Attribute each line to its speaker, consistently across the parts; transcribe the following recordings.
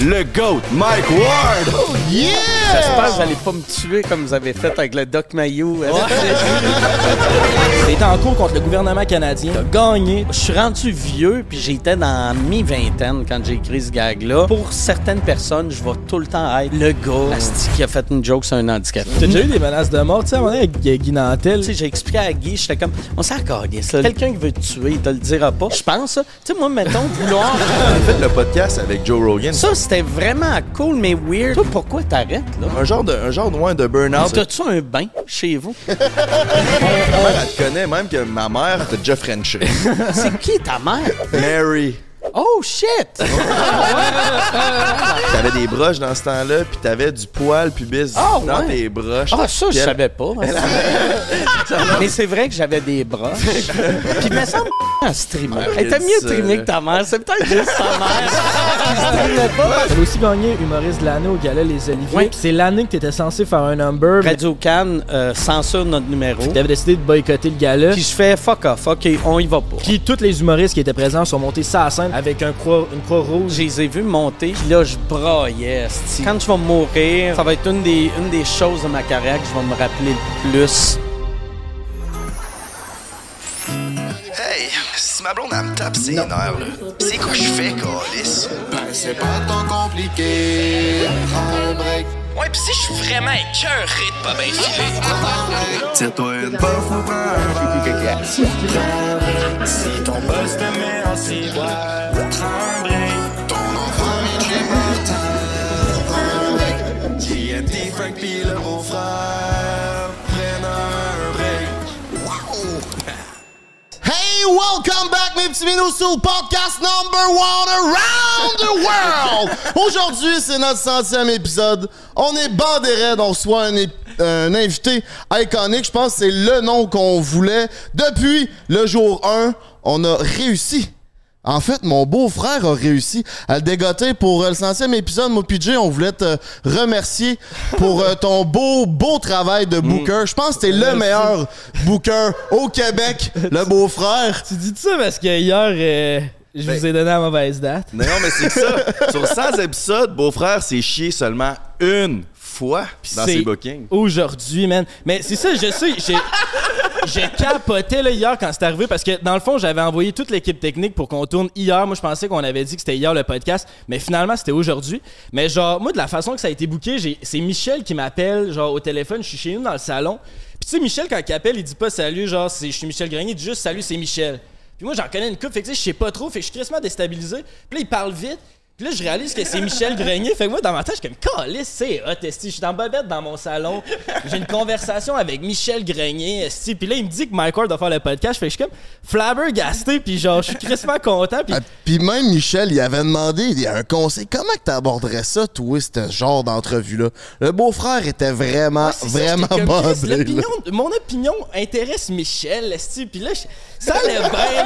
Speaker 1: le GOAT, Mike Ward!
Speaker 2: Oh,
Speaker 3: J'espère que vous allez pas me tuer comme vous avez fait avec le Doc Mayou.
Speaker 2: T'étais en cours contre le gouvernement canadien. T'as gagné.
Speaker 3: Je suis rendu vieux, puis j'étais dans mi-vingtaine quand j'ai écrit ce gag-là. Pour certaines personnes, je vais tout le temps être le gars asti, qui a fait une joke sur un handicap.
Speaker 2: T'as déjà eu des menaces de mort, tu sais, à un moment donné, avec Guy Nantel.
Speaker 3: Tu sais, j'ai expliqué à Guy, j'étais comme, on s'en là. Quelqu'un qui veut te tuer, il te le dira pas. Je pense, ça. Tu sais, moi, mettons, vouloir.
Speaker 1: J'ai fait le podcast avec Joe Rogan.
Speaker 3: Ça, c'était vraiment cool, mais weird. Toi, pourquoi t'arrêtes, là?
Speaker 1: Un genre de, un genre de, ouais, de burn-out.
Speaker 3: T'as-tu un bain chez vous?
Speaker 1: Ma mère, elle te connaît, même que ma mère t'a déjà Frenché.
Speaker 3: C'est qui ta mère?
Speaker 1: Mary.
Speaker 3: Oh, shit!
Speaker 1: T'avais des broches dans ce temps-là, puis t'avais du poil pubis
Speaker 3: Ah,
Speaker 1: dans
Speaker 3: ouais.
Speaker 1: tes broches.
Speaker 3: Ah, ça, je
Speaker 1: elle-
Speaker 3: savais pas. Mais c'est vrai que j'avais des bras. Puis, il me semble en streamer. Elle était mieux
Speaker 1: ça.
Speaker 3: trimée que ta mère. C'est peut-être juste ta mère pas.
Speaker 2: T'as aussi gagné humoriste de l'année au gala Les Oliviers.
Speaker 3: Oui.
Speaker 2: C'est l'année que t'étais censé faire un number.
Speaker 3: Radio Cannes euh, censure notre numéro.
Speaker 2: T'avais décidé de boycotter le gala.
Speaker 3: Puis je fais fuck off. OK, on y va pas.
Speaker 2: Puis tous les humoristes qui étaient présents sont montés ça à scène avec un croix, une croix rouge.
Speaker 3: Je les ai vus monter, puis là, je braillais. Quand je vais mourir, ça va être une des, une des choses de ma carrière que je vais me rappeler le plus.
Speaker 4: Hey, si ma blonde, elle me tape ses nerfs, là, c'est quoi je fais, Calis?
Speaker 5: Ben, c'est pas tant compliqué. Prends un break.
Speaker 4: Ouais, pis si je suis vraiment écœuré de pas bien filer.
Speaker 5: Tire-toi une bof ou prends un. Si ton boss te met en ciboire, prends
Speaker 6: welcome back, mes petits minous, sur podcast number one around the world! Aujourd'hui, c'est notre centième épisode. On est bandéré, on reçoit un, un invité iconique. Je pense que c'est le nom qu'on voulait. Depuis le jour 1, on a réussi. En fait, mon beau-frère a réussi à le dégoter pour euh, le centième épisode. Moi, PJ, on voulait te remercier pour euh, ton beau, beau travail de booker. Je pense que t'es le meilleur booker au Québec, le beau-frère.
Speaker 2: Tu dis ça parce que hier, euh, je
Speaker 1: Ben-
Speaker 2: vous ai donné la mauvaise date.
Speaker 1: Non, non, mais c'est ça. Sur 100 épisodes, Beau-frère s'est chié seulement une fois dans
Speaker 2: c'est
Speaker 1: ses bookings.
Speaker 2: Aujourd'hui, man. Mais c'est ça, je sais, j'ai. J'ai capoté là, hier quand c'est arrivé parce que dans le fond, j'avais envoyé toute l'équipe technique pour qu'on tourne hier. Moi, je pensais qu'on avait dit que c'était hier le podcast, mais finalement, c'était aujourd'hui. Mais genre, moi, de la façon que ça a été booké, c'est Michel qui m'appelle, genre, au téléphone. Je suis chez nous dans le salon. Puis tu sais, Michel, quand il appelle, il dit pas salut, genre, je suis Michel Grenier, il dit juste salut, c'est Michel. Puis moi, j'en connais une coupe, fait je sais pas trop, fait je suis crissement déstabilisé. Puis là, il parle vite. Puis là, je réalise que c'est Michel Grenier. Fait que moi, dans ma tête, je suis comme, calisse, c'est hot, esti. Je suis dans bobette dans mon salon. J'ai une conversation avec Michel Grenier, esti. Puis là, il me dit que Mike Ward va faire le podcast. Fait que je suis comme flabbergasté. Puis genre, je suis crissement content. Puis
Speaker 6: Ah, Puis même Michel, il avait demandé il y a un conseil. Comment que t'aborderais ça, toi, ce genre d'entrevue-là? Le beau-frère était vraiment,
Speaker 2: Ouais,
Speaker 6: vraiment
Speaker 2: l'opinion- Mon opinion intéresse Michel, esti. Puis là, ça allait bien.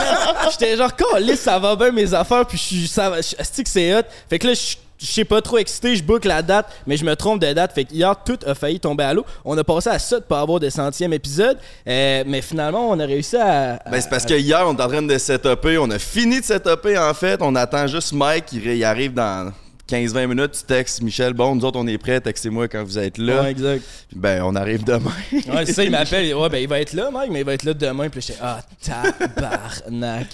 Speaker 2: J'étais genre, calisse, ça va bien mes affaires. Puis je suis, ça va, que c'est hot. Fait que là, je je suis pas trop excité, je book la date, mais je me trompe de date. Fait que hier, tout a failli tomber à l'eau. On a passé à ça de pas avoir de centième épisode. Euh, mais finalement, on a réussi à. à-
Speaker 1: Ben, c'est parce que hier, on est en train de setuper. On a fini de setuper, en fait. On attend juste Mike. Il, arrive dans 15-20 minutes. Tu textes Michel. Bon, nous autres, on est prêts. Textez-moi quand vous êtes là.
Speaker 2: Ouais, exact.
Speaker 1: Puis Ben, on arrive demain.
Speaker 2: Ouais, c'est ça, il m'appelle. Ouais, ben, il va être là, Mike, mais il va être là demain. Puis j'étais, ah, tabarnak.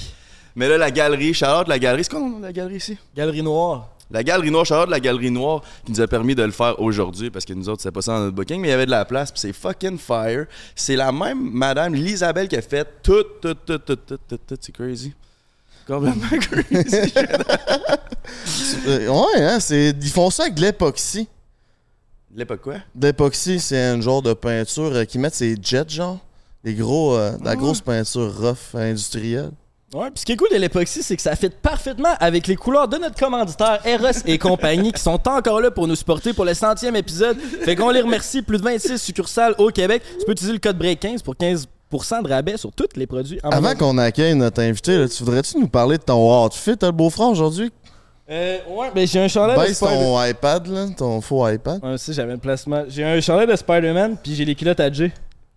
Speaker 1: Mais là, la galerie, Charlotte, la galerie, c'est quoi le nom de la galerie ici?
Speaker 2: Galerie Noire.
Speaker 1: La Galerie Noire, Charlotte, la Galerie Noire, qui nous a permis de le faire aujourd'hui parce que nous autres, c'est pas ça dans notre booking, mais il y avait de la place, puis c'est fucking fire. C'est la même madame Lisabelle qui a fait tout, tout, tout, tout, tout, tout, tout, c'est crazy. Complètement crazy.
Speaker 6: Euh, ouais, hein, c'est, ils font ça avec de l'époxy.
Speaker 1: L'époque quoi?
Speaker 6: De L'époxy, c'est un genre de peinture euh, qu'ils mettent ces jets, genre. Des gros, euh, de la grosse peinture rough industrielle.
Speaker 2: Ouais, puis ce qui est cool de l'époxy, c'est que ça fit parfaitement avec les couleurs de notre commanditaire Eros et compagnie qui sont encore là pour nous supporter pour le centième épisode. Fait qu'on les remercie. Plus de 26 succursales au Québec. Tu peux utiliser le code BREAK15 pour 15% de rabais sur tous les produits. en
Speaker 6: Avant qu'on accueille notre invité, là, tu voudrais-tu nous parler de ton outfit, t'as le beau-frère aujourd'hui?
Speaker 2: Euh, ouais, ben j'ai un chandail de
Speaker 6: Baisse
Speaker 2: Spider-
Speaker 6: ton iPad, là, ton faux iPad.
Speaker 2: Ouais, ça, j'avais le placement. J'ai un chandail de Spider-Man, puis j'ai les culottes à J.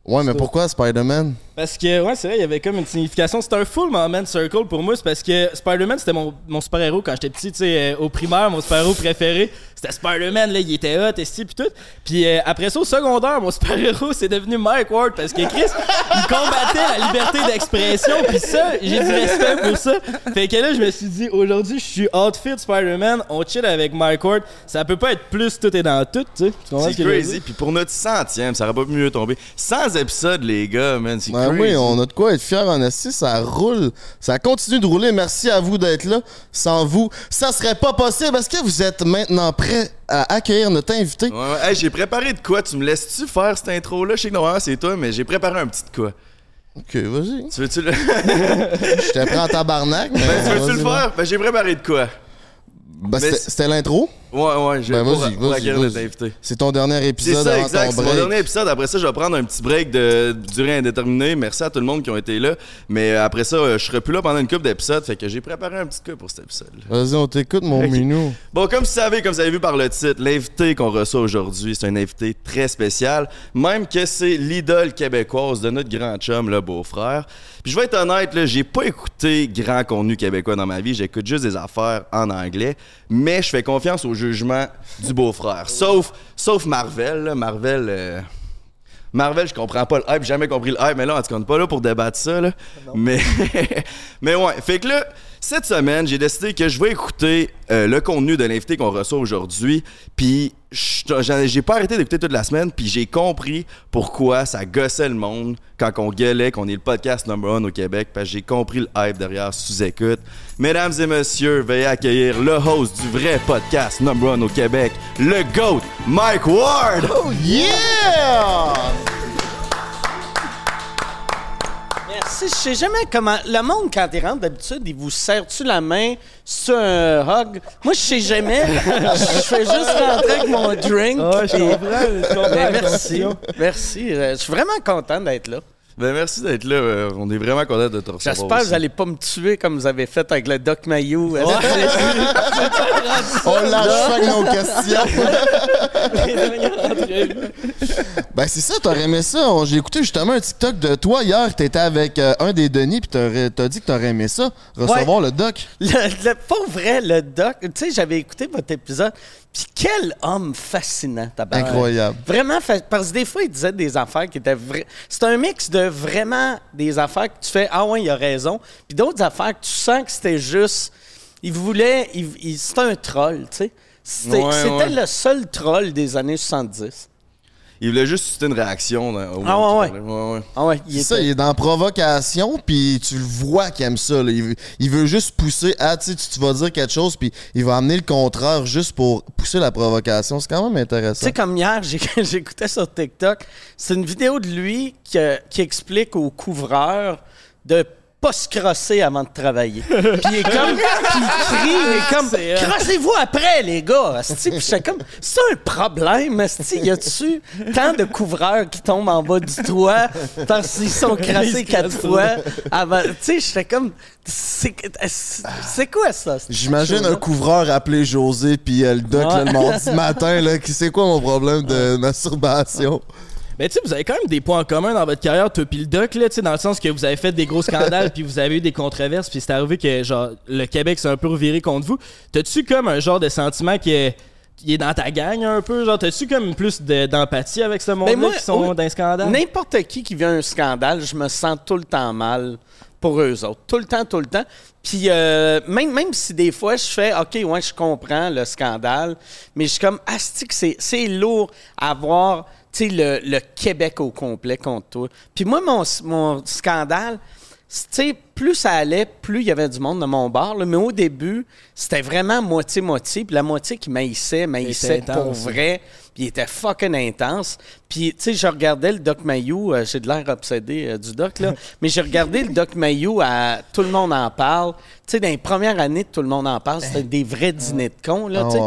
Speaker 6: Ouais, mais pourquoi Spider-Man?
Speaker 2: Parce que, ouais, c'est vrai, il y avait comme une signification. C'était un full moment circle pour moi. C'est parce que Spider-Man, c'était mon, mon super-héros quand j'étais petit, tu sais, euh, au primaire, mon super-héros préféré. C'était Spider-Man, là, il était hot, esti, pis tout. Puis euh, après ça, au secondaire, mon super-héros, c'est devenu Mike Ward parce que Chris, il combattait la liberté d'expression. Puis ça, j'ai du respect pour ça. Fait que là, je me suis dit, aujourd'hui, je suis outfit Spider-Man, on chill avec Mike Ward. Ça peut pas être plus tout est dans tout, tu sais.
Speaker 1: C'est crazy. Puis pour notre centième, ça aurait pas mieux tomber. 100 épisodes, les gars, man. C'est
Speaker 6: Ben
Speaker 1: crazy.
Speaker 6: oui, on a de quoi être fiers en esti, ça roule. Ça continue de rouler. Merci à vous d'être là. Sans vous, ça serait pas possible. Est-ce que vous êtes maintenant prêts à accueillir notre invité?
Speaker 1: Ouais, ouais. Hey, j'ai préparé de quoi? Tu me laisses-tu faire cette intro-là? Je sais que normalement c'est toi, mais j'ai préparé un petit de quoi.
Speaker 6: Ok, vas-y.
Speaker 1: Tu veux-tu le,
Speaker 6: Je t'ai pris en tabarnak. mais
Speaker 1: ben, tu veux-tu le faire? Ben, j'ai préparé de quoi?
Speaker 6: Ben, c'était l'intro?
Speaker 1: Ouais, ouais, j'ai
Speaker 6: Ben,
Speaker 1: pour,
Speaker 6: vas-y,
Speaker 1: pour
Speaker 6: vas-y, vas-y. C'est ton dernier
Speaker 1: C'est
Speaker 6: épisode
Speaker 1: ça,
Speaker 6: avant
Speaker 1: exact.
Speaker 6: ton
Speaker 1: C'est mon dernier épisode. Après ça, je vais prendre un petit break de durée indéterminée. Merci à tout le monde qui ont été là. Mais après ça, euh, je serai plus là pendant une couple d'épisodes. Fait que j'ai préparé un petit coup pour cet épisode-là.
Speaker 6: Vas-y, on t'écoute, mon minou.
Speaker 1: Bon, comme vous savez, comme vous avez vu par le titre, l'invité qu'on reçoit aujourd'hui, c'est un invité très spécial. Même que c'est l'idole québécoise de notre grand chum, le beau-frère. Puis je vais être honnête, là, j'ai pas écouté grand contenu québécois dans ma vie. J'écoute juste des affaires en anglais. Mais je fais confiance au jugement du beau-frère. Sauf, sauf Marvel. là. Marvel. euh, Marvel, je comprends pas le hype, j'ai jamais compris le hype, mais là, on n'est pas là pour débattre ça, là. Mais, mais ouais, fait que là, cette semaine, j'ai décidé que je vais écouter euh, le contenu de l'invité qu'on reçoit aujourd'hui, puis j'ai pas arrêté d'écouter toute la semaine, puis j'ai compris pourquoi ça gossait le monde quand on gueulait qu'on est le podcast number one au Québec, parce que j'ai compris le hype derrière sous-écoute. Mesdames et messieurs, veuillez accueillir le host du vrai podcast number one au Québec, le GOAT, Mike Ward!
Speaker 6: Yeah!
Speaker 3: Merci. Je sais jamais comment. Le monde, quand il rentre, d'habitude, il vous serre-tu la main sur un hug? Moi, je sais jamais. Je fais juste rentrer avec mon drink.
Speaker 2: Ouais, je
Speaker 3: puis-
Speaker 2: comprends, je comprends la
Speaker 3: merci. Merci. Euh, Je suis vraiment content d'être là.
Speaker 1: Ben merci d'être là. euh, on est vraiment content de te recevoir.
Speaker 3: J'espère que vous n'allez pas me tuer comme vous avez fait avec le Doc Mayou.
Speaker 6: On lâche pas nos questions. Ben c'est ça, t'aurais aimé ça. J'ai écouté justement un TikTok de toi hier. T'étais avec euh, un des Denis puis t'as dit que t'aurais aimé ça, recevoir le doc.
Speaker 3: Le, le- pas vrai, le doc. Tu sais, j'avais écouté votre épisode. Puis quel homme fascinant, tabarnak.
Speaker 6: Incroyable.
Speaker 3: Vraiment, parce que des fois, il disait des affaires qui étaient vraies. C'est un mix de vraiment des affaires que tu fais, ah ouais, il a raison. Puis d'autres affaires que tu sens que c'était juste. Il voulait. Il, il- c'était un troll, tu sais. C'était
Speaker 1: Ouais,
Speaker 3: c'était
Speaker 1: ouais.
Speaker 3: le seul troll des années 70.
Speaker 1: Il voulait juste susciter une réaction. dans- au
Speaker 3: Ah, ouais,
Speaker 1: ouais, ouais.
Speaker 3: Ah ouais, il
Speaker 6: C'est ça,
Speaker 3: était-
Speaker 6: il est dans provocation, puis tu le vois qu'il aime ça. là. Il, veut- il veut juste pousser. Ah, tu tu tu vas dire quelque chose, puis il va amener le contraire juste pour pousser la provocation. C'est quand même
Speaker 3: Tu
Speaker 6: intéressant.
Speaker 3: sais, comme hier, j'écoutais sur TikTok, c'est une vidéo de lui qui, qui explique aux couvreurs de pas se crosser avant de travailler. Puis il est comme, puis il crie, il est comme,
Speaker 2: C'est, euh,
Speaker 3: crossez-vous après, les gars. asti. Puis j'étais comme, c'est un problème, asti. Y a-tu tant de couvreurs qui tombent en bas du toit parce qu'ils sont crassés quatre fois avant? Tu sais, j'étais comme, c'est c'est quoi ça?
Speaker 6: J'imagine un couvreur appelé José, puis euh, le doc
Speaker 3: Ouais.
Speaker 6: là, le mardi matin, là, qui sait quoi mon problème de masturbation?
Speaker 2: Mais tu sais, vous avez quand même des points en commun dans votre carrière, toi puis le doc, là, tu sais, dans le sens que vous avez fait des gros scandales, puis vous avez eu des controverses, puis c'est arrivé que, genre, le Québec s'est un peu reviré contre vous. T'as-tu comme un genre de sentiment qui est, dans ta gang un peu? Genre, t'as-tu comme plus de- d'empathie avec ce monde-là
Speaker 3: Ben,
Speaker 2: qui sont
Speaker 3: oui.
Speaker 2: dans un scandale?
Speaker 3: N'importe qui qui vit un scandale, je me sens tout le temps mal pour eux autres. Tout le temps, tout le temps. Puis euh, même, même si des fois je fais OK, ouais, je comprends le scandale, mais je suis comme Asti que c'est lourd à voir sais, le, le Québec au complet contre toi. Puis moi, mon, mon scandale, sais, plus ça allait, plus il y avait du monde dans mon bar. là. Mais au début, c'était vraiment moitié-moitié. Puis la moitié qui maïssait, maïssait pour
Speaker 2: intense.
Speaker 3: vrai. Puis il était fucking intense. Puis, tu sais, je regardais le Doc Mayou. euh, J'ai de l'air obsédé euh, du Doc, là. mais j'ai regardé le Doc Mayou à Tout le monde en parle. Tu sais, dans les premières années de Tout le monde en parle, c'était des vrais dîners de cons, là, tu sais.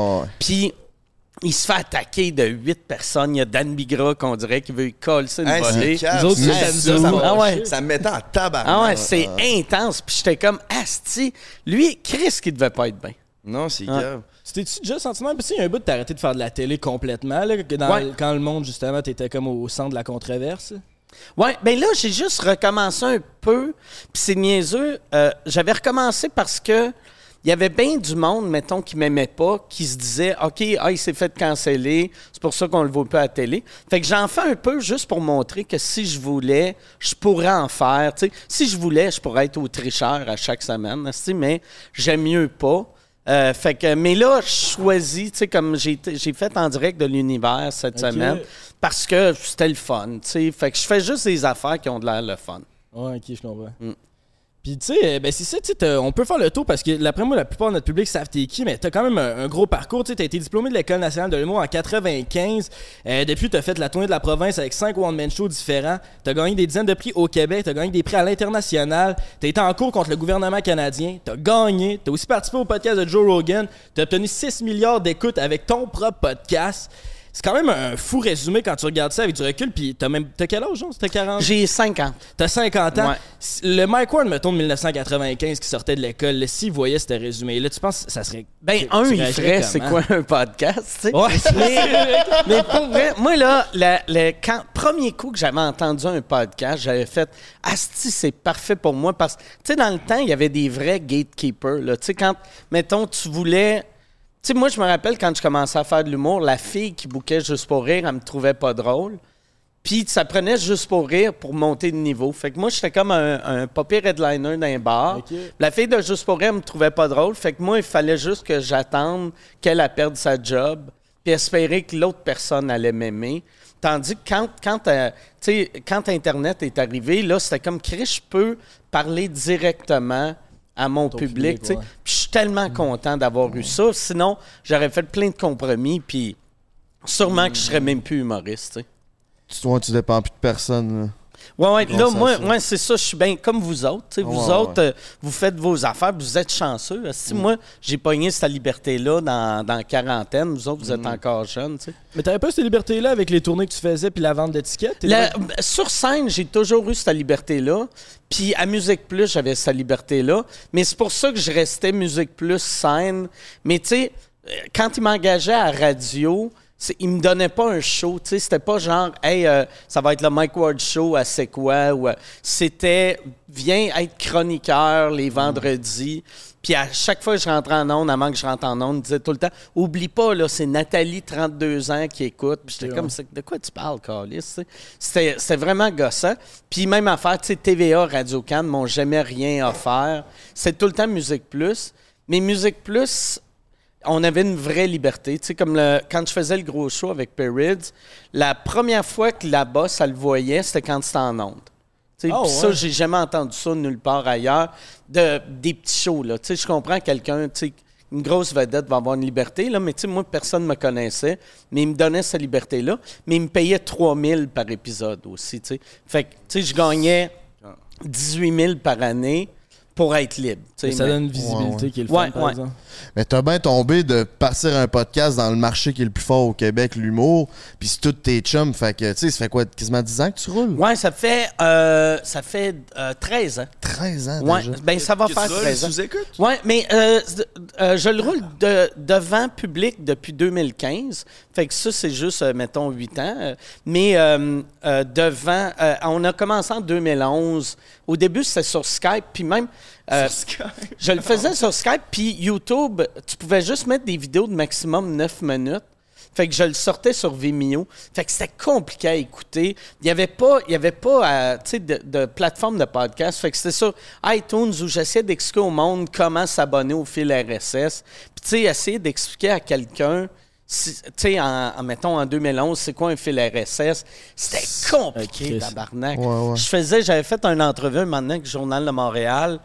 Speaker 3: Puis il se fait attaquer de huit personnes. Il y a Dan Bigra qu'on dirait qu'il veut y coller une
Speaker 1: Hey,
Speaker 3: volée.
Speaker 2: Nous autres,
Speaker 1: ça,
Speaker 2: ça
Speaker 1: ça, ça me-
Speaker 3: Ah ouais.
Speaker 1: ça me mettait en tabac.
Speaker 3: Ah ouais, c'est intense. Puis j'étais comme, Asti, lui, Chris qui devait pas être bien.
Speaker 1: Non, c'est
Speaker 3: Ah.
Speaker 1: grave.
Speaker 2: Tu t'es-tu déjà senti mal? Parce qu'il y a un bout de t'arrêter de faire de la télé complètement, là, que dans-
Speaker 3: Ouais.
Speaker 2: quand le monde, justement, t'étais comme au centre de la controverse.
Speaker 3: Ouais, ben là, j'ai juste recommencé un peu. Puis c'est niaiseux. euh, J'avais recommencé parce que il y avait bien du monde, mettons, qui m'aimait pas, qui se disait OK, ah, il s'est fait canceller, c'est pour ça qu'on le voit pas à la télé. Fait que j'en fais un peu juste pour montrer que si je voulais, je pourrais en faire. Si je voulais, je pourrais être au tricheur à chaque semaine, mais j'aime mieux pas. Euh, fait que, mais là, je choisis, tu sais, comme j'ai fait en direct de l'univers cette semaine, parce que c'était le fun, tu sais. Fait que je fais juste des affaires qui ont de l'air le fun.
Speaker 2: Ouais, ok, je comprends.
Speaker 3: Mm.
Speaker 2: Puis tu sais, ben c'est ça, tu on peut faire le tour parce que d'après moi, la plupart de notre public savent t'es qui, mais t'as quand même un, un gros parcours. Tu sais, t'as été diplômé de l'École nationale de l'humour en 95. Euh, depuis, t'as fait la tournée de la province avec cinq one-man shows différents. T'as gagné des dizaines de prix au Québec, t'as gagné des prix à l'international. T'as été en cours contre le gouvernement canadien. T'as gagné. T'as aussi participé au podcast de Joe Rogan. T'as obtenu 6 milliards d'écoutes avec ton propre podcast. C'est quand même un fou résumé quand tu regardes ça avec du recul. Puis t'as même. T'as quel âge, Jean? C'était 40?
Speaker 3: J'ai 5 ans.
Speaker 2: T'as 50 ans.
Speaker 3: Ouais.
Speaker 2: Le Mike Ward, mettons, de 1995, qui sortait de l'école, s'il voyait ce résumé-là, tu penses que ça serait.
Speaker 3: Ben,
Speaker 2: tu-
Speaker 3: un,
Speaker 2: tu
Speaker 3: il ferait, c'est quoi un podcast, tu sais?
Speaker 2: Ouais, c'est
Speaker 3: mais, mais pour vrai, moi, là, le, premier coup que j'avais entendu un podcast, j'avais fait Asti, c'est parfait pour moi. Parce que, tu sais, dans le temps, il y avait des vrais gatekeepers, là. Tu sais, quand, mettons, tu voulais. Tu sais, moi, je me rappelle quand je commençais à faire de l'humour, la fille qui bouquait juste pour rire, elle me trouvait pas drôle. Puis ça prenait juste pour rire pour monter de niveau. Fait que moi, j'étais comme un, un pas pire headliner d'un bar. La fille de Juste pour rire me trouvait pas drôle. Fait que moi, il fallait juste que j'attende qu'elle a perdu sa job puis espérer que l'autre personne allait m'aimer. Tandis que quand, quand, euh, quand Internet est arrivé, là, c'était comme, Chris, je peux parler directement à mon public.
Speaker 2: public,
Speaker 3: tu sais.
Speaker 2: ouais.
Speaker 3: Puis tellement content d'avoir eu ça. Sinon, j'aurais fait plein de compromis, puis sûrement que je serais même plus humoriste. tu
Speaker 6: toi, tu dépends plus de personne.
Speaker 3: Ouais, ouais, là, moi, moi, c'est ça, je suis bien comme vous autres. vous
Speaker 6: Ouais,
Speaker 3: autres,
Speaker 6: ouais.
Speaker 3: euh, vous faites vos affaires, puis vous êtes chanceux. Si moi, j'ai pogné cette liberté-là dans, dans la quarantaine, vous autres, vous
Speaker 6: Mm.
Speaker 3: êtes encore jeunes.
Speaker 2: Mais t'avais pas cette liberté-là avec les tournées que tu faisais puis la vente d'étiquettes?
Speaker 3: La- sur scène, j'ai toujours eu cette liberté-là. Puis à Musique Plus, j'avais cette liberté-là. Mais c'est pour ça que je restais Musique Plus scène. Mais tu sais, euh, quand ils m'engageaient à radio, c'est- ils me donnaient pas un show. Tu sais, c'était pas genre, hey, euh, ça va être le Mike Ward Show à C'est quoi? Ou, euh, c'était, viens être chroniqueur les vendredis. Puis à chaque fois que je rentrais en onde, avant que je rentre en onde, ils disaient tout le temps, oublie pas, là, c'est Nathalie, 32 ans, qui écoute. Puis j'étais comme, C'est- de quoi tu parles, Carlis? C'était c'était vraiment gossant. Puis même affaire, tu sais, TVA, Radio-Can m'ont jamais rien offert. C'est tout le temps Musique Plus. Mais Musique Plus, on avait une vraie liberté. Tu sais, comme le- quand je faisais le gros show avec Perrids, la première fois que là-bas, ça le voyait, c'était quand c'était en onde. Tu sais,
Speaker 2: Ah
Speaker 3: ça, j'ai jamais entendu ça nulle part ailleurs. De, des petits shows, là. Tu sais, je comprends quelqu'un, tu sais, une grosse vedette va avoir une liberté, là, mais tu sais, moi, personne ne me connaissait, mais il me donnait cette liberté-là, mais il me payait 3000 par épisode aussi, tu sais. Fait que, tu sais, je gagnais 18 000 par année pour être libre.
Speaker 2: Ça
Speaker 3: mais-
Speaker 2: donne une visibilité
Speaker 6: Ouais,
Speaker 2: qui est le
Speaker 3: Ouais,
Speaker 2: fun, par
Speaker 3: ouais.
Speaker 2: exemple.
Speaker 6: Mais t'as bien tombé de partir un podcast dans le marché qui est le plus fort au Québec, l'humour, puis c'est tous tes chums. Fait que, tu sais, ça fait quoi, quasiment 10 ans que tu roules?
Speaker 3: Ouais, ça fait, euh, ça fait euh, 13 ans.
Speaker 6: 13 ans
Speaker 3: Ouais,
Speaker 6: déjà.
Speaker 3: ben ça va
Speaker 1: Que
Speaker 3: faire
Speaker 1: tu roules
Speaker 3: 13 ans.
Speaker 1: sous-écoute?
Speaker 3: Ouais, mais euh, euh, je le roule de- devant public depuis 2015. Fait que ça, c'est juste, euh, mettons, 8 ans. Euh, Mais euh, euh, devant, euh, on a commencé en 2011. Au début, c'était sur Skype, puis même... euh, je le faisais sur Skype, puis YouTube, tu pouvais juste mettre des vidéos de maximum 9 minutes. Fait que je le sortais sur Vimeo. Fait que c'était compliqué à écouter. Il n'y avait pas, il y avait pas euh, tu sais, de, de plateforme de podcast. Fait que c'était sur iTunes où j'essayais d'expliquer au monde comment s'abonner au fil RSS. Puis tu sais, essayer d'expliquer à quelqu'un, si- tu sais, en, en, mettons en 2011, c'est quoi un fil RSS? C'était compliqué,
Speaker 2: Chris.
Speaker 3: tabarnak.
Speaker 6: Ouais, ouais.
Speaker 3: Je faisais, j'avais fait une entrevue un moment donné avec le Journal de Montréal.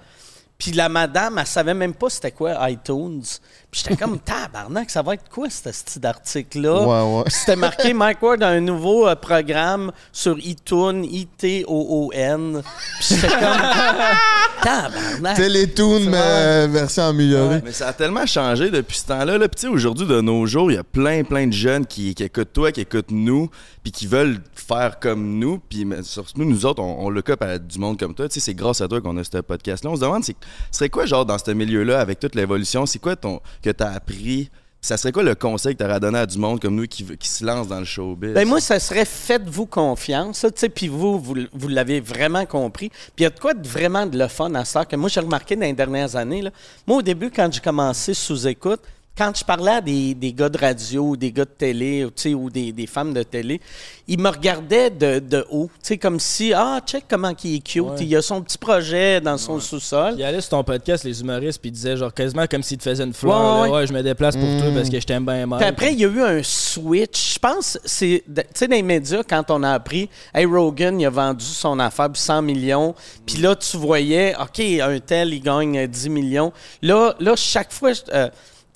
Speaker 3: Puis la madame, elle savait même pas c'était quoi iTunes. Puis j'étais comme, tabarnak, ça va être quoi ce style d'article-là?
Speaker 6: Ouais, ouais.
Speaker 3: C'était marqué Mike Ward a un nouveau euh, programme sur iTunes, I-T-O-O-N. Puis j'étais comme, tabarnak.
Speaker 6: Télétoon, mais euh, version améliorée.
Speaker 1: Mais ça a tellement changé depuis ce temps-là. Là. Puis tu sais, aujourd'hui, de nos jours, il y a plein, plein de jeunes qui, qui écoutent toi, qui écoutent nous, puis qui veulent faire comme nous. Puis surtout, nous autres, on, on le coupe à du monde comme toi. Tu sais, c'est grâce à toi qu'on a ce podcast-là. On se demande, c'est serait quoi, genre, dans ce milieu-là, avec toute l'évolution, c'est quoi ton que tu as appris Ça serait quoi le conseil que tu aurais donné à du monde comme nous qui, qui se lance dans le showbiz?
Speaker 3: Ben moi, ça serait faites-vous confiance. Puis vous, vous, vous l'avez vraiment compris. Puis il y a de quoi de vraiment de le fun à ça que moi, j'ai remarqué dans les dernières années. Moi, au début, quand j'ai commencé sous-écoute, quand je parlais à des, des gars de radio ou des gars de télé ou, des, des femmes de télé, ils me regardaient de, de haut. tu sais, Comme si, ah, check comment il est cute.
Speaker 2: Ouais.
Speaker 3: Il a son petit projet dans son sous-sol.
Speaker 2: Il allait sur ton podcast, les humoristes, puis il disait genre quasiment comme s'il te faisait une fleur.
Speaker 3: Ouais,
Speaker 2: là, je me déplace pour toi parce que je t'aime bien mal.
Speaker 3: Puis après, il y a eu un switch. Je pense, c'est, tu sais, dans les médias, quand on a appris, hey, Rogan, il a vendu son affaire pour 100 millions. Puis là, tu voyais, OK, un tel, il gagne euh, 10 millions. Là, là chaque fois, je- euh,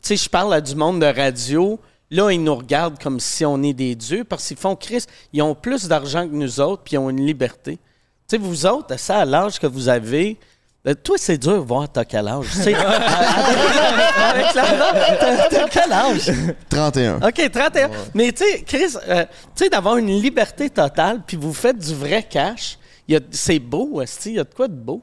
Speaker 3: sais, je parle à du monde de radio. Là, ils nous regardent comme si on est des dieux parce qu'ils font Chris, ils ont plus d'argent que nous autres, puis ils ont une liberté. Tu sais, vous autres, à ça, à l'âge que vous avez, euh, toi, c'est dur de voir t'as quel âge. Tu sais, avec la- t'as- quel âge?
Speaker 6: 31.
Speaker 3: OK, 31. Mais tu sais, Chris, euh, tu sais, d'avoir une liberté totale, puis vous faites du vrai cash, il y a- c'est beau, il y a de quoi de beau.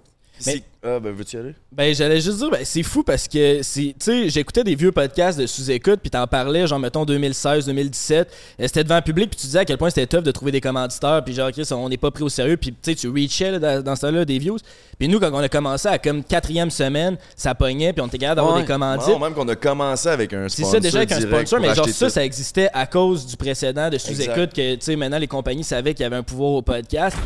Speaker 1: Ah, ben, veux-tu y aller?
Speaker 2: Ben, j'allais juste dire, ben, c'est fou parce que, c'est- tu sais, j'écoutais des vieux podcasts de sous-écoute, puis t'en parlais, genre, mettons, 2016, 2017. Euh, C'était devant le public, puis tu disais à quel point c'était tough de trouver des commanditaires, puis genre, Chris, on n'est pas pris au sérieux, puis tu sais, tu reachais là, dans, dans ce temps-là des views. Puis nous, quand on a commencé à comme quatrième semaine, ça pognait, puis on était capable d'avoir
Speaker 3: Ouais.
Speaker 2: des commandites.
Speaker 1: Non, même qu'on a commencé avec un
Speaker 2: C'est
Speaker 1: sponsor.
Speaker 2: ça déjà avec un
Speaker 1: direct
Speaker 2: sponsor, mais genre ça,
Speaker 1: tout.
Speaker 2: ça existait à cause du précédent de sous-écoute que, tu sais, maintenant les compagnies savaient qu'il y avait un pouvoir au podcast.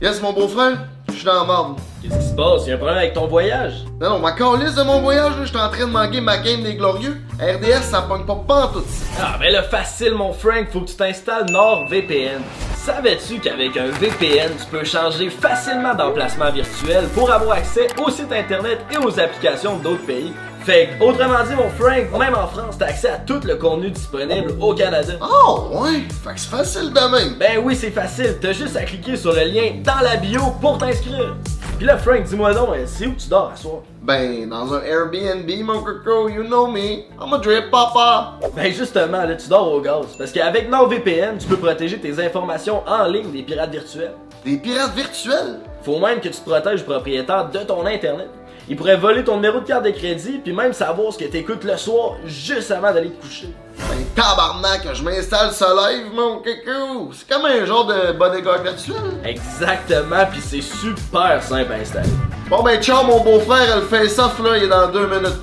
Speaker 6: Yes, mon beau-frère, je suis dans la marde.
Speaker 2: Qu'est-ce qui se passe? Il y a un problème avec ton voyage?
Speaker 6: Non, non, ma calisse de mon voyage, là, j'étais en train de manquer ma game des glorieux. RDS, ça pogne pas pantoute.
Speaker 2: Ah, ben là, facile, mon Frank, faut que tu t'installes NordVPN. Savais-tu qu'avec un VPN, tu peux changer facilement d'emplacement virtuel pour avoir accès aux sites internet et aux applications d'autres pays? Fait que, autrement dit, mon Frank, même en France, t'as accès à tout le contenu disponible au Canada.
Speaker 6: Oh, ouais, fait que c'est facile de même.
Speaker 2: Ben oui, c'est facile, t'as juste à cliquer sur le lien dans la bio pour t'inscrire. Puis là, Frank, dis-moi donc, euh, c'est où tu dors à soir?
Speaker 6: Ben, dans un Airbnb, mon coco, you know me. I'm a drip papa.
Speaker 2: Ben justement, là, tu dors au gaz. Parce qu'avec NordVPN, tu peux protéger tes informations en ligne des pirates virtuels.
Speaker 6: Des pirates virtuels?
Speaker 2: Faut même que tu te protèges le propriétaire de ton internet. Il pourrait voler ton numéro de carte de crédit, puis même savoir ce que t'écoutes le soir juste avant d'aller te coucher.
Speaker 6: Ben, tabarnak, je m'installe ce live, mon coco. C'est comme un genre de bodyguard virtuel.
Speaker 2: Exactement, puis c'est super simple à installer.
Speaker 6: Bon, ben, ciao, mon beau-frère, le face-off, là, il est dans deux minutes.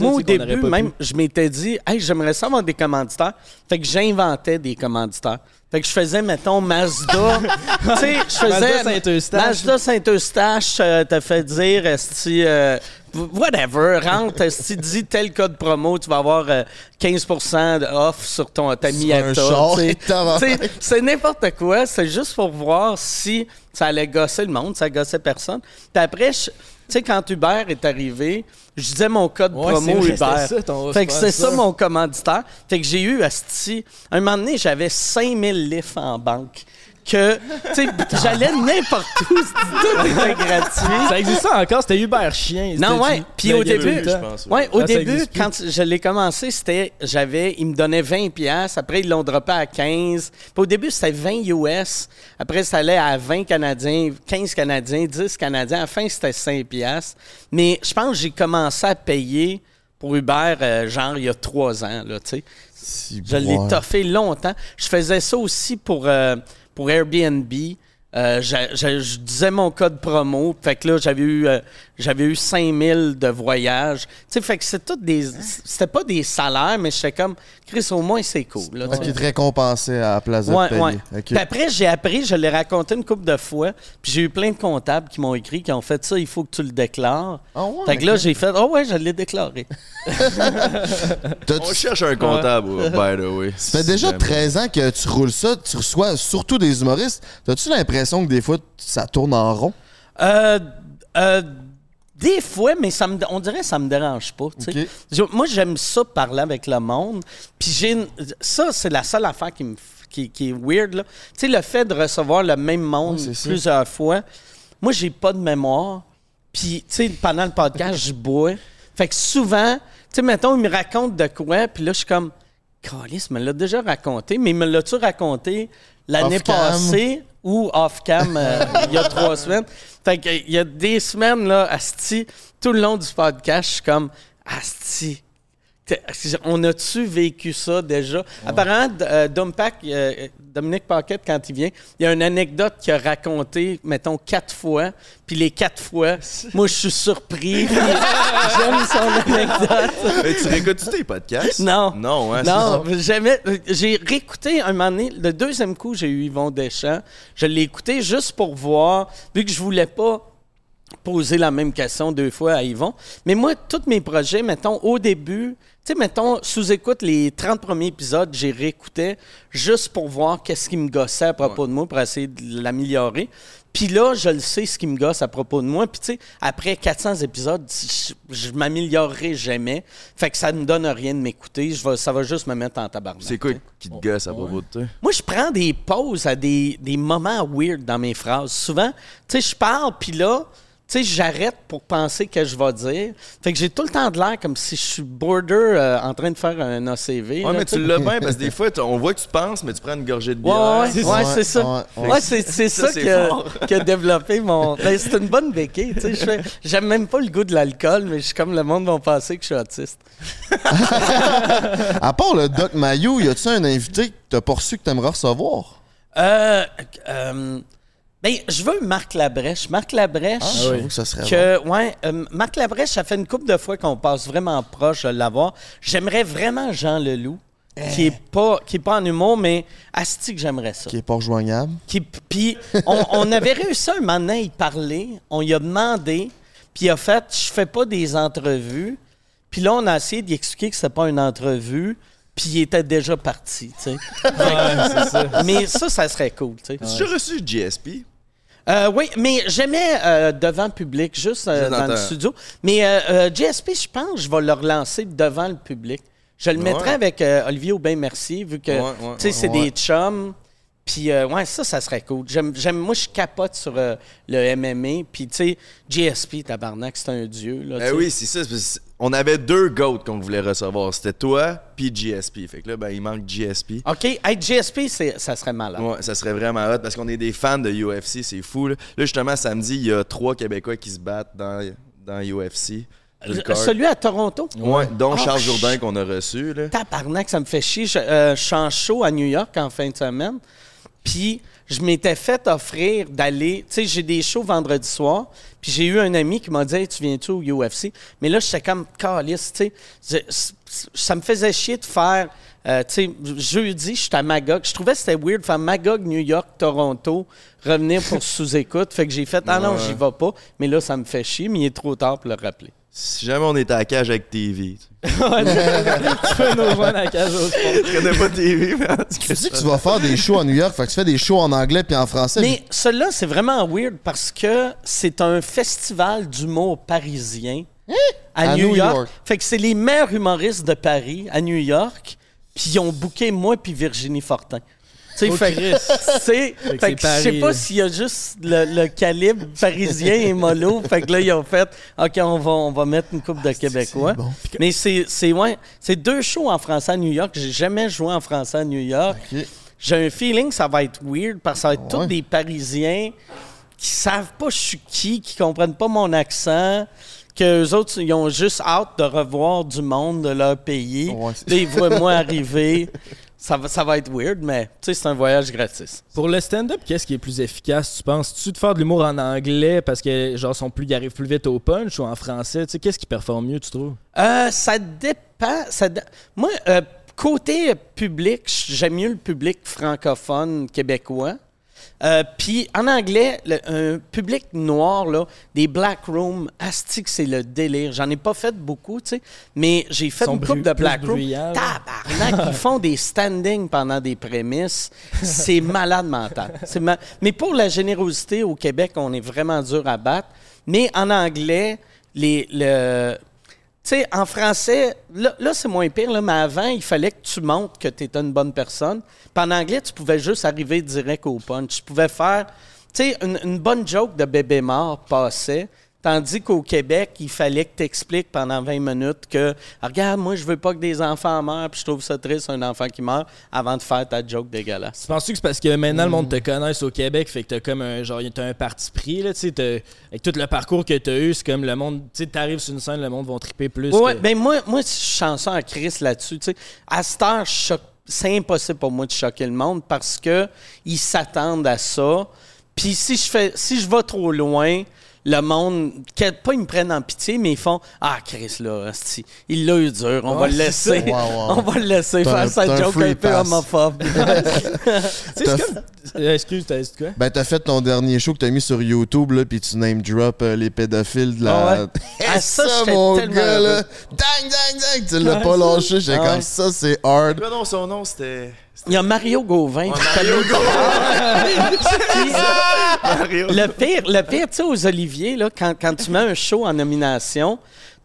Speaker 3: Moi, au début, même, je m'étais dit, hey, j'aimerais ça avoir des commanditaires. Fait que j'inventais des commanditaires. Fait que je faisais, mettons, Mazda. tu sais, je faisais.
Speaker 2: Mazda Saint-Eustache.
Speaker 3: Mazda Saint-Eustache euh, te fait dire, esti, euh, whatever, rentre, esti, dis tel code promo, tu vas avoir euh, 15% de off sur ton, ta Miata. tu. Tu C'est n'importe quoi. C'est juste pour voir si ça allait gosser le monde, ça gossait personne. Puis après, je- tu sais, quand Uber est arrivé, je disais mon code
Speaker 2: Ouais,
Speaker 3: promo Uber.
Speaker 2: ça, ton
Speaker 3: fait que c'est ça mon commanditaire. Fait que j'ai eu, asti, un moment donné, j'avais 5000 livres en banque. Que, tu sais, j'allais n'importe où, tout était gratuit.
Speaker 2: Ça existe ça encore, c'était Uber Chien.
Speaker 3: Non, ouais. Puis au début,
Speaker 1: je pense,
Speaker 3: ouais, au début, quand je l'ai commencé, c'était, j'avais, ils me donnaient 20 pièces. Après, ils l'ont droppé à 15. Puis au début, c'était 20 US. Après, ça allait à 20 Canadiens, 15 Canadiens, 10 Canadiens. À la fin, c'était 5 pièces. Mais je pense que j'ai commencé à payer pour Uber, euh, genre, il y a trois ans, là, tu sais. Je l'ai toffé longtemps. Je faisais ça aussi pour, euh, pour Airbnb. Euh, je disais mon code promo. Fait que là, j'avais eu, euh, j'avais eu 5000 de voyages. Tu sais, fait que c'est tout des. C'était pas des salaires, mais j'étais comme, Chris, au moins, c'est cool. Là, sais.
Speaker 6: qu'il te récompensait à la place de
Speaker 3: Ouais,
Speaker 6: payer.
Speaker 3: ouais. Puis après, j'ai appris, je l'ai raconté une couple de fois, puis j'ai eu plein de comptables qui m'ont écrit, qui ont fait ça, il faut que tu le déclares.
Speaker 6: Ah ouais,
Speaker 3: fait que là, j'ai fait, oh ouais, je l'ai déclaré.
Speaker 1: On cherche un comptable, by the way.
Speaker 6: Ça fait déjà 13 ans que tu roules ça, tu reçois surtout des humoristes. T'as-tu l'impression que des fois, ça tourne en rond?
Speaker 3: Euh, euh, des fois, mais ça me, on dirait que ça me dérange pas. moi, j'aime ça parler avec le monde. Puis j'ai ça, c'est la seule affaire qui me qui, qui est weird. là. Le fait de recevoir le même monde plusieurs fois. Moi, j'ai pas de mémoire. Puis, pendant le podcast, je bois. Fait que souvent, tu sais, mettons, il me raconte de quoi, puis là, je suis comme, Calice, me l'a déjà raconté, mais me l'as-tu raconté l'année passée? Ou off-cam euh, il y a trois semaines. Fait que, il y a des semaines, là, Asti, tout le long du podcast, je suis comme, Asti, on a-tu vécu ça déjà? Apparemment, D- euh, Dompac, euh, Dominique Paquette, quand il vient, il y a une anecdote qu'il a racontée, mettons, quatre fois. Puis les quatre fois, moi, je suis surpris. J'aime son anecdote.
Speaker 1: Mais tu réécoutes tes podcasts?
Speaker 3: Non.
Speaker 1: Non, ouais, c'est
Speaker 3: Non, jamais. J'ai réécouté un moment donné, le deuxième coup, j'ai eu Yvon Deschamps. Je l'ai écouté juste pour voir, vu que je voulais pas poser la même question deux fois à Yvon. Mais moi, tous mes projets, mettons, au début, tu sais, mettons, sous-écoute les 30 premiers épisodes, j'ai réécouté juste pour voir qu'est-ce qui me gossait à propos de moi, pour essayer de l'améliorer. Puis là, je le sais, ce qui me gosse à propos de moi. Puis tu sais, après 400 épisodes, je, je m'améliorerai jamais. Fait que ça ne me donne rien de m'écouter. Je vais- Ça va juste me mettre en tabarnak.
Speaker 1: C'est quoi qui te gosse à propos de toi?
Speaker 3: Moi, je prends des pauses à des, des moments weird dans mes phrases. Souvent, tu sais, je parle, puis là, sais, j'arrête pour penser que je vais dire. Fait que j'ai tout le temps de l'air comme si je suis border euh, en train de faire un ACV.
Speaker 1: Ouais,
Speaker 3: là,
Speaker 1: mais
Speaker 3: tu
Speaker 1: tu l'as bien parce que des fois, tu- on voit que tu penses, mais tu prends une gorgée de bière.
Speaker 3: ouais,
Speaker 6: C'est
Speaker 3: ouais,
Speaker 6: ça.
Speaker 3: c'est ça.
Speaker 6: Ouais,
Speaker 3: c'est,
Speaker 1: Ça,
Speaker 3: qui, a, développé mon. Ben, c'est une bonne béquille. Tu sais, j'aime même pas le goût de l'alcool, mais je suis comme le monde va penser que je suis autiste.
Speaker 6: À part le Doc Mayou, y a-tu un invité que t'as pas reçu que t'aimerais recevoir?
Speaker 3: Euh, euh, ben, je veux Marc Labrèche. Marc Labrèche.
Speaker 6: Ah, que ça serait bon.
Speaker 3: Que, ouais, euh, Marc Labrèche, ça fait une couple de fois qu'on passe vraiment proche de l'avoir. J'aimerais vraiment Jean Leloup, qui est pas qui est pas en humour, mais asti que j'aimerais ça.
Speaker 6: Qui est pas rejoignable.
Speaker 3: Qui- Puis on, on avait réussi un moment donné à y parler, on lui a demandé, puis il a fait, je fais pas des entrevues. Puis là, on a essayé d'y expliquer que c'était pas une entrevue, puis il était déjà parti, tu sais. Mais ça, ça serait cool, tu sais.
Speaker 1: Déjà reçu GSP?
Speaker 3: Euh, oui, mais jamais euh, devant le public, juste euh,
Speaker 1: dans
Speaker 3: dans le studio. Mais euh, euh, GSP, je pense, je vais le relancer devant le public. Je le mettrai
Speaker 1: Ouais.
Speaker 3: avec euh, Olivier Aubin-Mercier, vu que
Speaker 1: Ouais, ouais,
Speaker 3: tu sais, c'est des chums. Puis, euh, ouais, ça, ça serait cool. J'aime, j'aime- moi, je capote sur euh, le MMA. Puis, tu sais, GSP, tabarnak, c'est un dieu. Là,
Speaker 1: Eh
Speaker 3: sais.
Speaker 1: oui, c'est ça. c'est On avait deux goats qu'on voulait recevoir. C'était toi puis GSP. Fait que là, ben, il manque GSP.
Speaker 3: OK, hey, GSP, ça serait malade.
Speaker 1: Ouais, ça serait vraiment hot parce qu'on est des fans de UFC, c'est fou. Là, Là, justement, samedi, il y a trois Québécois qui se battent dans, dans UFC.
Speaker 3: Celui à Toronto?
Speaker 1: Ouais, dont
Speaker 3: Ah,
Speaker 1: Charles
Speaker 3: ch-
Speaker 1: Jourdain qu'on a reçu. Là.
Speaker 3: Tabarnak, ça me fait chier. Je, euh, je suis en show à New York en fin de semaine. Puis je m'étais fait offrir d'aller. Tu sais, j'ai des shows vendredi soir. Puis j'ai eu un ami qui m'a dit Hey, Tu viens-tu au UFC Mais là, j'étais comme calice. Tu sais, Je- ça me faisait chier de faire. euh, tu sais, jeudi, j'étais à Magog. Je trouvais que c'était weird de faire Magog, New York, Toronto, revenir pour sous-écoute. Fait que j'ai fait Ah non, j'y vais pas. Mais là, ça me fait chier, mais il est trop tard pour le rappeler.
Speaker 1: Si jamais on était à la cage avec TV. tu sais.
Speaker 2: tu peux nous rejoindre à la cage au sport.
Speaker 1: Je connais pas TV, mais en tout
Speaker 6: Tu dis que tu vas faire des shows à New York, fait que tu fais des shows en anglais puis en français.
Speaker 3: Mais celui-là, c'est vraiment weird parce que c'est un festival d'humour parisien à,
Speaker 6: À
Speaker 3: New,
Speaker 6: New
Speaker 3: York.
Speaker 6: York.
Speaker 3: Fait que c'est les meilleurs humoristes de Paris à New York, puis ils ont booké moi puis Virginie Fortin. Tu sais,
Speaker 2: Oh,
Speaker 3: c'est- je sais pas s'il y a juste le, le calibre parisien et mollo. fait que là, ils ont fait OK, on va, on va mettre une coupe de Québécois.
Speaker 6: bon?
Speaker 3: Mais c'est ouais, c'est deux shows en français à New York. J'ai jamais joué en français à New York. J'ai un feeling que ça va être weird parce que ça va être tous des Parisiens qui savent pas je suis qui, qui comprennent pas mon accent, que autres, ils ont juste hâte de revoir du monde de leur pays.
Speaker 6: Ouais,
Speaker 3: Là, ils voient moi arriver. Ça va, ça va être weird, mais tu sais, c'est un voyage gratis.
Speaker 2: Pour le stand-up, qu'est-ce qui est plus efficace, tu penses-tu, de faire de l'humour en anglais parce que, genre, sont plus, ils arrivent plus vite au punch ou en français? Tu sais, qu'est-ce qui performe mieux, tu trouves?
Speaker 3: Euh, ça dépend. Ça dé- Moi, euh, côté public, j'aime mieux le public francophone québécois. Euh, Puis en anglais, le- un public noir, là, des black rooms, astique, c'est le délire. J'en ai pas fait beaucoup, tu sais, mais j'ai fait une couple
Speaker 2: bru-
Speaker 3: de black rooms. Tabarnak, ils font des standings pendant des prémices. C'est malade mental. Mais pour la générosité au Québec, on est vraiment dur à battre. Mais en anglais, les, le, tu sais, en français, là, là, c'est moins pire, là, mais avant, il fallait que tu montres que tu étais une bonne personne. Puis en anglais, tu pouvais juste arriver direct au punch. Tu pouvais faire, tu sais, une, une bonne joke de bébé mort passait, Tandis qu'au Québec, il fallait que tu expliques pendant 20 minutes que, regarde, moi, je veux pas que des enfants meurent, puis je trouve ça triste, un enfant qui meurt, avant de faire ta joke dégueulasse.
Speaker 2: Tu penses que c'est parce que maintenant le monde te connaisse au Québec, fait que t'as comme un genre t'as un parti pris là, tu sais, avec tout le parcours que t'as eu, c'est comme le monde, tu sais, t'arrives sur une scène, le monde va triper plus.
Speaker 3: Ouais,
Speaker 2: que-
Speaker 3: ben moi, moi, je suis chanceux à Chris là-dessus. tu sais. À cette heure, je choque- c'est impossible pour moi de choquer le monde parce que ils s'attendent à ça. Puis si je fais, si je vais trop loin, le monde, que- pas ils me prennent en pitié, mais ils font Ah, Chris, là, il l'a eu dur, on va le laisser. On va le laisser faire sa
Speaker 6: un
Speaker 3: joke un peu homophobe.
Speaker 2: Comme. Euh, excuse, t'as dit quoi?
Speaker 6: Ben, t'as fait ton dernier show que t'as mis sur YouTube, là, puis tu name drop euh, les pédophiles de la.
Speaker 3: Ah ouais? Ah, ça,
Speaker 6: ça, mon
Speaker 3: tellement
Speaker 6: gars, là. Dang, dang, dang. Tu l'as pas lâché. J'étais
Speaker 3: Ah
Speaker 6: comme
Speaker 3: ouais.
Speaker 6: ça, c'est hard.
Speaker 1: Quoi non, son nom, c'était.
Speaker 3: Il y a Mario Gauvin.
Speaker 1: Mario
Speaker 3: Puis,
Speaker 1: Mario.
Speaker 3: Le pire, le pire, tu sais, aux Oliviers, là, quand, quand tu mets un show en nomination,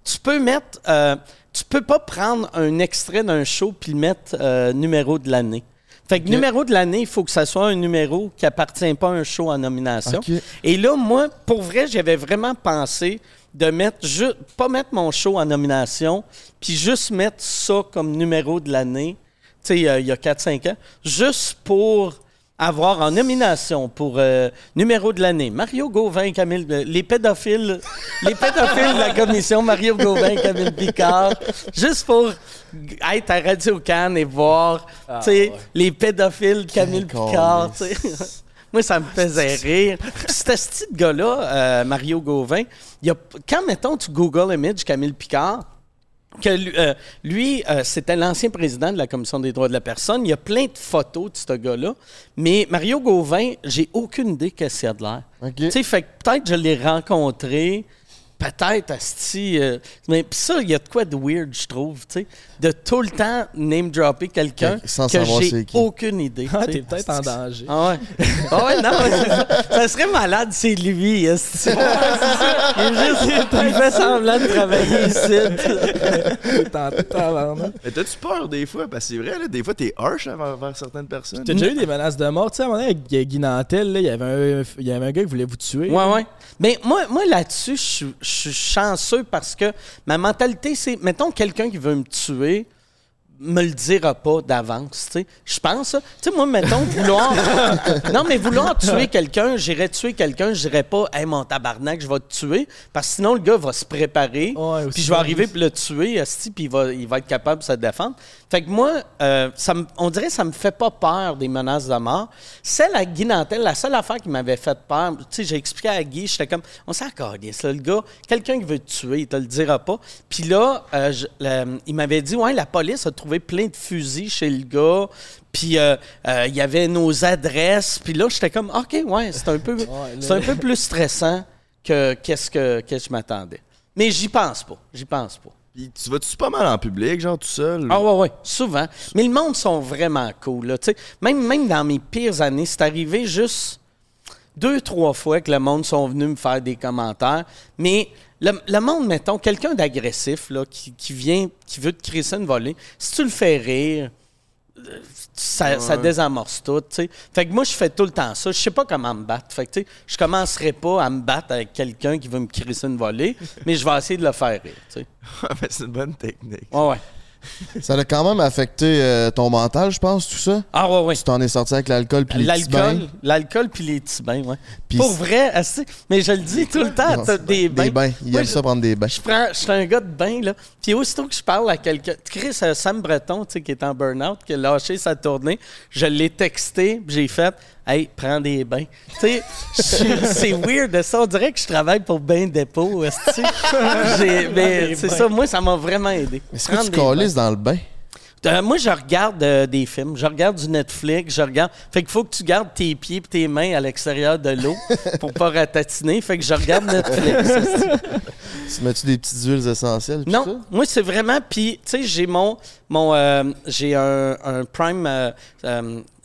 Speaker 3: tu peux mettre. euh, tu peux pas prendre un extrait d'un show puis le mettre euh, numéro de l'année. Fait que numéro de l'année, il faut que ça soit un numéro qui appartient pas à un show en nomination. Et là, moi, pour vrai, j'avais vraiment pensé de mettre ju- pas mettre mon show en nomination, puis juste mettre ça comme numéro de l'année, sais, il y a 4-5 ans, juste pour avoir en nomination pour euh, numéro de l'année Mario Gauvin, Camille, euh, les pédophiles, les pédophiles de la commission Mario Gauvin, Camille Picard, juste pour être à Radio Cannes et voir, tu sais, les pédophiles Camille Picard. Moi, ça me faisait rire. Puis ce petit gars-là, euh, Mario Gauvin, il y a, quand, mettons, tu Google Image Camille Picard, que lui, euh, lui, euh, c'était l'ancien président de la Commission des droits de la personne. Il y a plein de photos de ce gars-là. Mais Mario Gauvin, j'ai aucune idée qu'est-ce qu'il a de l'air. Tu sais, fait que peut-être je l'ai rencontré, peut-être, asti. euh, mais pis ça, il y a de quoi de weird, je trouve, tu sais, de tout le temps name-dropper quelqu'un
Speaker 6: Sans
Speaker 3: que
Speaker 6: savoir
Speaker 3: j'ai
Speaker 6: c'est qui.
Speaker 3: aucune idée.
Speaker 2: Ah, t'es peut-être en danger.
Speaker 3: Ah ouais. Ah ouais, non, mais c'est ça. ça serait malade, c'est lui. esti. Il, juste, il fait semblant de travailler ici.
Speaker 1: Mais t'as-tu peur des fois? Parce que c'est vrai, là, des fois, t'es harsh envers, certaines personnes.
Speaker 2: T'as déjà eu des menaces de mort, tu sais, à un moment donné, avec Guy Nantel, là, il y avait un, il y avait un gars qui voulait vous tuer.
Speaker 3: Ouais, ouais. Mais moi, moi là-dessus, je suis- je suis chanceux parce que ma mentalité, c'est, mettons, quelqu'un qui veut me tuer, me le dira pas d'avance, tu sais. Je pense, ça. tu sais, moi, mettons, vouloir... non, mais vouloir tuer quelqu'un, j'irais tuer quelqu'un, je dirais pas « Hey, mon tabarnak, je vais te tuer », parce que sinon, le gars va se préparer,
Speaker 2: Ouais,
Speaker 3: puis je vais arriver puis le tuer, puis il va, il va être capable de se défendre. Fait que moi, euh, ça me- on dirait que ça me fait pas peur des menaces de mort. Celle à Guy Nantel, la seule affaire qui m'avait fait peur, tu sais, j'ai expliqué à Guy, j'étais comme, on s'en calisse, le gars, quelqu'un qui veut te tuer, il te le dira pas. Puis là, euh, je- il m'avait dit, ouais, la police a trouvé plein de fusils chez le gars, puis euh, euh, il y avait nos adresses, puis là, j'étais comme, OK, ouais, c'est un peu, c'est un peu plus stressant que qu'est-ce que, que je m'attendais. Mais j'y pense pas, j'y pense pas.
Speaker 1: Puis tu vas-tu pas mal en public, genre tout seul?
Speaker 3: Ah ouais, ouais, souvent. Mais le monde sont vraiment cool. Là, tu sais. même, même dans mes pires années, c'est arrivé juste deux, trois fois que le monde sont venus me faire des commentaires. Mais le, le monde, mettons, quelqu'un d'agressif là, qui, qui vient, qui veut te crisser une volée, si tu le fais rire, ça, ça désamorce tout, tu sais. Fait que moi, je fais tout le temps ça. Je sais pas comment me battre. Fait que, tu sais, je commencerai pas à me battre avec quelqu'un qui veut me crisser une volée, mais je vais essayer de le faire rire,
Speaker 1: c'est une bonne technique.
Speaker 3: Ouais, ouais.
Speaker 6: Ça a quand même affecté euh, ton mental, je pense, tout ça?
Speaker 3: Ah, ouais, ouais.
Speaker 6: Tu t'en es sorti avec l'alcool puis les petits
Speaker 3: L'alcool,
Speaker 6: bains?
Speaker 3: l'alcool puis les petits bains, ouais. Pour vrai, assez- mais je le dis tout le temps, t'as des bains.
Speaker 6: Des bains. Il
Speaker 3: Moi,
Speaker 6: aime
Speaker 3: je-
Speaker 6: ça prendre des bains.
Speaker 3: Je prends, je suis un gars de bain, là. Puis aussitôt que je parle à quelqu'un, Chris, euh, Sam Breton, tu sais, qui est en burn-out, qui a lâché sa tournée, je l'ai texté, j'ai fait, hey, prends des bains. Tu sais, c'est weird de ça. On dirait que je travaille pour Bain Dépôt, Mais c'est ça, moi, ça m'a vraiment aidé.
Speaker 6: Est-ce que
Speaker 3: Prendre
Speaker 6: tu calisses dans le bain?
Speaker 3: Euh, moi, je regarde euh, des films, je regarde du Netflix, je regarde. Fait qu'il faut que tu gardes tes pieds et tes mains à l'extérieur de l'eau pour pas ratatiner. Fait que je regarde Netflix.
Speaker 6: Tu mets-tu des petites huiles essentielles? ça?
Speaker 3: non, moi, c'est vraiment. Puis, tu sais, j'ai mon. mon euh, j'ai un, un Prime. euh,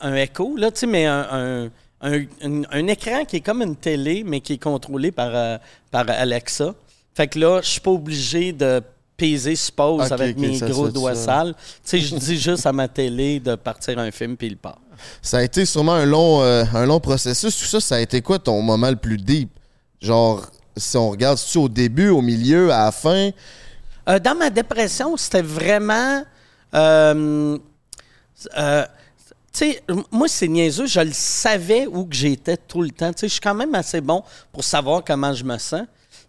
Speaker 3: un Echo, là, tu sais, mais un. un un, un- un écran qui est comme une télé, mais qui est contrôlé par, euh, par Alexa. Fait que là, je suis pas obligé de peser
Speaker 6: Ok,
Speaker 3: avec mes gros doigts
Speaker 6: ça.
Speaker 3: sales. Tu sais, je dis juste à ma télé de partir un film, puis il part.
Speaker 6: Ça a été sûrement un long, euh, un long processus. Tout ça, ça a été quoi ton moment le plus deep? Genre, si on regarde tu au début, au milieu, à la fin?
Speaker 3: Euh, dans ma dépression, c'était vraiment. euh, tu sais, m- moi, c'est niaiseux. Je le savais où que j'étais tout le temps. Tu sais, je suis quand même assez bon pour savoir comment je me sens.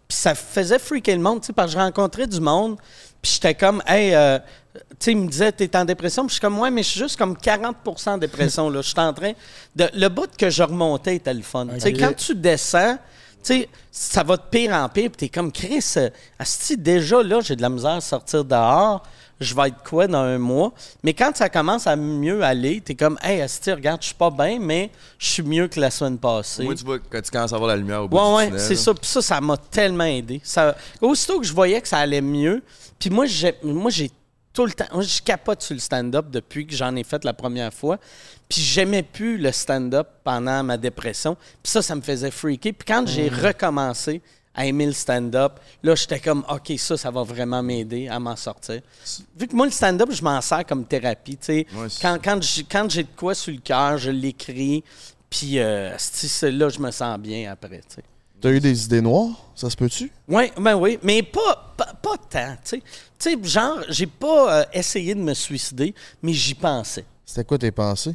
Speaker 3: Puis ça faisait freaker le monde, tu sais, parce que je rencontrais du monde. Puis j'étais comme, hey, euh, tu sais, il me disait, t'es en dépression. Puis je suis comme, ouais, mais je suis juste comme 40% en dépression, là. Je suis en train de. Le bout que je remontais était le fun. Tu sais, quand tu descends, tu sais, ça va de pire en pire, puis t'es comme Chris, euh, asti, déjà là, j'ai de la misère à sortir dehors, je vais être quoi dans un mois. Mais quand ça commence à mieux aller, t'es comme, hey, asti, regarde, je suis pas bien, mais je suis mieux que la semaine passée.
Speaker 1: Moi, tu vois, quand tu commences à voir la lumière au bout
Speaker 3: Ouais,
Speaker 1: du
Speaker 3: ouais, c'est ça. Puis ça, ça m'a tellement aidé. Ça, aussitôt que je voyais que ça allait mieux, puis moi, j'ai, moi, j'ai tout le temps. Moi, je capote sur le stand-up depuis que j'en ai fait la première fois. Puis j'aimais plus le stand-up pendant ma dépression. Puis ça, ça me faisait freaker. Puis quand j'ai
Speaker 1: Mm.
Speaker 3: recommencé à aimer le stand-up, là, j'étais comme, OK, ça, ça va vraiment m'aider à m'en sortir. Vu que moi, le stand-up, je m'en sers comme thérapie. tu sais.
Speaker 1: Ouais,
Speaker 3: quand, quand, j'ai, quand j'ai de quoi sur le cœur, je l'écris. Puis euh, là, je me sens bien après. tu sais.
Speaker 6: T'as eu des idées noires? Ça se peut-tu?
Speaker 3: Oui, ben oui, mais pas, pas, pas tant, tu sais. Tu sais, genre, j'ai pas euh, essayé de me suicider, mais j'y pensais.
Speaker 6: C'était quoi tes pensées?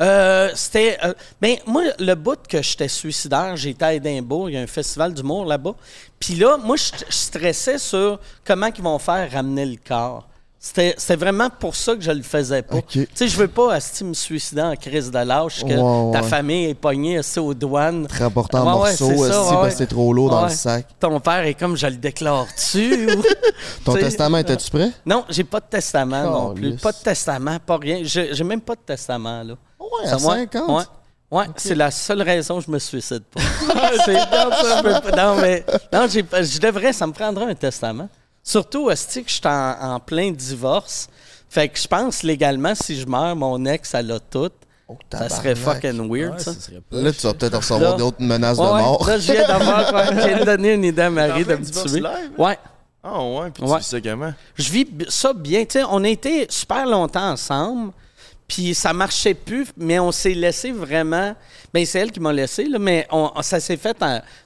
Speaker 3: Euh, c'était. euh, ben, moi, le bout que j'étais suicidaire, j'étais à Édimbourg, il y a un festival d'humour là-bas. Puis là, moi, je je stressais sur comment ils vont faire ramener le corps. C'était vraiment pour ça que je le faisais pas. Tu sais, je veux pas asti, me suicider en crise de lâche, que
Speaker 6: Ouais,
Speaker 3: ta
Speaker 6: ouais.
Speaker 3: famille est pognée asti, aux douanes.
Speaker 6: Te rapporter en
Speaker 3: Ouais, ouais,
Speaker 6: morceaux,
Speaker 3: c'est ça,
Speaker 6: esti,
Speaker 3: ouais,
Speaker 6: parce que c'est trop lourd dans le sac.
Speaker 3: Ton père est comme, je le déclare-tu?
Speaker 6: Ton testament, étais-tu prêt?
Speaker 3: Non, j'ai pas de testament non plus. Pas de testament, pas rien. J'ai même pas de testament, là.
Speaker 6: Ouais,
Speaker 3: Ça,
Speaker 6: à
Speaker 3: ouais,
Speaker 6: 50.
Speaker 3: Ouais, ouais c'est la seule raison que je me suicide pas. C'est- non, ça, je peux pas- non, mais non, j'ai je devrais, ça me prendrait un testament. Surtout, Asti, que je suis en, en plein divorce. Fait que je pense légalement, si je meurs, mon ex, elle a tout.
Speaker 6: Oh,
Speaker 3: Ça serait fucking weird,
Speaker 2: Ouais,
Speaker 3: ça.
Speaker 6: Là, tu vas peut-être recevoir d'autres menaces
Speaker 3: Ouais,
Speaker 6: de mort.
Speaker 3: Là, je viens d'avoir, ouais, je viens de donner une idée à Marie de me tuer.
Speaker 1: live?
Speaker 3: Ouais.
Speaker 1: Ah ouais, puis tu
Speaker 3: Ouais.
Speaker 1: vis ça comment?
Speaker 3: je vis ça bien. Tu sais, on a été super longtemps ensemble, puis ça marchait plus, mais on s'est laissé vraiment. Ben c'est elle qui m'a laissé, mais on, ça s'est fait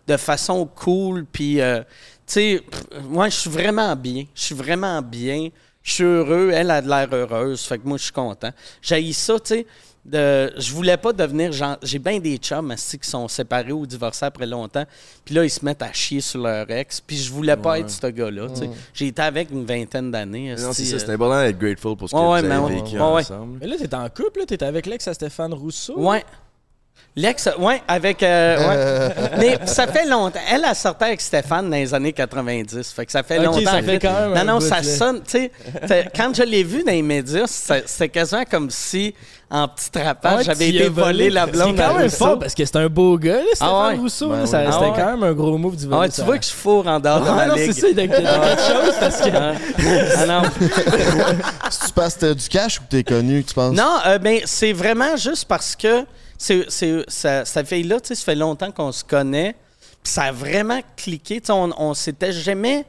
Speaker 3: de façon cool, puis euh, tu sais, moi je suis vraiment bien. Je suis vraiment bien. Je suis heureux. Elle a de l'air heureuse, fait que moi je suis content. J'ai ça, tu sais. De, je voulais pas devenir genre. J'ai bien des chums asti, qui sont séparés ou divorcés après longtemps. Puis là, ils se mettent à chier sur leur ex. Puis je voulais pas être ce gars-là. tu sais. J'ai été avec une vingtaine d'années.
Speaker 1: Non, c'est ça,
Speaker 3: euh,
Speaker 1: c'est important d'être grateful pour ce que
Speaker 3: Ouais, ouais,
Speaker 1: vous
Speaker 3: mais
Speaker 1: avez
Speaker 3: ouais.
Speaker 1: vécu
Speaker 3: Ouais, ouais.
Speaker 1: ensemble.
Speaker 2: Mais là, t'es en couple, là, t'es avec l'ex à Stéphane Rousseau.
Speaker 3: Ouais. L'ex, ouais, avec. euh, ouais. Mais ça fait longtemps. Elle a sorti avec Stéphane dans les années 90. Fait que ça fait
Speaker 2: Ok,
Speaker 3: longtemps.
Speaker 2: ça fait quand même
Speaker 3: Non, non, ça sonne. Tu sais, t'sais, quand je l'ai vu dans les médias, c'était quasiment comme si, en petit trapage,
Speaker 2: Ouais,
Speaker 3: j'avais
Speaker 2: tu y
Speaker 3: été volé la blonde
Speaker 2: C'est quand même fort parce que c'est un beau gars, là, Stéphane
Speaker 3: Ah ouais.
Speaker 2: Rousseau.
Speaker 6: Ben oui.
Speaker 3: Ah
Speaker 2: C'était
Speaker 3: ouais.
Speaker 2: quand même un gros move du
Speaker 3: Ah ouais, tu vois que je fourre en dehors de
Speaker 2: Ah
Speaker 3: ma
Speaker 2: non, c'est ça, il y a quelque chose parce que.
Speaker 3: Ah non.
Speaker 6: Si tu passes t'as du cash ou que t'es connu, tu penses?
Speaker 3: Non, euh, ben, c'est vraiment juste parce que c'est, ça, cette fille-là, ça fait longtemps qu'on se connaît. Puis ça a vraiment cliqué. On, on s'était jamais.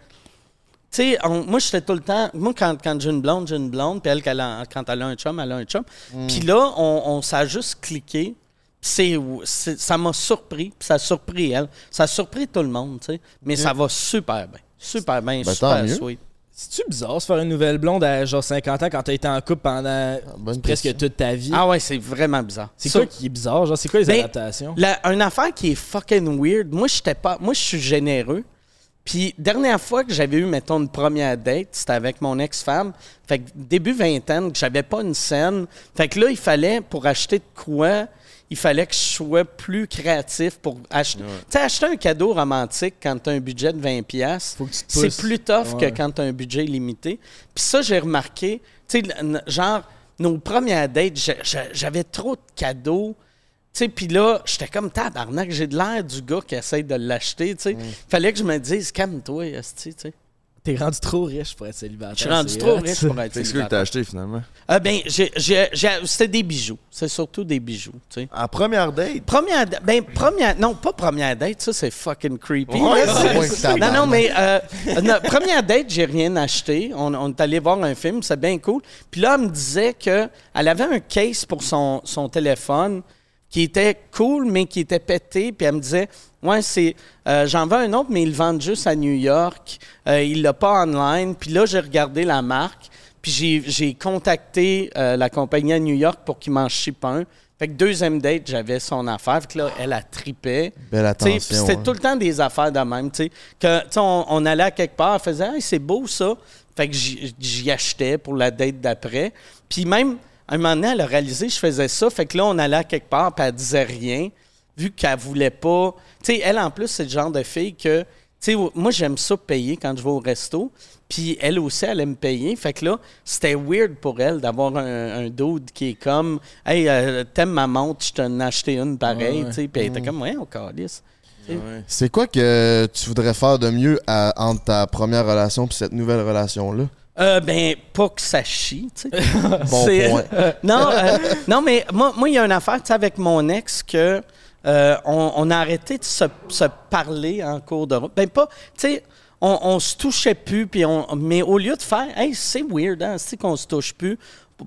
Speaker 3: Tu sais, moi, j'étais tout le temps. Moi, quand, quand j'ai une blonde, j'ai une blonde. Puis elle, quand elle a, quand elle a un chum, elle a un chum. Puis là, on, on ça a juste cliqué. C'est, ça m'a surpris. Puis ça a surpris elle. Ça a surpris tout le monde, tu sais. Mais ça va super bien. Super bien,
Speaker 6: Ben,
Speaker 3: super sweet.
Speaker 2: C'est-tu bizarre se faire une nouvelle blonde à genre 50 ans quand t'as été en couple pendant
Speaker 6: bonne
Speaker 2: presque
Speaker 6: question.
Speaker 2: toute ta vie?
Speaker 3: Ah ouais, c'est vraiment bizarre.
Speaker 2: c'est
Speaker 3: Ça-
Speaker 2: quoi qui est bizarre? Genre, c'est quoi les
Speaker 3: Ben,
Speaker 2: adaptations?
Speaker 3: La, une affaire qui est fucking weird. Moi, j'étais pas. Moi, je suis généreux. Puis, dernière fois que j'avais eu, mettons, une première date, c'était avec mon ex-femme. Fait que début vingtaine, que j'avais pas une scène. Fait que là, il fallait, pour acheter de quoi, il fallait que je sois plus créatif pour acheter. Tu sais, acheter un cadeau romantique quand tu as un budget de 20$, piastres,
Speaker 2: Faut que tu te
Speaker 3: c'est plus tough
Speaker 2: Ouais.
Speaker 3: que quand tu as un budget limité. Puis ça, j'ai remarqué, tu sais, genre, nos premières dates, j'a- j'a- j'avais trop de cadeaux. Tu sais, puis là, j'étais comme tabarnak, j'ai de l'air du gars qui essaye de l'acheter, tu sais. Fallait que je me dise, calme-toi, esti, tu sais.
Speaker 2: T'es rendu trop riche pour être célibataire.
Speaker 3: Je suis rendu trop riche pour être
Speaker 1: que c'est quoi que t'as
Speaker 3: célibataire.
Speaker 1: acheté finalement?
Speaker 3: Ah ben, j'ai- j'ai- j'ai- c'était des bijoux. C'est surtout des bijoux, tu sais.
Speaker 1: En première date?
Speaker 3: Première, da- ben, première, non, pas première date, ça c'est fucking creepy.
Speaker 1: Ouais,
Speaker 6: ouais,
Speaker 3: non, non, mais euh, non, première date, j'ai rien acheté. On, on est allé voir un film, c'est bien cool. Puis là, elle me disait que elle avait un case pour son, son téléphone qui était cool, mais qui était pété. Puis elle me disait, Ouais, c'est. euh, J'en veux un autre, mais ils le vendent juste à New York. Euh, il l'a pas online. Puis là, j'ai regardé la marque. Puis j'ai- contacté euh, la compagnie à New York pour qu'ils m'en chipent un. Fait que deuxième date, j'avais son affaire. Fait que là, elle a tripé.
Speaker 6: Belle attention,
Speaker 3: C'était
Speaker 6: ouais.
Speaker 3: tout le temps des affaires de même. tu sais. Que, on, on allait à quelque part, elle faisait hey, c'est beau ça. Fait que j'y achetais pour la date d'après. Puis même, un moment donné, elle a réalisé que je faisais ça. Fait que là, on allait à quelque part, puis elle disait rien, vu qu'elle voulait pas. Tu sais, elle, en plus, c'est le genre de fille que. Tu sais, moi, j'aime ça payer quand je vais au resto. Puis elle aussi, elle aime payer. Fait que là, c'était weird pour elle d'avoir un, un dude qui est comme Hey, euh, t'aimes ma montre, je t'en ai acheté une pareille. tu sais. Puis elle était comme Ouais, on calisse.
Speaker 6: C'est quoi que tu voudrais faire de mieux à- entre ta première relation et cette nouvelle relation-là?
Speaker 3: Euh, ben, pas que ça chie, tu sais.
Speaker 6: Bon
Speaker 3: C'est-
Speaker 6: point.
Speaker 3: non, euh, non, mais moi, moi, il y a une affaire, tu sais, avec mon ex que euh, on, on a arrêté de se, se parler en cours de route. Ben, pas, tu sais, on, on se touchait plus, puis on, mais au lieu de faire, hey, c'est weird, hein, c'est qu'on se touche plus.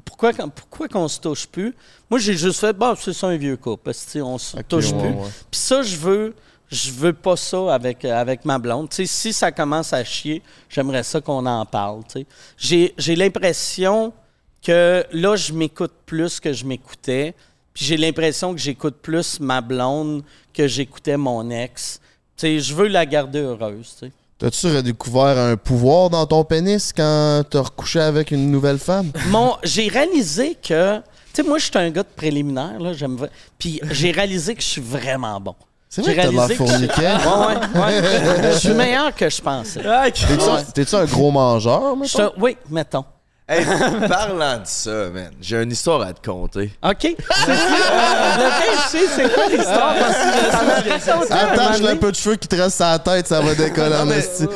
Speaker 3: Pourquoi, qu'on- pourquoi qu'on se touche plus? Moi, j'ai juste fait, bon, c'est ça un vieux couple, parce que, on se touche
Speaker 6: ouais,
Speaker 3: plus. Puis ça, je veux, je veux pas ça avec, avec ma blonde. Tu sais, si ça commence à chier, j'aimerais ça qu'on en parle. tu sais. J'ai, j'ai l'impression que là, je m'écoute plus que je m'écoutais. Puis j'ai l'impression que j'écoute plus ma blonde que j'écoutais mon ex. Tu sais, je veux la garder heureuse. tu sais.
Speaker 6: T'as-tu redécouvert un pouvoir dans ton pénis quand t'as recouché avec une nouvelle femme?
Speaker 3: Mon, j'ai réalisé que, tu sais, moi, je suis un gars de préliminaire, là, j'aime Puis j'ai réalisé que je suis vraiment bon.
Speaker 6: C'est vrai
Speaker 3: J'ai
Speaker 6: que t'as de la
Speaker 3: réalisé que je-
Speaker 6: fourniquet.
Speaker 3: Ouais, ouais, ouais. Je suis meilleur que je pensais.
Speaker 2: Ah.
Speaker 6: T'es-tu un- T'es-tu un gros mangeur,
Speaker 3: Je
Speaker 6: mettons?
Speaker 3: te- oui, mettons.
Speaker 1: Hey, parlant de ça, man, j'ai une histoire à te conter.
Speaker 3: OK. C'est je sais, c'est quoi l'histoire? Parce que
Speaker 6: Attache le peu de cheveux qui te reste sur la tête, ça va décoller en
Speaker 1: mais-
Speaker 6: esti.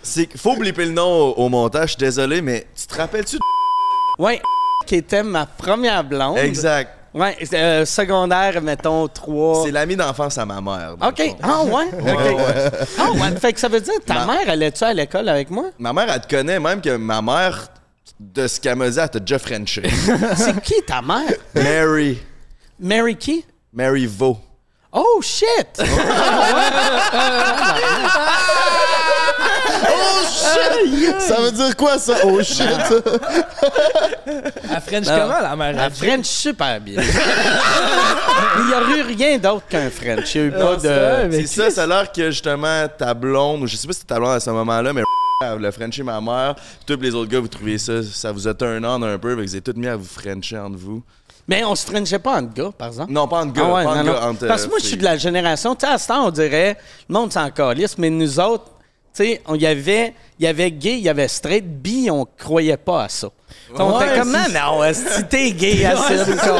Speaker 1: C'est qu'il faut blipper le nom au, au montage, je suis désolé, mais tu te rappelles-tu de...
Speaker 3: Ouais, qui était ma première blonde.
Speaker 1: Exact.
Speaker 3: Ouais, euh, secondaire, mettons, 3.
Speaker 1: C'est l'ami d'enfance à ma mère.
Speaker 3: OK. Ah, ouais?
Speaker 1: Ouais,
Speaker 3: OK.
Speaker 1: ouais.
Speaker 3: Ah, ouais. Fait que ça veut dire que ta
Speaker 1: Ma-
Speaker 3: mère, allait-tu à l'école avec moi?
Speaker 1: Ma mère, elle te connaît, même que ma mère, de ce qu'elle m'a dit, elle t'a déjà frenché.
Speaker 3: C'est qui ta mère?
Speaker 1: Mary.
Speaker 3: Mary qui?
Speaker 1: Mary Vaux.
Speaker 3: Oh, shit!
Speaker 6: Ça veut dire quoi, ça? Oh shit!
Speaker 2: À French
Speaker 3: Non.
Speaker 2: comment, la mère?
Speaker 3: La French super bien. Il n'y a eu rien d'autre qu'un French. Il n'y a eu pas
Speaker 2: c'est vrai,
Speaker 3: de.
Speaker 1: C'est ça, ça a l'air que justement ta blonde, ou je sais pas si c'était ta blonde à ce moment-là, mais voulait frencher ma mère. Tous les autres gars, vous trouviez ça, ça vous a turn on un peu, fait que vous êtes tous mis à vous frencher entre vous.
Speaker 3: Mais on se frenchait pas entre gars, par exemple?
Speaker 1: Non, pas entre gars,
Speaker 3: Ah ouais,
Speaker 1: pas entre
Speaker 3: non,
Speaker 1: gars, entre,
Speaker 3: Parce que moi, je suis de la génération, tu sais, à ce temps, on dirait, le monde s'en calisse, mais nous autres, tu sais, on- il y avait, y avait gay, il y avait straight, bi, on croyait pas à ça. On était comme,
Speaker 2: c'est-
Speaker 3: non, si t'es gay, assez, tu sais.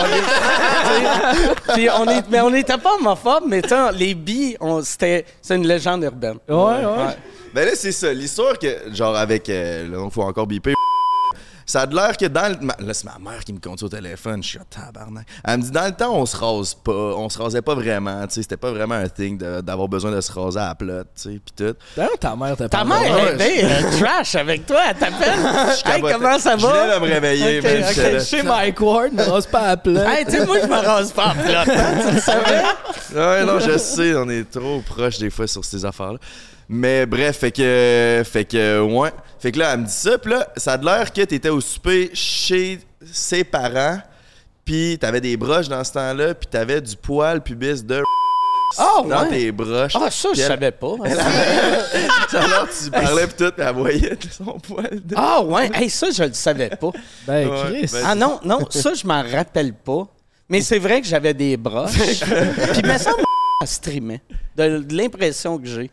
Speaker 3: Puis on est, mais on n'était pas homophobes, mais tu sais, les bi, c'était, c'est une légende urbaine.
Speaker 2: Ouais, ouais.
Speaker 1: Ben là, c'est ça. L'histoire que, genre, avec. Euh, là, faut encore biper. Ça a de l'air que dans le. ma- Là, c'est ma mère qui me compte au téléphone. Je suis en tabarnak. Elle me dit, dans le temps, on se rase pas. On se rasait pas vraiment. Tu sais, c'était pas vraiment un thing d'avoir besoin de se raser à la plotte, tu sais, pis tout.
Speaker 2: D'ailleurs, ta mère t'a
Speaker 3: Ta mère euh, trash avec toi, elle t'appelle. Hey, comment ça
Speaker 1: Je
Speaker 3: va?
Speaker 1: venais de me réveiller,
Speaker 3: Ok,
Speaker 1: man,
Speaker 3: ok.
Speaker 1: j'étais là.
Speaker 2: Chez Mike Ward, ne rase pas à plat.
Speaker 3: Hey, tu sais, moi, je me rase pas en plate, hein, tu le savais?
Speaker 1: Ouais, non, je sais, on est trop proches des fois sur ces affaires-là. Mais bref, fait que. Fait que, ouais. Fait que là, elle me dit ça, pis là, ça a l'air que t'étais au souper chez ses parents, pis t'avais des broches dans ce temps-là, pis t'avais du poil pubis de.
Speaker 3: Ah,
Speaker 1: dans
Speaker 3: ouais.
Speaker 1: tes broches.
Speaker 3: Ah, ça,
Speaker 1: Puis
Speaker 3: je
Speaker 1: elle-
Speaker 3: savais pas.
Speaker 1: Alors, tu parlais pis tout, pis elle voyait son poil de.
Speaker 3: Ah, ouais. Hey, ça, je le savais pas.
Speaker 2: Ben,
Speaker 1: Ouais,
Speaker 2: Chris.
Speaker 1: ben-
Speaker 3: Ah, non, non, ça, je m'en rappelle pas. Mais c'est vrai que j'avais des broches. Puis, mais ça, elle streamait. De, de l'impression que j'ai.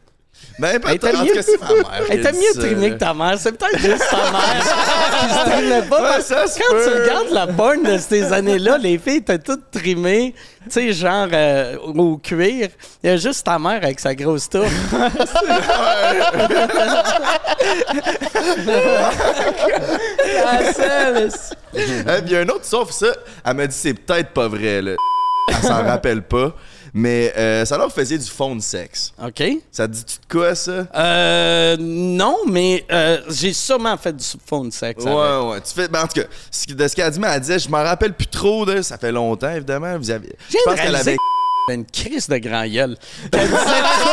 Speaker 1: Ben,
Speaker 3: mieux,
Speaker 1: cas, c'est ma mère.
Speaker 3: elle
Speaker 1: a
Speaker 3: était
Speaker 1: dit
Speaker 3: mieux
Speaker 1: là.
Speaker 3: que ta mère. C'est peut-être juste ta mère qui streamait pas.
Speaker 1: Ouais,
Speaker 3: parce
Speaker 1: ça
Speaker 3: que
Speaker 1: se
Speaker 3: quand tu regardes la porn de ces années-là, les filles étaient toutes trimées, tu sais, genre euh, au cuir. Il y a juste ta mère avec sa grosse touffe.
Speaker 2: C'est-
Speaker 1: Eh, puis il y a un autre sauf ça. Elle m'a dit c'est peut-être pas vrai, là. Elle s'en rappelle pas. Mais euh, ça leur faisait du fond de sexe.
Speaker 3: OK?
Speaker 1: Ça te dit-tu de quoi, ça?
Speaker 3: Euh, non, mais euh, j'ai sûrement fait du phone sexe. avec.
Speaker 1: Ouais, ouais. Tu fais, ben, en tout cas, de ce qu'elle a dit, mais elle disait, je m'en rappelle plus trop, là. Ça fait longtemps, évidemment. Vous avez, je pense qu'elle avait.
Speaker 3: Une crise de grand gueule. Elle disait tout.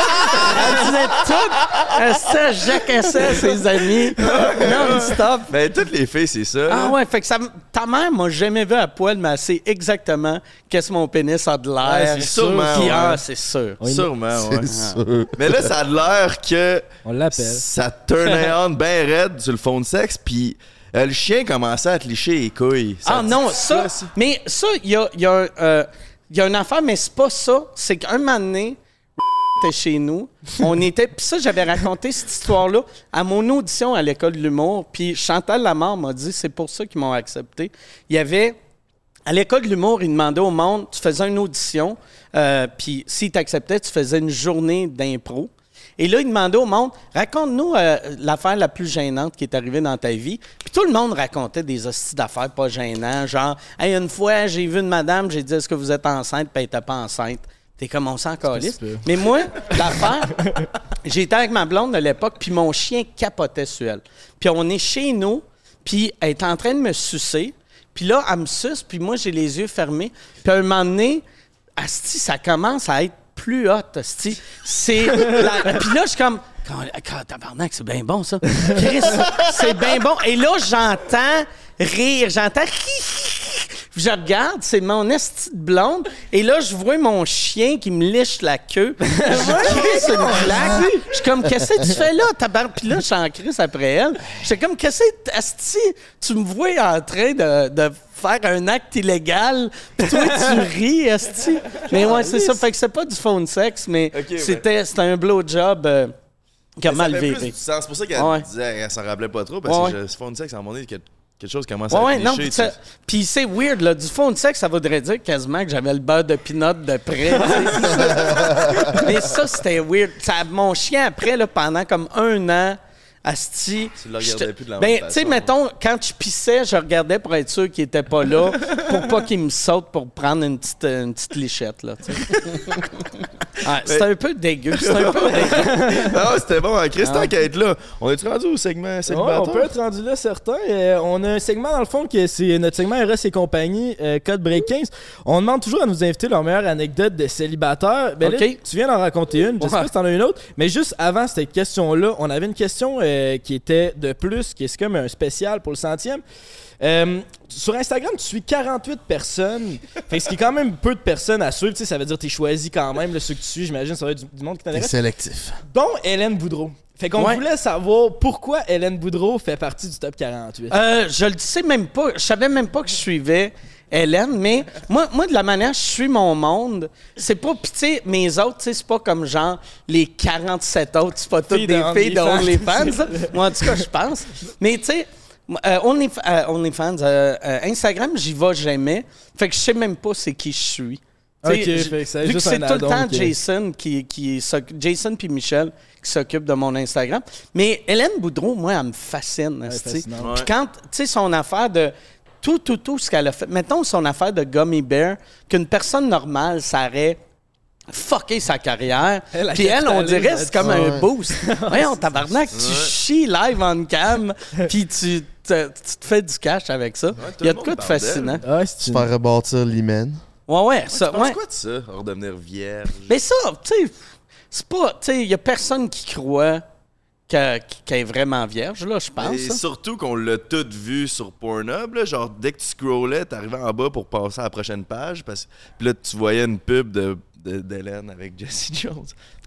Speaker 3: Elle disait tout. Jacassait ses amis non-stop.
Speaker 1: Ben, toutes les filles, c'est ça.
Speaker 3: Ah ouais, fait que ça, ta mère m'a jamais vu à poil, mais elle sait exactement qu'est-ce que mon pénis a de l'air.
Speaker 1: Ouais, c'est sûrement,
Speaker 3: Puis, ah, c'est sûr.
Speaker 1: Sûrement, ouais.
Speaker 6: C'est sûr.
Speaker 1: Mais là, ça a l'air que
Speaker 2: On l'appelle.
Speaker 1: ça turnait on bien raide sur le fond de sexe, puis euh, le chien commençait à te licher les couilles. Ça
Speaker 3: Ah non, ça,
Speaker 1: ça?
Speaker 3: mais ça, il y a, il y, a, euh, il y a une affaire, mais c'est pas ça. C'est qu'un moment donné, était chez nous. On était. Puis ça, j'avais raconté cette histoire-là à mon audition à l'école de l'humour. Puis Chantal Lamar m'a dit c'est pour ça qu'ils m'ont accepté. Il y avait. À l'école de l'humour, ils demandaient au monde tu faisais une audition, euh, puis s'ils t'acceptaient, tu faisais une journée d'impro. Et là, ils demandaient au monde raconte-nous euh, l'affaire la plus gênante qui est arrivée dans ta vie. Puis tout le monde racontait des hosties d'affaires pas gênants, genre hey, une fois, j'ai vu une madame, j'ai dit est-ce que vous êtes enceinte, puis elle était pas enceinte. T'es comme on s'en calisse. Mais moi, l'affaire, j'étais avec ma blonde de l'époque, puis mon chien capotait sur elle. Puis on est chez nous, puis elle est en train de me sucer. Puis là, elle me suce, puis moi, j'ai les yeux fermés. Puis à un moment donné, asti, ça commence à être plus hot, asti. C'est... la- Puis là, je suis comme... Quand, quand, tabarnak, c'est bien bon, ça. Chris, c'est bien bon. Et là, j'entends rire, j'entends... Je regarde, c'est mon esti de blonde, et là, je vois mon chien qui me liche la queue. Je crie sur une claque. Je suis comme, qu'est-ce que tu fais là, tabarnak? Puis là, je suis en crise après elle. J'étais comme, qu'est-ce que, asti, tu me vois en train de, de faire un acte illégal, puis toi, tu ris, asti. Mais ouais, c'est ça. Fait que c'est pas du phone sexe, mais c'était, c'était un blowjob euh, qui a mal
Speaker 1: sens. C'est pour ça qu'elle
Speaker 3: Ouais.
Speaker 1: disait qu'elle s'en rappelait pas trop, parce
Speaker 3: Ouais,
Speaker 1: que ce phone sexe, à un moment donné, que- quelque chose commence
Speaker 3: Ouais,
Speaker 1: à
Speaker 3: non, ça- puis c'est weird, là. Du fond de sexe, ça voudrait dire quasiment que j'avais le beurre de pinot de près. Mais ça, c'était weird. Ça, mon chien, après, là, pendant comme un an, Asti.
Speaker 1: Tu le regardais plus de la
Speaker 3: Ben, tu sais, mettons, quand je pissais, je regardais pour être sûr qu'il était pas là, pour pas qu'il me saute pour prendre une petite, une petite lichette, là, C'était un peu dégueu. C'était un peu dégueu.
Speaker 1: Non, c'était bon. Christian qui est là. On est rendu au segment
Speaker 2: Ouais,
Speaker 1: célibataire?
Speaker 2: on peut être rendu là, certains. Euh, on a un segment, dans le fond, que c'est notre segment RS et compagnie, euh, Code Break 15. On demande toujours à nous inviter leur meilleure anecdote de célibataire. Ben là, tu viens d'en raconter une. Je sais pas si t'en as une autre. Mais juste avant cette question-là, on avait une question euh, qui était de plus, qui est comme un spécial pour le centième. Euh, sur Instagram, tu suis 48 personnes. Fait que ce qui est quand même peu de personnes à suivre. Tu sais, ça veut dire que tu choisi quand même là, ceux que tu suis. J'imagine ça va être du, du monde qui
Speaker 6: C'est
Speaker 2: t'intéresse
Speaker 6: sélectif.
Speaker 2: dont Hélène Boudreau. Fait qu'on
Speaker 3: Ouais.
Speaker 2: voulait savoir pourquoi Hélène Boudreau fait partie du top 48.
Speaker 3: Euh, je le sais même pas. Je savais même pas que je suivais Hélène, mais moi, moi de la manière que je suis mon monde, c'est pas. Puis, tu sais, mes autres, tu sais, c'est pas comme genre les 47 autres, c'est pas toutes
Speaker 2: Filles
Speaker 3: des
Speaker 2: de
Speaker 3: filles de
Speaker 2: OnlyFans.
Speaker 3: OnlyFans. Moi, en tout cas, je pense. Mais, tu sais, euh, Onlyf- euh, OnlyFans, euh, euh, Instagram, j'y vais jamais. Fait que je sais même pas c'est qui je suis. Tu sais,
Speaker 2: Ok,
Speaker 3: j-
Speaker 2: fait que c'est
Speaker 3: vu que
Speaker 2: juste
Speaker 3: c'est
Speaker 2: un
Speaker 3: tout le temps
Speaker 2: qui-
Speaker 3: Jason qui, qui s'oc- Jason puis Michel qui s'occupent de mon Instagram. Mais Hélène Boudreau, moi, elle me fascine. esti. Puis quand, tu sais, son affaire de tout, tout, tout ce qu'elle a fait. Mettons son affaire de Gummy Bear, qu'une personne normale, ça aurait fucké sa carrière. Puis elle, on dirait, c'est comme un boost. Voyons, tabarnak, tu chies live on cam, puis tu, te- tu te fais du cash avec ça. Il y a de quoi de fascinant.
Speaker 2: Ah, c'est
Speaker 6: Se
Speaker 2: une-
Speaker 6: faire rebâtir l'hymen.
Speaker 3: Ouais, ouais, ça, ouais.
Speaker 1: quoi de ça, redevenir vierge?
Speaker 3: Mais ça, tu sais, c'est pas. Tu sais, il y a personne qui croit qu'elle est vraiment vierge, là, je pense.
Speaker 1: Et
Speaker 3: hein.
Speaker 1: surtout qu'on l'a tout vu sur Pornhub, là, genre dès que tu scrollais, t'arrivais en bas pour passer à la prochaine page, parce puis là tu voyais une pub de- d'Hélène avec Jesse Jones.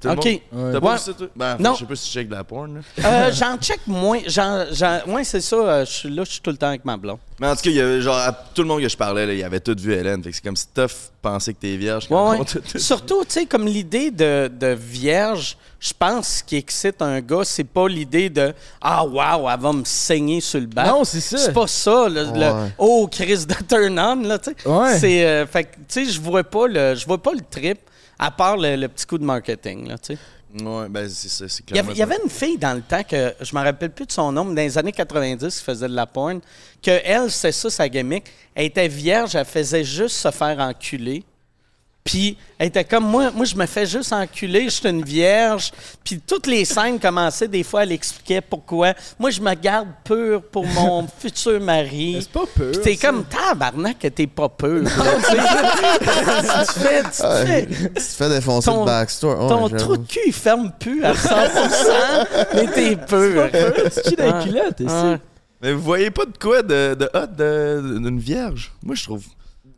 Speaker 1: Tout le
Speaker 3: Ok.
Speaker 1: monde- T'as
Speaker 3: Ouais.
Speaker 1: pas vu ça, toi? Ben,
Speaker 3: Non.
Speaker 1: je sais pas si tu check de la porn.
Speaker 3: Euh, j'en check moins. J'en, j'en- ouais, c'est ça. euh, je suis là, je suis tout le temps avec ma blonde.
Speaker 1: Mais en tout cas, il y avait, genre, à tout le monde que je parlais, là, il avait tout vu Hélène. Fait que c'est comme si Tough pensait que t'es vierge.
Speaker 3: Ouais, Surtout, tu sais, comme l'idée de, de vierge, je pense ce qui excite un gars, c'est pas l'idée de Ah, wow, elle va me saigner sur le bas.
Speaker 2: Non, c'est ça.
Speaker 3: C'est pas ça, le. Oh, Chris de turn on, là, tu sais.
Speaker 2: Ouais.
Speaker 3: C'est, euh, fait que, tu sais, je vois pas le, je vois pas le trip, à part le, le petit coup de marketing, là, tu sais.
Speaker 1: Ouais, ben c'est ça, c'est
Speaker 3: Il y, avait,
Speaker 1: clairement
Speaker 3: il y avait une fille dans le temps que je me rappelle plus de son nom, mais dans les années 90 qui faisait de la porn, que elle, c'est ça sa gimmick. Elle était vierge, elle faisait juste se faire enculer. Puis elle était comme moi, moi je me fais juste enculer, je suis une vierge. Puis toutes les scènes commençaient des fois, elle expliquait pourquoi. Moi je me garde pure pour mon futur mari.
Speaker 2: C'est pas peur.
Speaker 3: Puis t'es
Speaker 2: ça.
Speaker 3: comme tabarnak que t'es pas peur. là, tu sais. tu fais, tu te fais-
Speaker 6: Tu te fais défoncer
Speaker 3: Ton-
Speaker 6: le backstore. Ouais,
Speaker 3: ton trou de cul il ferme plus à 100%, mais t'es peur.
Speaker 2: Tu chies dans les culottes, ici.
Speaker 1: Mais vous voyez pas de quoi de, de hot de- d'une vierge? Moi, je trouve.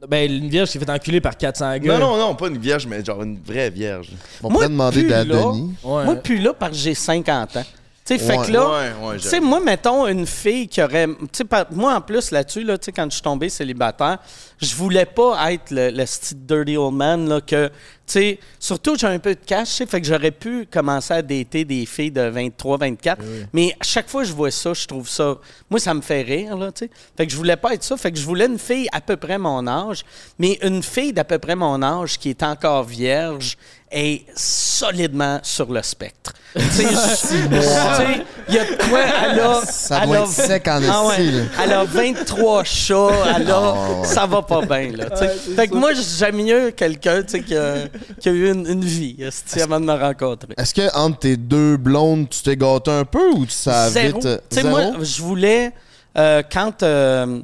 Speaker 2: Ben, une vierge qui s'est fait enculer par 400 gars.
Speaker 1: Non, non, non, pas une vierge, mais genre une vraie vierge.
Speaker 6: On
Speaker 3: Moi,
Speaker 6: pourrait demander
Speaker 3: là.
Speaker 2: Ouais.
Speaker 3: Moi, plus là, parce que j'ai 50 ans. Tu sais, fait que là, tu sais, moi, mettons une fille qui aurait. Tu sais, moi, en plus, là-dessus, là, tu sais, quand je suis tombé célibataire, je voulais pas être le, le style dirty old man, là, que. Tu sais, surtout, j'ai un peu de cash, tu sais, fait que j'aurais pu commencer à dater des filles de 23, 24. Mais à chaque fois que je vois ça, je trouve ça. Moi, ça me fait rire, là, tu sais. Fait que je voulais pas être ça. Fait que je voulais une fille à peu près mon âge, mais une fille d'à peu près mon âge qui est encore vierge est solidement sur le spectre. Tu sais, je- tu sais, il y a de quoi, elle a...
Speaker 6: Ça
Speaker 3: elle
Speaker 6: doit
Speaker 3: a-
Speaker 6: être sec en
Speaker 3: Ah ouais. Elle a 23 chats, elle a... Ça va pas bien, là. tu sais. fait que moi, j'aime mieux quelqu'un, tu sais, qui a, qui a eu une, une vie, avant de me rencontrer.
Speaker 6: Est-ce que entre tes deux blondes, tu t'es gâté un peu ou tu ça
Speaker 3: Zéro.
Speaker 6: vite? euh,
Speaker 3: Tu sais,
Speaker 6: zéro?
Speaker 3: moi, je voulais, euh, quand euh,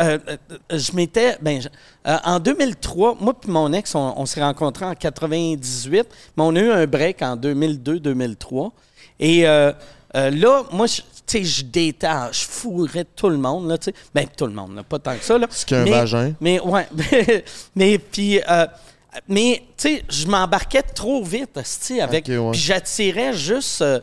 Speaker 3: euh, euh, je m'étais. Ben, euh, en 2003, moi et mon ex, on, on s'est rencontrés en 98, mais on a eu un break en 2002-2003. Et euh, là, moi, je- tu sais, je datais, en- je fourrais tout le monde, là, tu sais. Ben, tout le monde, là, pas tant que ça, là.
Speaker 6: C'est qu'un vagin.
Speaker 3: Mais, ouais. mais, puis, euh, mais, tu sais, je m'embarquais trop vite, esti, avec.
Speaker 6: Ouais.
Speaker 3: Puis j'attirais juste euh,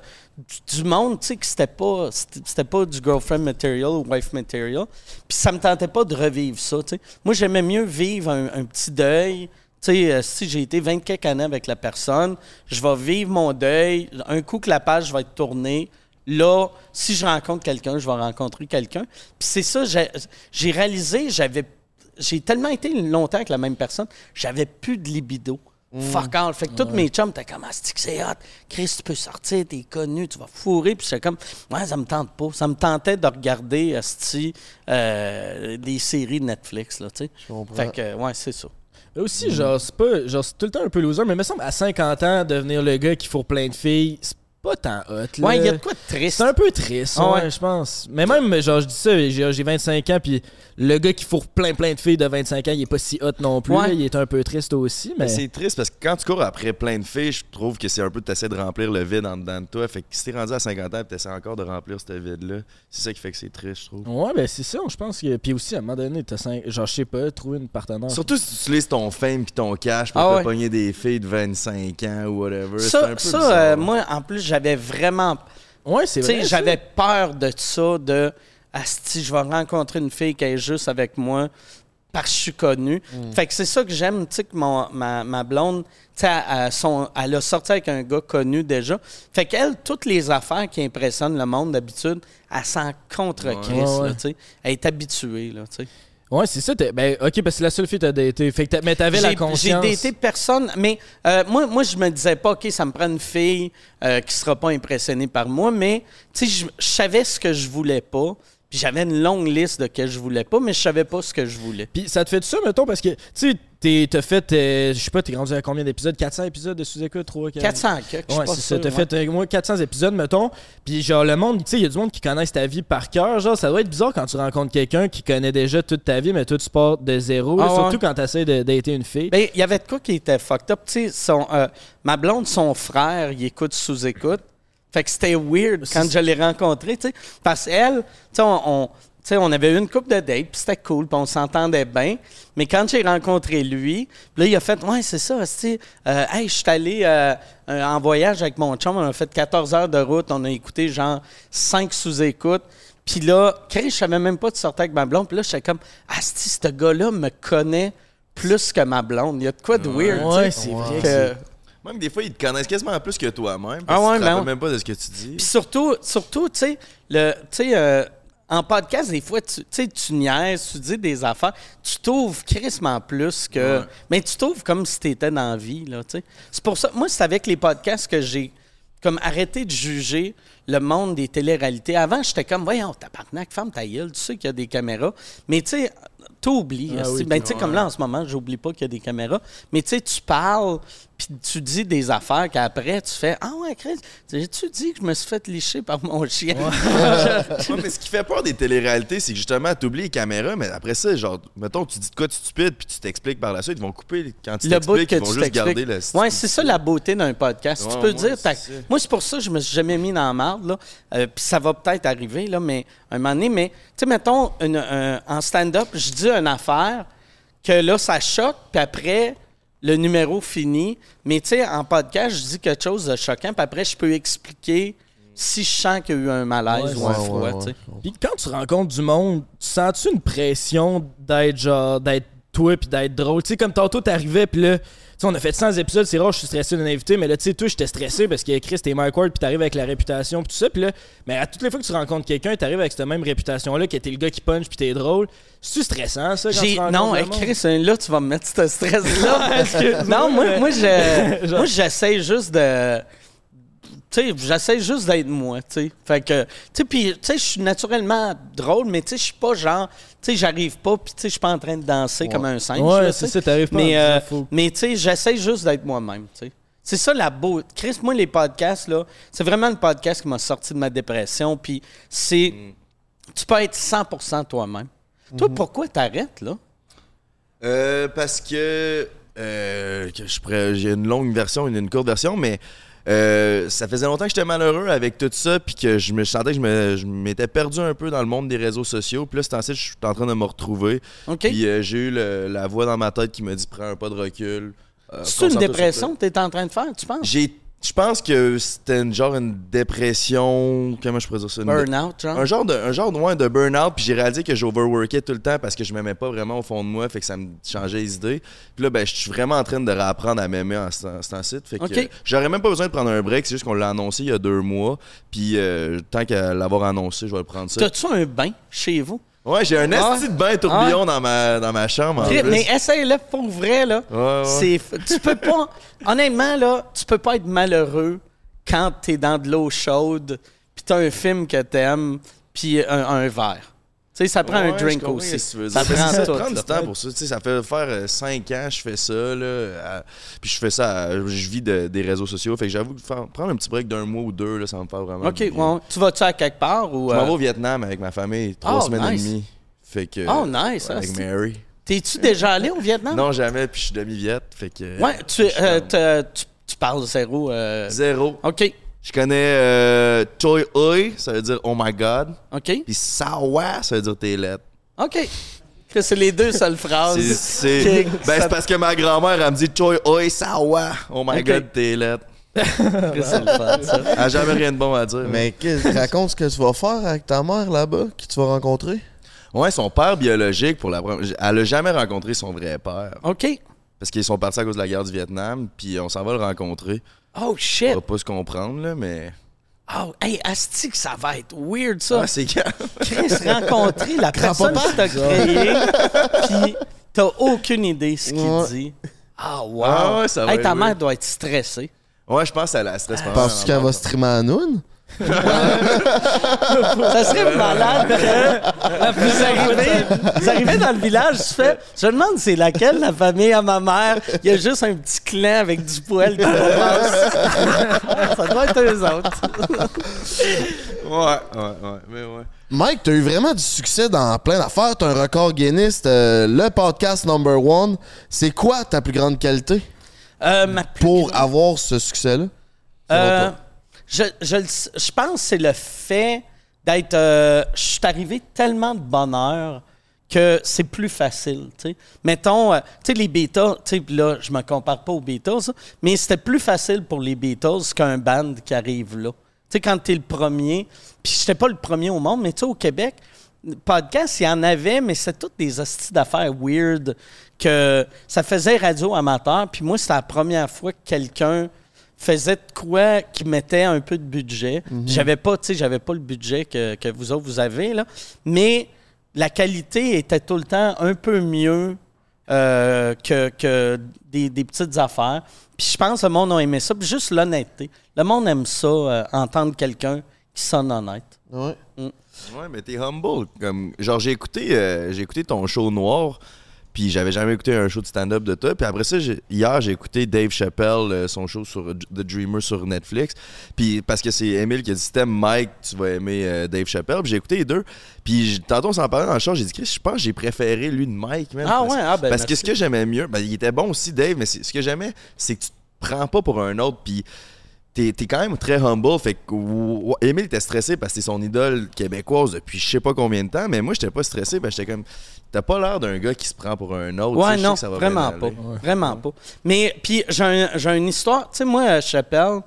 Speaker 3: du, monde, tu sais, que c'était pas, c'était pas du girlfriend material ou wife material. Puis ça me tentait pas de revivre ça, tu sais. Moi, j'aimais mieux vivre un, petit deuil. Tu sais, euh, si j'ai été 24 années avec la personne, je vais vivre mon deuil. Un coup que la page va être tournée, là, si je rencontre quelqu'un, je vais rencontrer quelqu'un. Puis c'est ça, j'ai réalisé, j'avais j'ai tellement été longtemps avec la même personne, j'avais plus de libido. Fuck all. Fait que tous mes chums étaient comme, ah, c'est que c'est hot? Chris, tu peux sortir, t'es connu, tu vas fourrer. Puis j'étais comme, ouais, ça me tente pas. Ça me tentait de regarder, asti, euh, des séries de Netflix, là, tu sais. Fait que, ouais, c'est ça.
Speaker 2: Mais aussi, genre, c'est pas. Genre, c'est tout le temps un peu loser, mais il me semble à 50 ans, devenir le gars qui fourre plein de filles, c'est pas tant hot, là.
Speaker 3: Ouais, il y a de quoi de triste.
Speaker 2: C'est un peu triste,
Speaker 3: Ah
Speaker 2: ouais,
Speaker 3: ouais.
Speaker 2: je pense. Mais même, genre, je dis ça, j'ai j'ai 25 ans, puis le gars qui fourre plein plein de filles de 25 ans, il est pas si hot non plus.
Speaker 3: Ouais.
Speaker 2: là, il est un peu triste aussi, mais.
Speaker 1: Mais c'est triste parce que quand tu cours après plein de filles, je trouve que c'est un peu t'essaies de remplir le vide en dedans de toi. Fait que si t'es rendu à 50 ans et t'essaies encore de remplir ce vide-là, c'est ça qui fait que c'est triste, je trouve.
Speaker 2: Ouais, ben c'est ça, je pense que. Puis aussi, à un moment donné, t'as cinq... genre, je sais pas, trouver une partenaire.
Speaker 1: Surtout si tu utilises ton fame puis ton cash pour
Speaker 3: Ah
Speaker 1: te
Speaker 3: ouais.
Speaker 1: pogner des filles de 25 ans ou whatever. c'est un
Speaker 3: Ça,
Speaker 1: peu
Speaker 3: ça euh, moi, en plus, j'avais vraiment
Speaker 2: Ouais, c'est vrai.
Speaker 3: j'avais peur de ça, de Asti, je vais rencontrer une fille qui est juste avec moi parce que je suis connu. Fait que c'est ça que j'aime, tu sais, que mon- ma, ma blonde, tu sais, elle, elle a sorti avec un gars connu déjà. Fait qu'elle, toutes les affaires qui impressionnent le monde d'habitude, elle s'en contre
Speaker 2: Ouais, ouais.
Speaker 3: tu sais. Elle est habituée, là, tu sais.
Speaker 2: Ouais, c'est ça. t'es- Ben, ok, parce que c'est la seule fille que t'as daté. Fait que mais t'avais la conscience.
Speaker 3: J'ai daté personne, mais euh, moi, moi, je me disais pas, OK, ça me prend une fille euh, qui sera pas impressionnée par moi, mais tu sais, je, je savais ce que je voulais pas, puis j'avais une longue liste de ce que je voulais pas, mais je savais pas ce que je voulais.
Speaker 2: Puis ça te fait ça, mettons, parce que, tu sais, t'es- t'as fait, euh, je sais pas, t'es rendu à combien d'épisodes? 400 épisodes de sous-écoute 3
Speaker 3: 400 que, je suis
Speaker 2: Ouais, c'est ça. T'as
Speaker 3: ouais.
Speaker 2: fait, euh, moi, 400 épisodes, mettons. Puis, genre, le monde, tu sais, il y a du monde qui connaissent ta vie par cœur. Genre, ça doit être bizarre quand tu rencontres quelqu'un qui connaît déjà toute ta vie, mais toi, tu pars de zéro.
Speaker 3: Ah ouais.
Speaker 2: surtout quand t'essaies de dater une fille.
Speaker 3: Ben, il y avait de quoi qui était fucked up. Tu sais, son, euh, ma blonde, son frère, il écoute sous-écoute. Fait que c'était weird quand je l'ai rencontré, tu sais. Parce qu'elle, tu sais, on, on- tu sais, on avait eu une couple de dates, puis c'était cool, puis on s'entendait bien. Mais quand j'ai rencontré lui, là, il a fait, ouais, c'est ça, tu sais, euh, hey, je suis allé euh, en voyage avec mon chum, on a fait 14 heures de route, on a écouté genre 5 sous-écoutes. Puis là, je savais même pas de sortir avec ma blonde. Puis là, j'étais comme, ah, si, ce gars-là me connaît plus que ma blonde. Il y a de quoi de weird,
Speaker 2: Ouais,
Speaker 3: tu sais,
Speaker 2: c'est vrai.
Speaker 3: que-
Speaker 1: Même des fois, ils te connaissent quasiment plus que toi-même.
Speaker 3: Ah ouais,
Speaker 1: tu te
Speaker 3: ben
Speaker 1: même pas de ce que tu dis.
Speaker 3: Puis surtout, surtout tu sais, le- tu sais, euh, en podcast, des fois, tu tu sais, tu niaises, tu dis des affaires, tu t'ouvres crissement plus que.
Speaker 1: Ouais.
Speaker 3: Mais tu t'ouvres comme si tu étais dans la vie, là, tu sais. C'est pour ça, moi, c'est avec les podcasts que j'ai comme arrêté de juger le monde des téléréalités. Avant, j'étais comme, voyons, tabarnak, ferme ta gueule, tu sais qu'il y a des caméras. Mais tu sais, T'oublies.
Speaker 2: Ah oui,
Speaker 3: ben, tu sais, comme là, en ce moment, j'oublie pas qu'il y a des caméras. Mais tu sais, tu parles, puis tu dis des affaires qu'après, tu fais Ah ouais, Chris, j'ai-tu dit que je me suis fait licher par mon chien?
Speaker 1: Ouais, mais ce qui fait peur des téléréalités, c'est que justement, t'oublies les caméras, mais après ça, genre, mettons, tu dis de quoi de stupide, puis tu t'expliques par la suite, ils vont couper quand tu t'expliques, ils vont
Speaker 3: tu
Speaker 1: juste garder le
Speaker 3: Ouais, c'est ça la beauté d'un podcast. tu peux
Speaker 1: ouais,
Speaker 3: dire, moi c'est pour ça que je me suis jamais mis dans la marde là. Euh, Puis ça va peut-être arriver là, mais un moment donné, mais tu sais, mettons une- un- en stand-up, je dis une affaire que là ça choque, puis après le numéro finit. Mais tu sais, en podcast, je dis quelque chose de choquant, puis après je peux expliquer si je sens qu'il y a eu un malaise
Speaker 2: Ouais,
Speaker 3: ou un froid.
Speaker 6: ouais, ouais.
Speaker 2: Puis quand tu rencontres du monde, tu sens-tu une pression d'être genre, d'être toi puis d'être drôle? Tu sais, comme tantôt t'arrivais puis là, sais, on a fait 100 épisodes, c'est rare, je suis stressé d'un invité, mais là, tu sais, toi, j'étais stressé parce que Chris, t'es Mike Ward puis t'arrives avec la réputation puis tout ça, puis là, mais à toutes les fois que tu rencontres quelqu'un, t'arrives avec cette même réputation-là, que t'es le gars qui punch puis t'es drôle. C'est-tu stressant, ça, quand tu
Speaker 3: non,
Speaker 2: monde?
Speaker 3: Chris, là, tu vas me mettre ce stress-là. Non, moi, moi, j'essaie juste de. Tu sais, j'essaie juste d'être moi, tu sais. Fait que, tu sais, puis, tu sais, je suis naturellement drôle, mais tu sais, je suis pas genre, tu sais, j'arrive pas, puis tu sais, je suis pas en train de danser comme un singe.
Speaker 2: Ouais, c'est ça, t'arrives pas
Speaker 3: Mais, euh, mais tu sais, j'essaie juste d'être moi-même, tu sais. C'est ça la beau. Chris, moi, les podcasts, là, c'est vraiment le podcast qui m'a sorti de ma dépression, puis c'est. Tu peux être 100% toi-même. Toi, pourquoi t'arrêtes, là?
Speaker 1: Euh, parce que, euh, que je pourrais- j'ai une longue version et une courte version, mais euh, ça faisait longtemps que j'étais malheureux avec tout ça, puis que je me sentais que je m'étais perdu un peu dans le monde des réseaux sociaux. Puis là, c'est ainsi, je suis en train de me retrouver.
Speaker 3: OK?
Speaker 1: Puis euh, j'ai eu le- la voix dans ma tête qui me dit prends un pas de recul. euh,
Speaker 3: C'est une dépression que tu es en train de faire, tu penses?
Speaker 1: J'ai, je pense que c'était une genre une dépression. Comment je pourrais dire ça?
Speaker 3: Burnout, genre?
Speaker 1: un genre de un genre de, ouais, de burn-out puis j'ai réalisé que j'overworkais tout le temps parce que je m'aimais pas vraiment au fond de moi fait que ça me changeait les idées puis là ben je suis vraiment en train de réapprendre à m'aimer en ce temps-ci fait que euh, j'aurais même pas besoin de prendre un break c'est juste qu'on l'a annoncé il y a deux mois puis euh, tant qu'à l'avoir annoncé je vais le prendre ça
Speaker 3: T'as-tu un bain chez vous?
Speaker 1: Ouais j'ai un
Speaker 3: Ah.
Speaker 1: esti de bain tourbillon dans ma dans ma chambre en plus.
Speaker 3: Mais essaye-le pour vrai, là.
Speaker 1: Ouais,
Speaker 3: tu peux pas, honnêtement, là, tu peux pas être malheureux quand t'es dans de l'eau chaude, puis t'as un film que t'aimes, puis un, un verre. Sais, ça prend un
Speaker 1: Ouais,
Speaker 3: drink aussi.
Speaker 1: tu veux
Speaker 3: Ça prend
Speaker 1: ça
Speaker 3: tout.
Speaker 1: prend du temps pour ça. Ça fait faire 5 ans que je fais ça. Là, à- puis je fais ça, à- je vis de- des réseaux sociaux. Fait que j'avoue que faire- prendre un petit break d'un mois ou deux, là, ça va me faire vraiment.
Speaker 3: OK,
Speaker 1: du bien.
Speaker 3: ouais. Tu vas-tu à quelque part ou.
Speaker 1: Je m'en
Speaker 3: euh,
Speaker 1: vais au Vietnam avec ma famille, trois
Speaker 3: Oh,
Speaker 1: semaines
Speaker 3: nice.
Speaker 1: et demie. Fait que,
Speaker 3: Oh, nice, hein,
Speaker 1: avec Mary.
Speaker 3: T'es-tu déjà allé au Vietnam?
Speaker 1: Non, jamais, puis je suis demi-viette. Fait que.
Speaker 3: Ouais, tu, euh, tu, tu parles zéro. euh,
Speaker 1: Zéro.
Speaker 3: OK,
Speaker 1: Je connais euh, Choi Oi, ça veut dire Oh my God.
Speaker 3: OK,
Speaker 1: Puis Sawa, ça veut dire t'es lettre.
Speaker 3: OK. Que c'est les deux seules phrases.
Speaker 1: C'est- ben,
Speaker 3: ça-
Speaker 1: c'est parce que ma grand-mère, elle me dit Choi Oi, Sawa. Oh my. God, t'es lettre.
Speaker 3: que c'est le fun, ça.
Speaker 1: Elle a jamais rien de bon à dire.
Speaker 6: Mais raconte ce que tu vas faire avec ta mère là-bas, qui tu vas rencontrer.
Speaker 1: Ouais, son père biologique, pour la première- elle a jamais rencontré son vrai père.
Speaker 3: OK.
Speaker 1: Parce qu'ils sont partis à cause de la guerre du Vietnam, puis on s'en va le rencontrer.
Speaker 3: Oh,
Speaker 1: On
Speaker 3: shit.
Speaker 1: va pas se comprendre, là, mais.
Speaker 3: Oh, hey, Asti, que ça va être weird, ça.
Speaker 1: Ah, c'est quand?
Speaker 3: Chris, rencontrer la personne
Speaker 6: Grand-papa?
Speaker 3: qui t'a créé, puis t'as aucune idée ce qu'il
Speaker 6: Ouais.
Speaker 3: dit. Ah, wow.
Speaker 1: Ah ouais, ça va
Speaker 3: Hey, ta mère doit être stressée.
Speaker 1: Ouais, je pense à la stress
Speaker 6: Penses-tu qu'elle va streamer à Noon?
Speaker 3: Ça serait malade que vous arrivez, vous arrivez dans le village, tu fais Je me demande c'est laquelle la famille à ma mère. Il y a juste un petit clan avec du poil qui passe. Ça doit être eux autres.
Speaker 1: Ouais, ouais, ouais, mais ouais.
Speaker 6: Mike, t'as eu vraiment du succès dans plein d'affaires. T'as un record Guinness, le podcast number one. C'est quoi ta plus grande qualité?
Speaker 3: Euh, ma plus
Speaker 6: pour
Speaker 3: grande-
Speaker 6: avoir ce succès-là?
Speaker 3: Euh? Je, je, je pense que c'est le fait d'être. euh, je suis arrivé tellement de bonheur que c'est plus facile. Mettons, euh, les Beatles, là, je me compare pas aux Beatles, mais c'était plus facile pour les Beatles qu'un band qui arrive là. Tu quand tu es le premier, puis j'étais pas le premier au monde, mais tu sais, au Québec, podcast, il y en avait, mais c'était toutes des hosties d'affaires weird que ça faisait radio amateur. Puis moi, c'était la première fois que quelqu'un faisait de quoi qui mettait un peu de budget. J'avais pas, tu sais, j'avais pas le budget que, que vous autres vous avez là, mais la qualité était tout le temps un peu mieux euh, que, que des, des petites affaires. Puis je pense que le monde a aimé ça. Puis juste l'honnêteté. Le monde aime ça, euh, entendre quelqu'un qui sonne honnête.
Speaker 6: Ouais.
Speaker 1: Ouais, Ouais, mais t'es humble. Comme, genre, j'ai écouté, euh, j'ai écouté ton show noir, puis j'avais jamais écouté un show de stand-up de toi. Puis après ça, hier, j'ai écouté Dave Chappelle, euh, son show sur The Dreamer sur Netflix. Puis parce que c'est Emile qui a dit si t'aimes Mike, tu vas aimer euh, Dave Chappelle. Puis j'ai écouté les deux. Puis tantôt, on s'en parlait dans le show, j'ai dit Chris, je pense que j'ai préféré lui de Mike, man.
Speaker 3: Ah
Speaker 1: Parce-
Speaker 3: ouais, ah ben
Speaker 1: Parce que ce que j'aimais mieux, ben, il était bon aussi, Dave, mais ce que j'aimais, c'est que tu te prends pas pour un autre. Puis t'es es quand même très humble. Fait que ou- Émile était stressé parce que c'est son idole québécoise depuis je sais pas combien de temps. Mais moi, j'étais pas stressé parce que j'étais comme. T'as pas l'air d'un gars qui se prend pour un autre. tu sais,
Speaker 3: Ouais, non,
Speaker 1: que ça va
Speaker 3: vraiment pas. Vraiment pas. Mais, puis, j'ai un- j'ai une histoire. Tu sais, moi, Chappelle,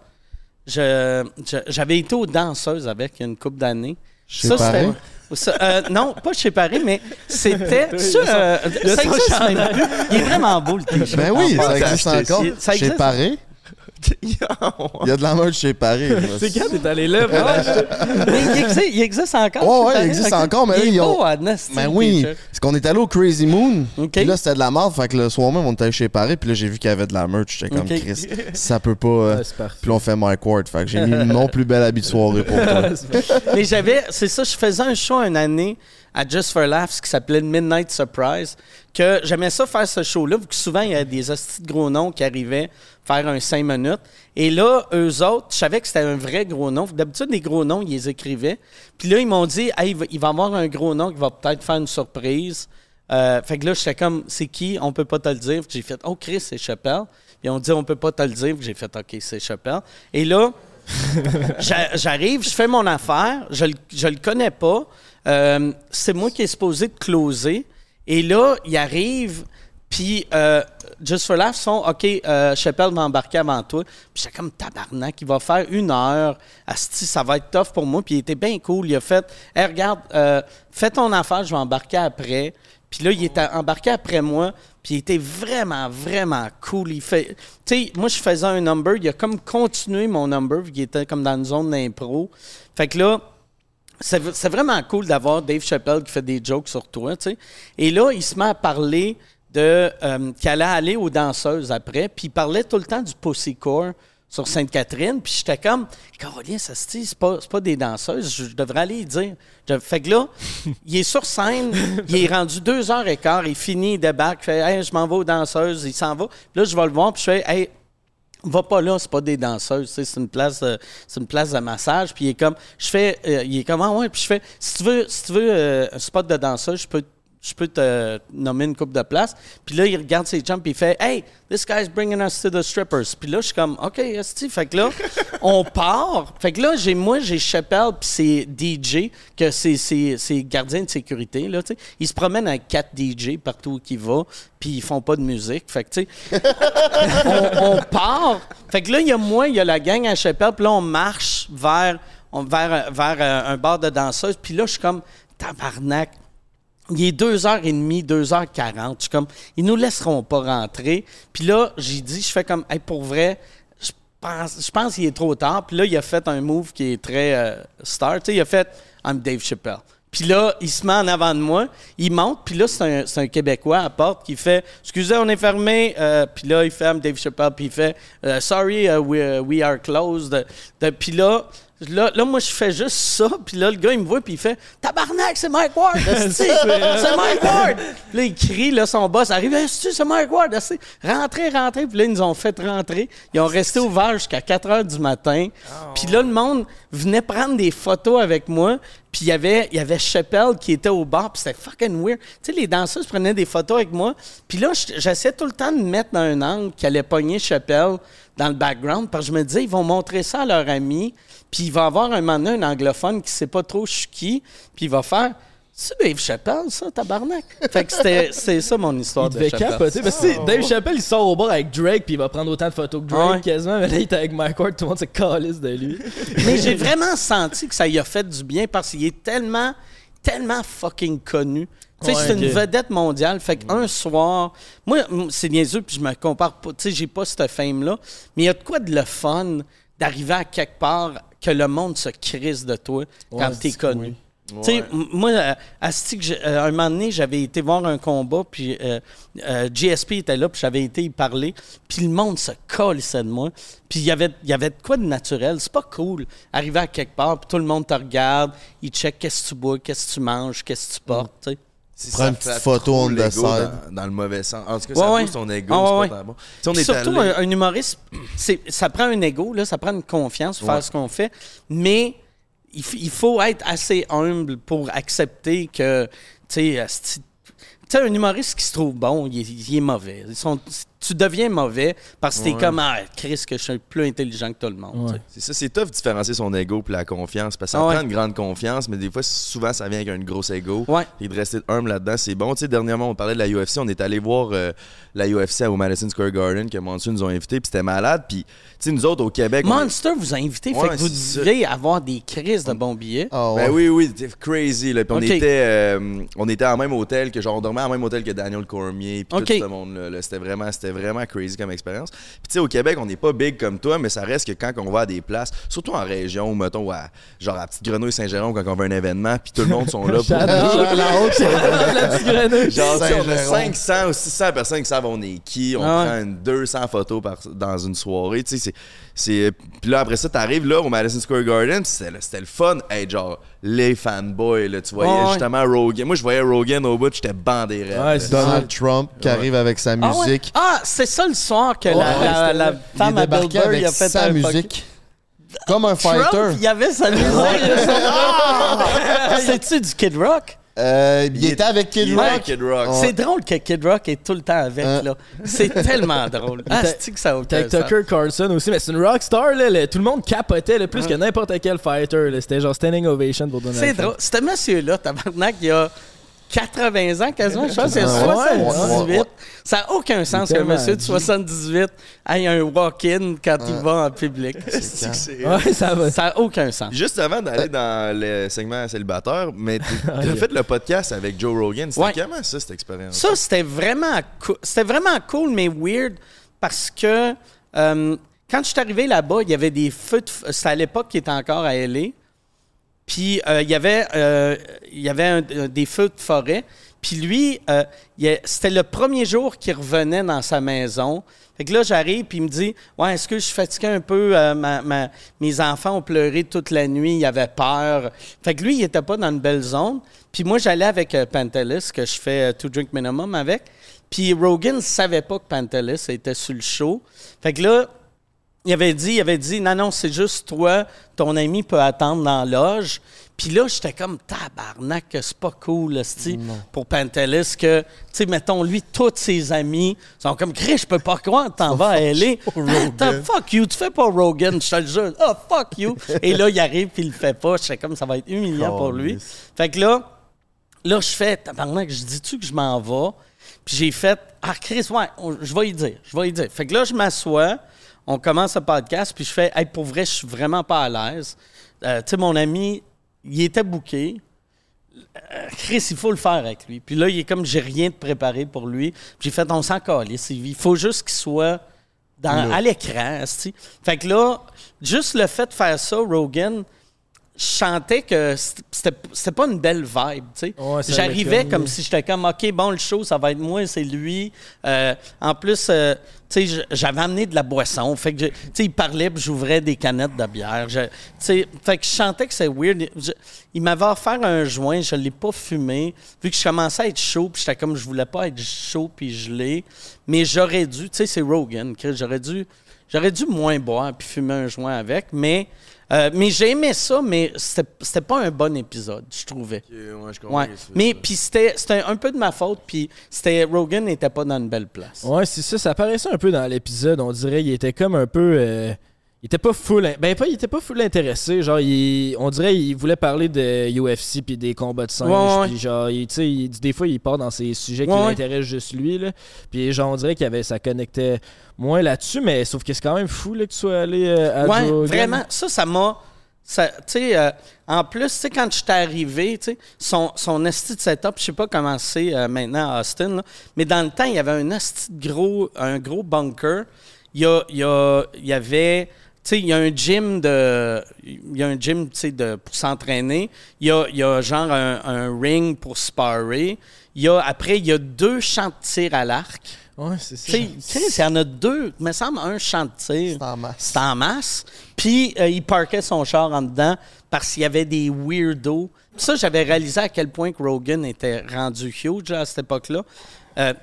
Speaker 3: je- je- j'avais été aux danseuses avec une couple d'années.
Speaker 6: Chez
Speaker 3: Ça,
Speaker 6: Paris?
Speaker 3: c'était- ça, euh, non, pas chez Paris, mais c'était. ça, euh, ça existe même plus. Il est vraiment beau, le t-shirt.
Speaker 6: Ben oui, ça existe encore. Chez. Paris, il y a de la mode chez Paris.
Speaker 2: C'est quand t'es allé là?
Speaker 3: Mais il existe, il existe encore.
Speaker 6: Ouais, ouais, il existe encore, mais là, ils ont-
Speaker 3: beau, Adnest,
Speaker 6: Ben oui, parce qu'on est allé au Crazy Moon.
Speaker 3: Ok.
Speaker 6: Puis là, c'était de la merde. Fait que le soir même, on était allé chez Paris. Puis là, j'ai vu qu'il y avait de la merch. J'étais comme. Chris. Ça peut pas. euh,
Speaker 2: c'est.
Speaker 6: Puis là, on fait Mike Ward. Fait que j'ai mis mon plus bel habit de soirée pour toi.
Speaker 3: Mais j'avais, c'est ça, je faisais un show une année à Just for Laughs qui s'appelait Midnight Surprise. Que j'aimais ça faire ce show-là, vu que souvent il y a des hosties de gros noms qui arrivaient faire un 5 minutes. Et là, eux autres, je savais que c'était un vrai gros nom. D'habitude, les gros noms, ils les écrivaient. Puis là, ils m'ont dit, hey, il va- il va y avoir un gros nom qui va peut-être faire une surprise. Euh, fait que là, j'étais comme, c'est qui? On peut pas te le dire. J'ai fait, oh, Chris, c'est Chappelle. Puis on dit, on peut pas te le dire. J'ai fait, OK, c'est Chappelle. Et là, J'a- J'arrive, je fais mon affaire, je, je le connais pas. Euh, c'est moi qui est supposé de closer. Et là, il arrive, puis euh, Just for Laugh sont OK, euh, Chappelle va embarquer avant toi. Puis j'étais comme tabarnak, il va faire une heure. Asti, ça va être tough pour moi. Puis il était bien cool. Il a fait Hey, regarde, euh, fais ton affaire, je vais embarquer après. Puis là, il était embarqué après moi, puis il était vraiment, vraiment cool. Il fait, tu sais, moi, je faisais un number, il a comme continué mon number, vu qu'il était comme dans une zone d'impro. Fait que là, c'est vraiment cool d'avoir Dave Chappelle qui fait des jokes sur toi, tu sais. Et là, il se met à parler de euh, qu'il allait aller aux danseuses après, puis il parlait tout le temps du Pussy Core sur Sainte-Catherine, puis j'étais comme, Caroline, ça se dit, c'est pas, pas des danseuses, je, je devrais aller y dire. Je- fait que là, il est sur scène, il est rendu deux heures et quart, il finit, il débarque, il fait, hey, je m'en vais aux danseuses, il s'en va. Puis là, je vais le voir, puis je fais, hey, va pas là, c'est pas des danseuses, c'est une place de, c'est une place de massage, puis il est comme je fais euh, il est comme ah ouais, puis je fais si tu veux si tu veux euh, un spot de danseuse, je peux je peux te nommer une coupe de place. Puis là, il regarde ses jumps puis il fait Hey, this guy's bringing us to the strippers. Puis là, je suis comme OK, esti. Fait que là, on part. Fait que là, j'ai moi, j'ai Chappelle puis c'est DJ, que c'est c'est- c'est gardien de sécurité. Là, tu sais. Ils se promènent avec quatre DJ partout où ils vont, puis ils font pas de musique. Fait que, tu sais, on, on part. Fait que là, il y a moi, il y a la gang à Chappelle, puis là, on marche vers, on- vers, vers euh, un bar de danseuses. Puis là, je suis comme, tabarnak. Il est 2h30, 2h40. Je suis comme, ils nous laisseront pas rentrer. Puis là, j'ai dit, je fais comme, hey, pour vrai, je pense, je pense qu'il est trop tard. Puis là, il a fait un move qui est très euh, star. Tu sais, il a fait, I'm Dave Chappelle. Puis là, il se met en avant de moi, il monte, puis là, c'est un, un Québécois à la porte qui fait Excusez, on est fermé. Euh, puis là, il ferme Dave Chappelle, puis il fait euh, Sorry, uh, we, we are closed. Puis là, là, là, moi, je fais juste ça, puis là, le gars, il me voit, puis il fait Tabarnak, c'est Mike Ward, c'est Mike Ward! Là, il crie, là, son boss arrive c'est Mike Ward, esti! rentrez, rentrez. Puis là, ils nous ont fait rentrer. Ils ont resté ouverts jusqu'à 4 heures du matin. Puis là, le monde venait prendre des photos avec moi. Puis il y avait, il y avait Chappelle qui était au bar, puis c'était fucking weird. Tu sais, les danseuses prenaient des photos avec moi. Puis là, j'essayais tout le temps de me mettre dans un angle qui allait pogner Chappelle dans le background, parce que je me disais, ils vont montrer ça à leurs amis, puis il va y avoir un moment donné, un anglophone qui sait pas trop je suis qui, puis il va faire... C'est Dave Chappelle, ça, tabarnak? Fait que c'était c'est ça mon histoire
Speaker 2: Il
Speaker 3: de Chappelle.
Speaker 2: capoter. Parce que sais, Dave Chappelle, il sort au bar avec Drake, puis il va prendre autant de photos que Drake
Speaker 3: Ouais.
Speaker 2: quasiment. Mais là, il est avec Mike Ward, tout le monde se calisse de lui.
Speaker 3: Mais j'ai vraiment senti que ça y a fait du bien parce qu'il est tellement, tellement fucking connu. Tu sais,
Speaker 2: Ouais,
Speaker 3: c'est une vedette mondiale. Fait qu'un soir, moi, c'est niaiseux, puis je me compare pas. Tu sais, j'ai pas cette fame-là. Mais il y a de quoi de le fun d'arriver à quelque part que le monde se crisse de toi quand
Speaker 2: Ouais,
Speaker 3: t'es connu.
Speaker 2: oui.
Speaker 3: Tu sais, moi, euh, asti que j'ai- euh, un moment donné, j'avais été voir un combat, puis euh, euh, GSP était là, puis j'avais été y parler, puis le monde se colissait de moi. Puis il y avait, il y avait de quoi de naturel. C'est pas cool. Arriver à quelque part, puis tout le monde te regarde, il check qu'est-ce que tu bois, qu'est-ce que tu manges, qu'est-ce que tu portes.
Speaker 1: Si
Speaker 6: Prends une petite photo on the
Speaker 1: l'ego
Speaker 6: side.
Speaker 1: Dans, dans le mauvais sens. En tout cas,
Speaker 3: Ouais,
Speaker 1: ça
Speaker 3: ouais.
Speaker 1: pousse ton ego,
Speaker 3: Ah, ouais,
Speaker 1: pas bon. On est
Speaker 3: surtout,
Speaker 1: allé-
Speaker 3: un, un humoriste, ça prend un ego, là, ça prend une confiance pour faire ce qu'on fait, mais il, faut être assez humble pour accepter que, tu sais, un humoriste qui se trouve bon, il est, il est mauvais. Ils sont- tu deviens mauvais parce que t'es
Speaker 1: Ouais.
Speaker 3: comme, ah, Chris, que je suis plus intelligent que tout le monde.
Speaker 1: C'est ça, c'est tough de différencier son ego puis la confiance. Parce que ça
Speaker 3: Ah ouais.
Speaker 1: prend une grande confiance, mais des fois, souvent, ça vient avec un gros ego.
Speaker 3: Ouais.
Speaker 1: Et de rester humble là-dedans, c'est bon. Tu sais, dernièrement, on parlait de la UFC. On est allé voir euh, la UFC au Madison Square Garden que Monster nous ont invités, puis c'était malade. Puis, sais, nous autres, au Québec. on-
Speaker 3: Monster vous a invité,
Speaker 1: Ouais,
Speaker 3: fait que vous
Speaker 1: c'est
Speaker 3: devez avoir des crises de bons billets.
Speaker 6: Ah ouais.
Speaker 1: Ben oui, oui, c'était crazy. Là. Puis on, était, euh, on était en même hôtel que genre on dormait en même hôtel que Daniel Cormier puis tout ce monde là. C'était vraiment, c'était vraiment crazy comme expérience. Puis tu sais au Québec, on n'est pas big comme toi, mais ça reste que quand on va à des places, surtout en région, mettons à, genre à Petite Grenouille Saint-Jérôme quand on va à un événement, puis tout le monde sont là pour
Speaker 2: J'adore la haute, la petite grenouille.
Speaker 1: Genre, on a
Speaker 6: Saint-Jérôme.
Speaker 1: 500 ou 600 personnes qui savent on est qui. On
Speaker 3: Ah
Speaker 1: prend une 200 photos par, dans une soirée. Tu sais, c'est-. Puis là, après ça, t'arrives là au Madison Square Garden. C'était le- fun. Hey, genre, les fanboys, là. Tu voyais
Speaker 3: ouais.
Speaker 1: justement Rogan. Moi, je voyais Rogan au bout, j'étais bandé
Speaker 2: Ouais,
Speaker 6: Donald Trump qui arrive avec sa
Speaker 3: Ah, ouais?
Speaker 6: musique.
Speaker 3: Ah, c'est ça le soir que la,
Speaker 2: Ouais,
Speaker 3: la-
Speaker 2: c'était-
Speaker 3: la
Speaker 6: Il
Speaker 3: femme à Bill
Speaker 6: débarqué
Speaker 3: Burr,
Speaker 6: avec
Speaker 3: il a fait
Speaker 6: sa
Speaker 3: un
Speaker 6: musique. Comme un
Speaker 3: Trump,
Speaker 6: fighter.
Speaker 3: il y avait sa musique. Ah! C'est-tu du Kid Rock?
Speaker 6: Euh, il,
Speaker 1: Il
Speaker 6: était avec Kid Rock.
Speaker 1: était Kid Rock.
Speaker 6: Ouais.
Speaker 3: C'est drôle que Kid Rock est tout le temps avec,
Speaker 6: Hein?
Speaker 3: là. C'est tellement drôle. Ah, c'est que ça a
Speaker 2: T'as. Tucker Carlson aussi, mais c'est une rockstar, là. le- tout le monde capotait là, plus que n'importe quel fighter. là. C'était genre standing ovation pour Donald
Speaker 3: C'est drôle. Ce monsieur-là, tabarnak, il a 80 ans quasiment, je pense a
Speaker 6: Ouais,
Speaker 3: 78.
Speaker 6: ouais, ouais.
Speaker 3: Ça n'a aucun sens qu'un monsieur de
Speaker 2: dit.
Speaker 3: 78 ait un walk-in quand il va en public.
Speaker 1: C'est que c'est-
Speaker 2: Ouais, ça
Speaker 3: n'a aucun sens.
Speaker 1: Juste avant d'aller dans le segment célibataire, mais t'as t'as fait le podcast avec Joe Rogan. C'était comment ça, cette expérience?
Speaker 3: Ça, c'était vraiment, c'était vraiment cool, mais weird parce que euh, quand je suis arrivé là-bas, il y avait des feux de C'était à l'époque qu'il était encore à LA. Puis euh, il y avait, euh, y avait un- un- des feux de forêt. Puis lui, euh, c'était le premier jour qu'il revenait dans sa maison. Fait que là, j'arrive, puis il me dit Ouais, est-ce que je suis fatigué un peu? Euh, ma- ma- Mes enfants ont pleuré toute la nuit, ils avaient peur. Fait que lui, il était pas dans une belle zone. Puis moi, j'allais avec euh, Pantelis, que je fais euh, Two Drink Minimum avec. Puis Rogan savait pas que Pantelis était sur le show. Fait que là, il avait dit, il avait dit, non, non, c'est juste toi, ton ami peut attendre dans la loge. Puis là, j'étais comme tabarnak, c'est pas cool, esti, pour Pantelis, que, tu sais, mettons, lui, tous ses amis sont comme, Chris, je peux pas croire t'en vas à LA. Fuck you, tu fais pas Rogan, je te le jure. Oh, fuck you. Et là, il arrive, puis il le fait pas. J'étais comme, ça va être humiliant pour lui. Fait que là, Là, je fais, tabarnak, je dis-tu que je m'en vais? Puis j'ai fait, ah, Chris, ouais, je vais y dire, je vais y dire. Fait que là, je m'assois, on commence le podcast, puis je fais, hey, pour vrai, je suis vraiment pas à l'aise. Euh, tu sais, mon ami, il était booké. Euh, Chris, il faut le faire avec lui. Puis là, il est comme, j'ai rien de préparé pour lui. Puis j'ai fait, on s'en calisse. Il faut juste qu'il soit dans, à l'écran. Fait que là, juste le fait de faire ça, Rogan, je sentais que c'était pas une belle vibe, tu sais.
Speaker 2: Ouais,
Speaker 3: J'arrivais comme si j'étais comme, OK, bon, le show, ça va être moi, c'est lui. Euh, en plus, euh, tu sais, j'avais amené de la boisson. Fait que, tu sais, il parlait, puis j'ouvrais des canettes de bière. Je- tu sais, fait que je sentais que c'est weird. Je- il m'avait offert un joint, je l'ai pas fumé. Vu que je commençais à être chaud, puis j'étais comme, je voulais pas être chaud puis gelé. Mais j'aurais dû, tu sais, c'est Rogan, j'aurais dû, j'aurais dû moins boire puis fumer un joint avec. Mais, euh, mais j'ai aimé ça, mais c'était pas un bon épisode, je trouvais.
Speaker 1: Ok, ouais, je comprends
Speaker 3: Ouais. Mais puis c'était c'était un peu de ma faute, puis c'était Rogan n'était pas dans une belle place.
Speaker 2: Ouais, c'est ça. Ça apparaissait un peu dans l'épisode. On dirait qu'il était comme un peu. euh, il était pas full. Ben, pas, il était pas full intéressé. Genre, il- on dirait qu'il voulait parler de UFC puis des combats de singes.
Speaker 3: Ouais.
Speaker 2: Puis genre, il- tu sais, il- des fois, il part dans ces sujets qui
Speaker 3: Ouais,
Speaker 2: l'intéressent juste lui. Là. Puis genre, on dirait qu'il avait, ça connectait moins là-dessus. Mais sauf que c'est quand même fou là, que tu sois allé euh, à
Speaker 3: Ouais,
Speaker 2: Joe
Speaker 3: vraiment. Ça, ça m'a. ça- Tu sais, euh, en plus, tu sais, quand je suis arrivé, son, son esti de setup, je sais pas comment c'est euh, maintenant à Austin, là, mais dans le temps, il y avait un esti de gros, un gros bunker. Il y, a- il y, a- il y avait sais, il y a un gym de. Il y a un gym, de, pour s'entraîner. Il y a, y a genre un, un ring pour sparrer. Y a, après, il y a deux champs de tir à l'arc.
Speaker 2: Ouais, c'est ça.
Speaker 3: Tu sais, Chris, il y en a deux. Il me semble un champ de tir.
Speaker 6: C'est en masse.
Speaker 3: C'est en masse. Puis, euh, il parquait son char en dedans parce qu'il y avait des weirdos. Ça, j'avais réalisé à quel point que Rogan était rendu huge à cette époque-là. Euh,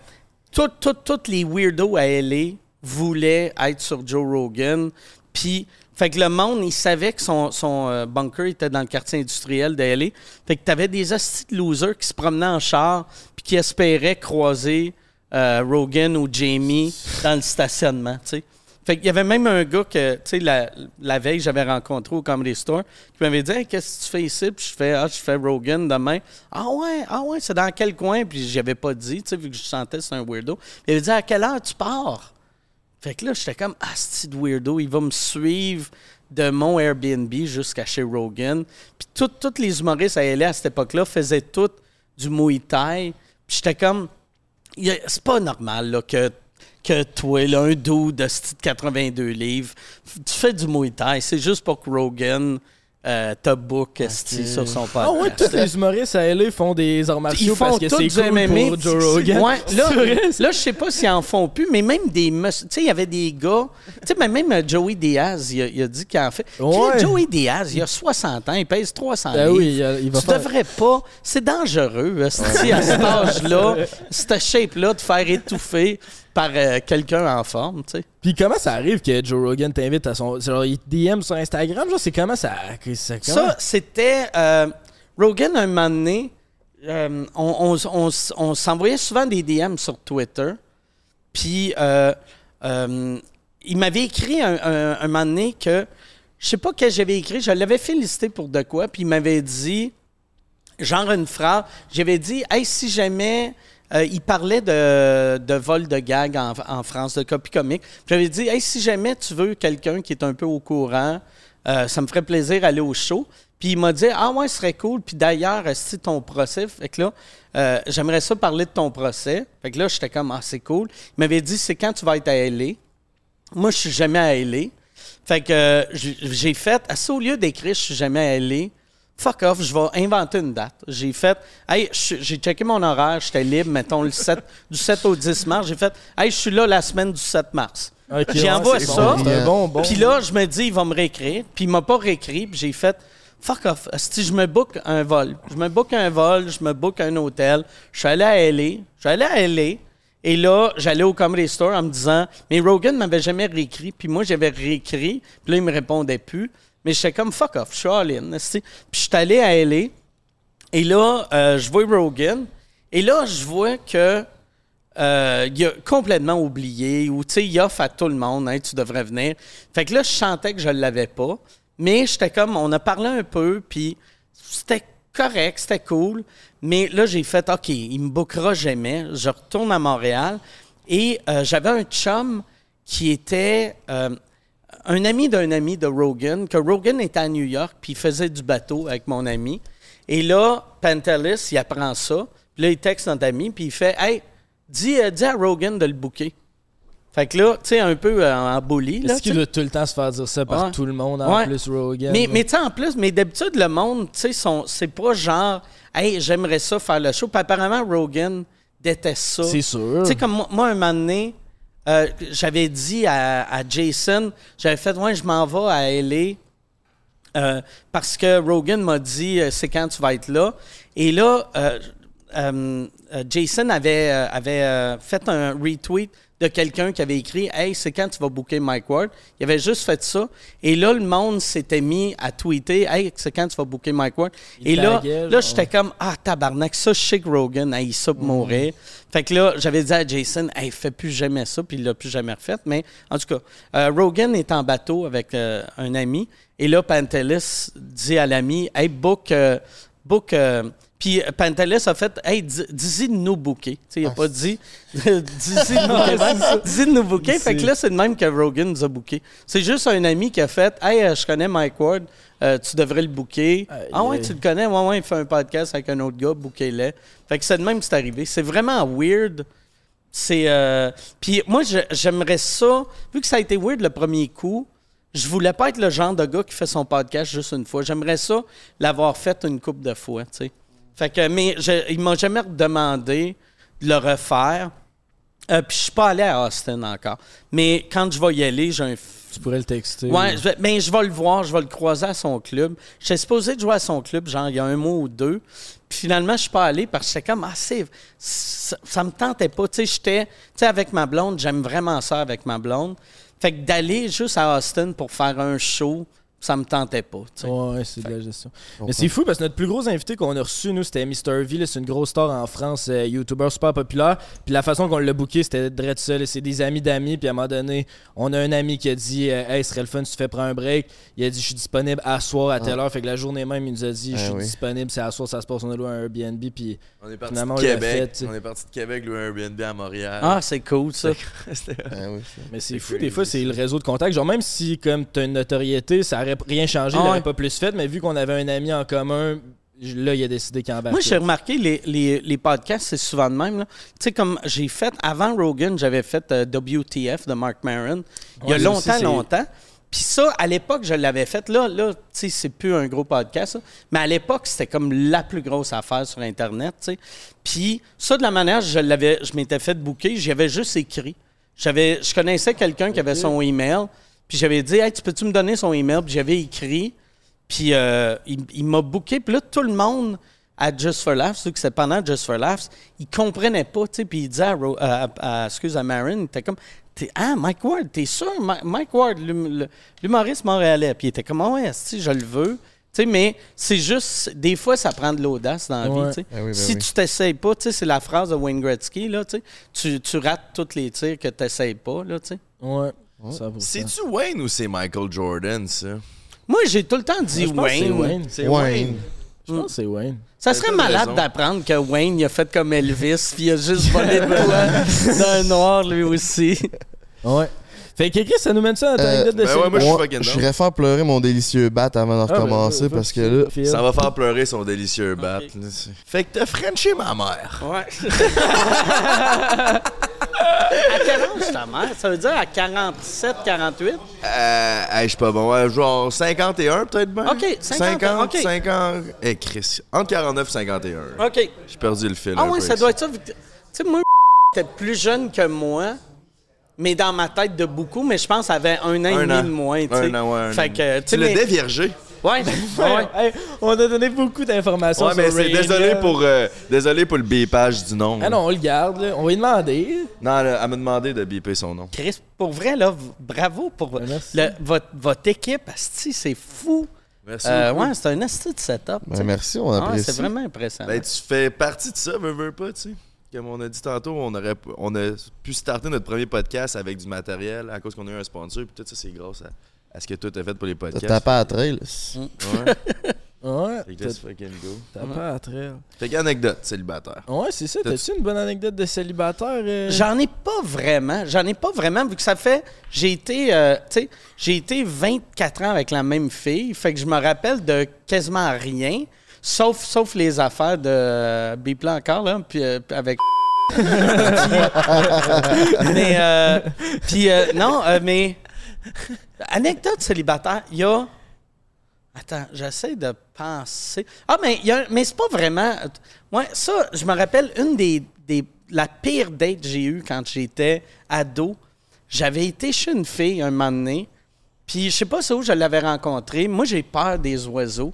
Speaker 3: Tous les weirdos à LA voulaient être sur Joe Rogan. Puis, fait que le monde, il savait que son, son euh, bunker était dans le quartier industriel de LA. Fait que t'avais des hosties losers qui se promenaient en char puis qui espéraient croiser euh, Rogan ou Jamie dans le stationnement, tu sais. Fait qu'il y avait même un gars que, tu sais, la, la veille, j'avais rencontré au Comedy Store, qui m'avait dit Qu'est-ce que tu fais ici Puis je fais Ah, je fais Rogan demain. Ah ouais, ah ouais, c'est dans quel coin Puis j'avais pas dit, tu sais, vu que je sentais c'est un weirdo. Il avait dit À quelle heure tu pars Fait que là, j'étais comme Ah, de weirdo, il va me suivre de mon Airbnb jusqu'à chez Rogan. Puis tous les humoristes à LA à cette époque-là faisaient tout du Muay Thai. Puis j'étais comme c'est pas normal que, que toi, là, un dude de style de 82 livres, tu fais du Muay Thai. C'est juste pour que Rogan euh, te book esti, sur son podcast.
Speaker 2: Ah ouais, tous les humoristes à LA font des arts
Speaker 3: Ils
Speaker 2: martiaux
Speaker 3: font
Speaker 2: parce que c'est
Speaker 3: du
Speaker 2: cool
Speaker 3: MMA.
Speaker 2: pour Joe Rogan.
Speaker 3: Ouais, là, là je sais pas s'ils en font plus, mais même des Tu sais, il y avait des gars. Tu sais, même euh, Joey Diaz, il a, il a dit qu'il en fait.
Speaker 2: Ouais.
Speaker 3: Joey Diaz, il a 60 ans, il pèse 300
Speaker 2: Ben
Speaker 3: livres.
Speaker 2: oui, il a- il va
Speaker 3: tu
Speaker 2: faire-
Speaker 3: devrais pas. C'est dangereux, esti, à cet âge-là, cette shape-là, de faire étouffer par euh, quelqu'un en forme, tu sais.
Speaker 2: Puis comment ça arrive que Joe Rogan t'invite à son. Genre, il te DM sur Instagram, genre, c'est comment ça. ça- comment-
Speaker 3: Ça, c'était. euh, Rogan, un moment donné, euh, on, on- on on s'envoyait souvent des DM sur Twitter. Puis, il m'avait écrit un, un, un moment donné que. Je sais pas que j'avais écrit, je l'avais félicité pour de quoi, puis il m'avait dit. Genre une phrase. J'avais dit, hey, si jamais. Euh, il parlait de, vol de gag en, France, de copie comique. J'avais dit, hey, si jamais tu veux quelqu'un qui est un peu au courant, euh, ça me ferait plaisir d'aller au show. Puis il m'a dit, ah ouais, ce serait cool. Puis d'ailleurs, si ton procès, fait que là, euh, j'aimerais ça parler de ton procès. Fait que là, j'étais comme, ah, c'est cool. Il m'avait dit, c'est quand tu vas être à LA. Moi, je suis jamais à LA. Fait que j'ai fait, à ça, au lieu d'écrire, je suis jamais à LA. Fuck off, je vais inventer une date. J'ai fait, hey, j'ai checké mon horaire, j'étais libre, mettons, le 7, du 7 au 10 mars. J'ai fait, hey, je suis là la semaine du 7 mars.
Speaker 2: Ok,
Speaker 3: J'y
Speaker 2: ouais,
Speaker 3: ça.
Speaker 2: bon, bon.
Speaker 3: Puis là, je me dis, il va me réécrire. Puis il m'a pas réécrit. Puis j'ai fait, fuck off. Si je me book un vol, je me book un vol, je me book un hôtel. Je suis allé à LA. Je suis allé à LA. Et là, j'allais au Comedy Store en me disant, mais Rogan m'avait jamais réécrit. Puis moi, j'avais réécrit. Puis là, il me répondait plus. Mais j'étais comme, fuck off, je suis all-in. esti. Puis je suis allé à LA. Et là, euh, je vois Rogan. Et là, je vois que euh, il a complètement oublié ou tu sais, il offre à tout le monde, Hey, tu devrais venir. Fait que là, je sentais que je l'avais pas, mais j'étais comme, on a parlé un peu, puis c'était correct, c'était cool, mais là, j'ai fait, OK, il me bookera jamais, je retourne à Montréal, et euh, j'avais un chum qui était un ami d'un ami de Rogan, que Rogan était à New York, puis il faisait du bateau avec mon ami. Et là, Pantelis, il apprend ça. Puis là, il texte notre ami, puis il fait Hey, dis, euh, dis à Rogan de le booker. Fait que là, tu sais, un peu euh, en bully. là,
Speaker 2: Est-ce qu'il doit tout le temps se faire dire ça par
Speaker 3: Ouais.
Speaker 2: tout le monde, en
Speaker 3: Ouais.
Speaker 2: plus Rogan?
Speaker 3: Mais, mais tu sais, en plus, mais d'habitude, le monde, tu sais, c'est pas genre, hey, j'aimerais ça faire le show. Puis apparemment, Rogan déteste ça.
Speaker 2: C'est sûr.
Speaker 3: Tu sais, comme moi, moi, un moment donné, euh, j'avais dit à, Jason, j'avais fait, ouais, je m'en vais à LA. euh, parce que Rogan m'a dit euh, c'est quand tu vas être là. Et là, Jason avait, fait un retweet de quelqu'un qui avait écrit Hey, c'est quand tu vas booker Mike Ward. Il avait juste fait ça. Et là, le monde s'était mis à tweeter Hey, c'est quand tu vas booker Mike Ward.
Speaker 2: Il
Speaker 3: Et là, là j'étais comme Ah, tabarnak, ça, je sais que Rogan, hey, ça pour mourir. Fait que là, j'avais dit à Jason Hey, fais plus jamais ça. Puis il l'a plus jamais refait. Mais en tout cas, euh, Rogan est en bateau avec euh, un ami. Et là, Pantelis dit à l'ami Hey, book. euh, book euh, puis Pantelis a fait Hey, dis- dis-y de nous sais, il a pas dit Dis-y de nous booker. Dis-y de nous booker. Fait que là, c'est le même que Rogan nous a booké. C'est juste un ami qui a fait Hey, euh, je connais Mike Ward, euh, tu devrais le booker.
Speaker 2: Aïe,
Speaker 3: ah ouais, tu le connais? Ouais, ouais, il fait un podcast avec un autre gars, bookez-le. Fait que c'est de même que c'est arrivé. C'est vraiment weird. C'est. euh, Puis moi, j'aimerais ça, vu que ça a été weird le premier coup, je voulais pas être le genre de gars qui fait son podcast juste une fois. J'aimerais ça l'avoir fait une couple de fois, tu sais. Fait que, mais je, il m'a jamais demandé de le refaire. Euh, Puis je suis pas allé à Austin encore. Mais quand je vais y aller, j'ai un
Speaker 2: Tu pourrais le texter.
Speaker 3: Ouais, je vais, ben, je vais le voir, je vais le croiser à son club. J'étais supposé de jouer à son club, genre, il y a un mois ou deux. Puis finalement, je suis pas allé parce que j'étais comme, ah, c'est- ça, ça me tentait pas. Tu sais, j'étais, tu sais, avec ma blonde, j'aime vraiment ça avec ma blonde. Fait que d'aller juste à Austin pour faire un show, ça me tentait pas, tu sais.
Speaker 2: Ouais, c'est de la gestion. Mais c'est fou parce que notre plus gros invité qu'on a reçu, nous, c'était Mr. V. C'est une grosse star en France, euh, YouTuber super populaire. Puis la façon qu'on l'a booké, c'était de ça. là, C'est des amis d'amis. Puis à un moment donné, on a un ami qui a dit euh, Hey, ce serait le fun, tu te fais prendre un break. Il a dit Je suis disponible à soir à telle heure. Fait que la journée même, il nous a dit Je
Speaker 6: Ah
Speaker 2: suis
Speaker 6: oui.
Speaker 2: disponible, c'est à soir, ça se passe. On a loué un Airbnb. Puis
Speaker 1: On est parti
Speaker 2: Finalement,
Speaker 1: de Québec.
Speaker 2: fait, tu
Speaker 1: on est parti de Québec, louer un Airbnb à Montréal.
Speaker 3: Ah, c'est cool, ça.
Speaker 6: Ah oui, ça.
Speaker 2: Mais c'est fou,
Speaker 1: crazy,
Speaker 2: des fois, c'est le réseau de contact. Genre, même si, comme tu as une notoriété, ça aurait rien changé, il
Speaker 3: Ah
Speaker 2: l'aurait
Speaker 3: ouais.
Speaker 2: pas plus fait, mais vu qu'on avait un ami en commun, là, il a décidé qu'il embarquait.
Speaker 3: Moi, j'ai remarqué, les, les, les podcasts, c'est souvent de même. Tu sais, comme j'ai fait, avant Rogan, j'avais fait euh, WTF de Mark Maron. Il y a longtemps,
Speaker 2: aussi,
Speaker 3: longtemps. Puis ça, à l'époque, je l'avais fait. Là, là tu sais, c'est plus un gros podcast. ça. Mais à l'époque, c'était comme la plus grosse affaire sur Internet, tu sais. Puis ça, de la manière, je l'avais, je m'étais fait booker, j'y avais juste écrit. J'avais, je connaissais quelqu'un qui avait son email. Puis j'avais dit, hey, tu peux-tu me donner son email? Puis j'avais écrit. Puis euh, il, il m'a booké. Puis là, tout le monde à Just for Laughs, ceux que c'est pendant Just for Laughs, ils comprenaient pas, tu sais. Puis il disait à, Ro- à- à- excuse, à Marin, il était comme, T'es- ah, Mike Ward, t'es sûr? Ma- Mike Ward, l'humoriste montréalais. Puis il était comme, ah ouais, si je le veux. Tu sais, mais c'est juste, des fois, ça prend de l'audace dans la
Speaker 2: Ouais.
Speaker 3: vie, tu sais.
Speaker 6: Oui, ben
Speaker 3: si
Speaker 6: oui.
Speaker 3: tu t'essayes pas, tu sais, c'est la phrase de Wayne Gretzky, là. Tu, tu rates tous les tirs que tu n'essayes pas, là, tu sais.
Speaker 2: Ouais. Ça ça.
Speaker 1: C'est-tu Wayne ou c'est Michael Jordan, ça?
Speaker 3: Moi, j'ai tout le temps dit
Speaker 2: Je pense que c'est
Speaker 3: Wayne.
Speaker 2: Wayne.
Speaker 1: C'est
Speaker 6: Wayne.
Speaker 2: Je pense que c'est Wayne.
Speaker 3: Ça
Speaker 1: T'as
Speaker 3: serait malade d'apprendre que Wayne il a fait comme Elvis, puis il a juste volé de d'un noir lui aussi.
Speaker 2: Ouais. Fait que Chris, ça nous mène ça à ton
Speaker 6: Euh,
Speaker 2: anecdote de
Speaker 1: ben ouais, moi, je suis
Speaker 6: je
Speaker 1: down.
Speaker 6: irais faire pleurer mon délicieux bat avant de
Speaker 2: Ah, ben,
Speaker 6: recommencer parce que là.
Speaker 1: Ça va faire pleurer son délicieux bat. Fait que t'as Frenché ma mère.
Speaker 3: Ouais. à quel âge ta mère? Ça veut dire à 47, 48?
Speaker 1: Euh, hey, je suis pas bon. Ouais, genre 51 peut-être bien.
Speaker 3: Ok, 50,
Speaker 1: 50,
Speaker 3: ok.
Speaker 1: 50. Eh, Chris. Entre 49 et 51.
Speaker 3: OK.
Speaker 1: J'ai perdu le fil.
Speaker 3: Ah
Speaker 1: peu
Speaker 3: ça doit être ça. Tu sais, moi, était plus jeune que moi, mais dans ma tête de beaucoup, mais je pense avait un an et demi
Speaker 1: an.
Speaker 3: de moins, tu sais.
Speaker 1: Un an, ouais. un
Speaker 3: Fait
Speaker 1: an.
Speaker 3: que, Tu
Speaker 1: l'as
Speaker 3: mais-
Speaker 1: déviergé.
Speaker 3: Ouais, ouais.
Speaker 2: Ouais, hey, on a donné beaucoup d'informations
Speaker 1: Ouais, mais
Speaker 2: sur
Speaker 1: c'est désolé
Speaker 2: là.
Speaker 1: pour, euh, désolé pour le bipage du nom.
Speaker 2: Ah non, on le garde, là. On va lui demander.
Speaker 1: Non, là, elle m'a demandé de biper son nom.
Speaker 3: Chris, pour vrai, là, v- bravo pour
Speaker 2: merci.
Speaker 3: le- votre, votre équipe. Asti, c'est fou.
Speaker 1: Merci.
Speaker 3: Euh,
Speaker 1: beaucoup.
Speaker 3: ouais, c'est un asti de setup. tu
Speaker 6: Ben, merci, on
Speaker 3: Ah,
Speaker 6: apprécie.
Speaker 3: c'est vraiment impressionnant.
Speaker 1: Ben, tu fais partie de ça, veux, veux pas, tu sais. Comme on a dit tantôt, on aurait on a pu starter notre premier podcast avec du matériel à cause qu'on a eu un sponsor. Puis tout ça, c'est grâce à, à ce que toi t'as fait pour les
Speaker 6: T'as
Speaker 1: podcasts?
Speaker 6: tapé à trail.
Speaker 1: Ouais.
Speaker 2: Ouais.
Speaker 1: Fait que let's fucking go.
Speaker 2: T'as pas à traire.
Speaker 1: Fait qu'anecdote, célibataire.
Speaker 2: Ouais, c'est ça. T'as-tu une bonne anecdote de célibataire? euh?
Speaker 3: J'en ai pas vraiment. J'en ai pas vraiment, vu que ça fait. J'ai été, euh, tu sais, j'ai été 24 ans avec la même fille. Fait que je me rappelle de quasiment rien, sauf, sauf les affaires de euh, Biplan encore, là, puis euh, avec. Mais, euh, puis, euh, non, euh, mais. Anecdote célibataire, il y a. Attends, j'essaie de penser. Ah, mais, a, mais c'est pas vraiment. Ouais, ça, je me rappelle une des, des. La pire date que j'ai eue quand j'étais ado. J'avais été chez une fille un moment donné. Puis je sais pas où je l'avais rencontrée. Moi, j'ai peur des oiseaux.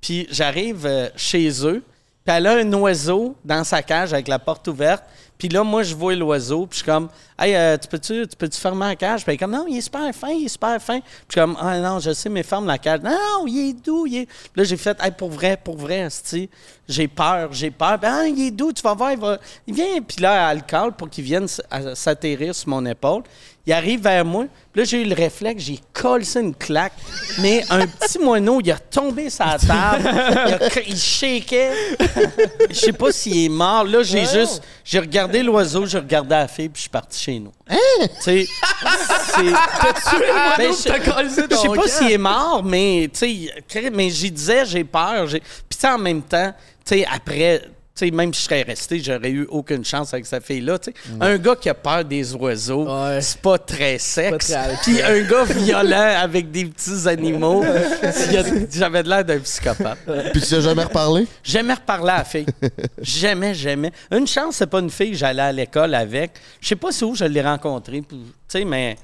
Speaker 3: Puis j'arrive euh, chez eux. Puis elle a un oiseau dans sa cage avec la porte ouverte. Puis là, moi, je vois l'oiseau. Puis je suis comme, hey, euh, tu peux-tu tu peux fermer la cage? Puis elle est comme, non, il est super fin, il est super fin. Puis je suis comme, ah non, je sais, mais ferme la cage. Non, il est doux. Il est... Là, j'ai fait, hey, pour vrai, pour vrai, j'ai peur, j'ai peur. Puis, ah, il est doux, tu vas voir, il, va... il vient. Puis là, elle le pour qu'il vienne s'atterrir sur mon épaule. Il arrive vers moi. Puis là, j'ai eu le réflexe, j'ai collé ça une claque. Mais un petit moineau, il a tombé sur la table. Il, a il shakeait. Je sais pas s'il est mort. Là, j'ai juste... J'ai regardé l'oiseau, j'ai regardé la fille, puis je suis parti chez nous. Tu sais. Ben, je sais pas s'il est mort, mais, tu sais, mais j'y disais, j'ai peur. Puis, tu sais, en même temps, tu sais, après, Tu sais, même si je serais resté, j'aurais eu aucune chance avec cette fille-là. Un gars qui a peur des oiseaux,
Speaker 2: Ouais.
Speaker 3: c'est pas très sexe. Puis un gars violent avec des petits animaux, j'avais de l'air d'un psychopathe.
Speaker 6: Puis tu as jamais reparlé?
Speaker 3: Jamais reparlé à la fille. jamais, jamais. Une chance, c'est pas une fille que j'allais à l'école avec. Je sais pas c'est où je l'ai rencontrée, mais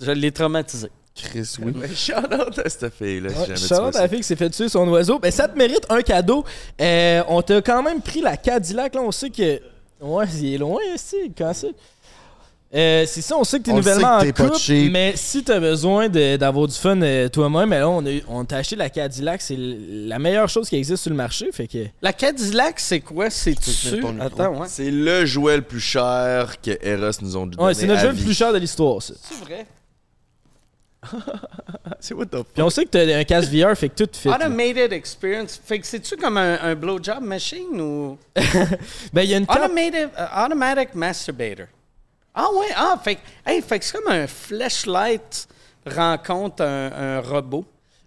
Speaker 3: je l'ai traumatisée.
Speaker 6: Chris, oui.
Speaker 1: Mais shout out à cette fille-là. si jamais tu
Speaker 2: Charlotte,
Speaker 1: vois ça.
Speaker 2: la fille qui s'est fait tuer son oiseau. Ben, ça te mérite un cadeau. Euh, on t'a quand même pris la Cadillac. Là, on sait que. Ouais, il est loin, ici. Quand c'est. Euh, c'est ça, on sait que t'es nouvellement
Speaker 6: que
Speaker 2: en
Speaker 6: t'es pas
Speaker 2: couple, mais si t'as besoin d'avoir du fun euh, toi-même, ben là, on, a, on t'a acheté la Cadillac, c'est la meilleure chose qui existe sur le marché, fait que...
Speaker 3: La Cadillac, c'est quoi? C'est
Speaker 6: peux
Speaker 3: dessus?
Speaker 6: ton micro.
Speaker 3: Attends, ouais.
Speaker 1: C'est le jouet le plus cher que Eros nous ont donné.
Speaker 2: Ouais, c'est notre jeu le plus cher de l'histoire, ça.
Speaker 3: C'est vrai.
Speaker 1: C'est what the fuck?
Speaker 2: Puis on sait que t'as un casque VR, fait que tout fit. là.
Speaker 3: Automated experience. Fait que c'est-tu comme un, un blowjob machine ou?
Speaker 2: Ben, il y a une carte...
Speaker 3: Automated, uh, automatic masturbator. Ah ouais, ah, fait, que- hey, fait que c'est comme un flashlight rencontre un, un robot.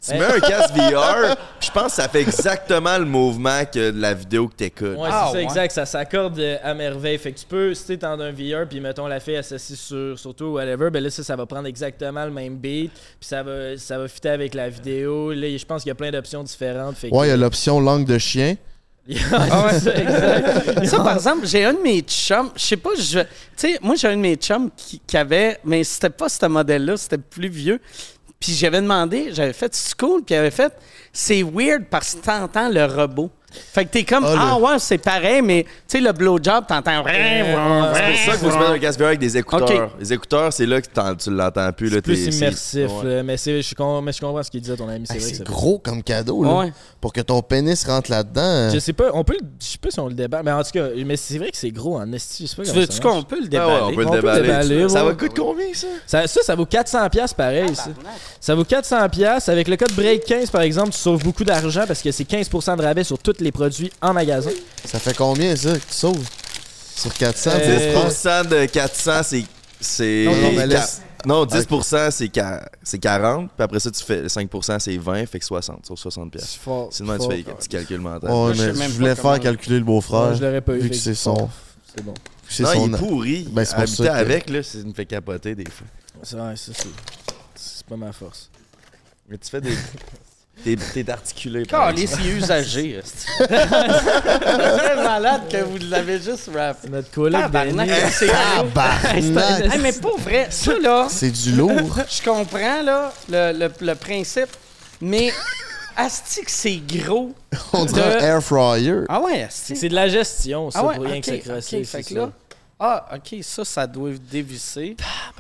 Speaker 1: Tu mets un casque VR, je pense que ça fait exactement le mouvement que de la vidéo que t'écoutes.
Speaker 2: Ouais,
Speaker 3: Ah,
Speaker 2: c'est ça,
Speaker 3: ouais.
Speaker 2: exact. Ça s'accorde euh, à merveille. Fait que tu peux, si t'es dans un VR, puis mettons la fille assise sur, sur toi ou whatever, ben là, ça, ça va prendre exactement le même beat, puis ça va, ça va fitter avec la vidéo. Là, je pense qu'il y a plein d'options différentes. Fait que-
Speaker 6: Ouais, il y a l'option langue de chien.
Speaker 2: Ah ouais, c'est ça, exact.
Speaker 3: Ça, par exemple, j'ai un de mes chums, je sais pas, je. Tu sais, moi, j'ai un de mes chums qui, qui avait. Mais c'était pas ce modèle-là, c'était plus vieux. Puis j'avais demandé, j'avais fait, c'est cool, puis il avait fait, c'est weird parce que t'entends le robot. Fait que t'es comme,
Speaker 6: Ah, le-
Speaker 3: ah ouais, c'est pareil, mais tu sais, le blowjob, t'entends.
Speaker 1: C'est pour ça qu'il faut se mettre un casque VR avec des écouteurs. Les écouteurs, c'est là que tu l'entends plus. là,
Speaker 2: plus
Speaker 1: c'est-
Speaker 2: immersif.
Speaker 1: ouais.
Speaker 2: Mais, c'est- je, con- mais je comprends ce qu'il disait, ton ami. C'est
Speaker 6: Hey,
Speaker 2: vrai que
Speaker 6: c'est
Speaker 2: ça-
Speaker 6: gros comme cadeau, là.
Speaker 3: Ouais.
Speaker 6: Pour que ton pénis rentre là-dedans.
Speaker 2: Je sais pas, on peut le- je sais pas si on le déballe, mais en tout cas, mais c'est vrai que c'est gros en esti, je sais pas
Speaker 3: Tu qu'on peut le
Speaker 1: Ah
Speaker 3: déballer?
Speaker 1: ouais, on peut le
Speaker 2: peut
Speaker 1: déballer. ça va coûter combien, ça?
Speaker 2: Ça, ça, ça vaut 400$ piastres pareil, ça. Ça vaut 400$. piastres. Avec le code BREAK15, par exemple, tu sauves beaucoup d'argent parce que c'est 15% de rabais sur tous les produits en magasin.
Speaker 6: Ça fait combien, ça, que tu sauves? Sur 400,
Speaker 2: Euh,
Speaker 6: tu prends?
Speaker 1: 10% de 400, c'est. c'est
Speaker 6: Non, non, mais
Speaker 1: qua-
Speaker 6: laisse-
Speaker 1: non, 10%, c'est qua- c'est 40. Puis après ça, tu fais 5%, c'est 20, fait que 60 sur 60 pièces.
Speaker 2: fort.
Speaker 1: Sinon, tu
Speaker 2: fort.
Speaker 1: fais un petit calcul mental.
Speaker 6: Ouais,
Speaker 3: je
Speaker 6: mais voulais
Speaker 3: comment-
Speaker 6: faire calculer le beau-frère.
Speaker 2: Ouais, je l'aurais pas eu.
Speaker 6: Vu que c'est son.
Speaker 2: C'est bon.
Speaker 6: c'est
Speaker 1: non,
Speaker 6: son-
Speaker 1: il est pourri.
Speaker 6: Ben, c'est pour
Speaker 1: Habiter
Speaker 6: ça que-
Speaker 1: avec, là, ça me fait capoter des fois.
Speaker 2: C'est vrai, ça, c'est. C'est pas ma force.
Speaker 1: Mais tu fais des. T'es t'es articulé. par
Speaker 3: Calé, c'est usagé. C'est malade que vous l'avez juste rap.
Speaker 2: C'est notre collègue
Speaker 3: Tabarnak,
Speaker 2: Benny.
Speaker 3: c'est
Speaker 6: Tabarnak!
Speaker 3: Hey, mais pas vrai. Ça, là,
Speaker 6: C'est du lourd.
Speaker 3: je comprends là, le, le, le principe, mais Asti que c'est gros.
Speaker 6: On dirait
Speaker 3: De-
Speaker 6: un air fryer.
Speaker 3: Ah ouais, Asti.
Speaker 2: C'est de la gestion, ça,
Speaker 3: Ah ouais,
Speaker 2: pour rien
Speaker 3: ok,
Speaker 2: que
Speaker 3: ok,
Speaker 2: c'est
Speaker 3: fait que
Speaker 2: ça.
Speaker 3: là, ah, ok, ça, ça doit dévisser.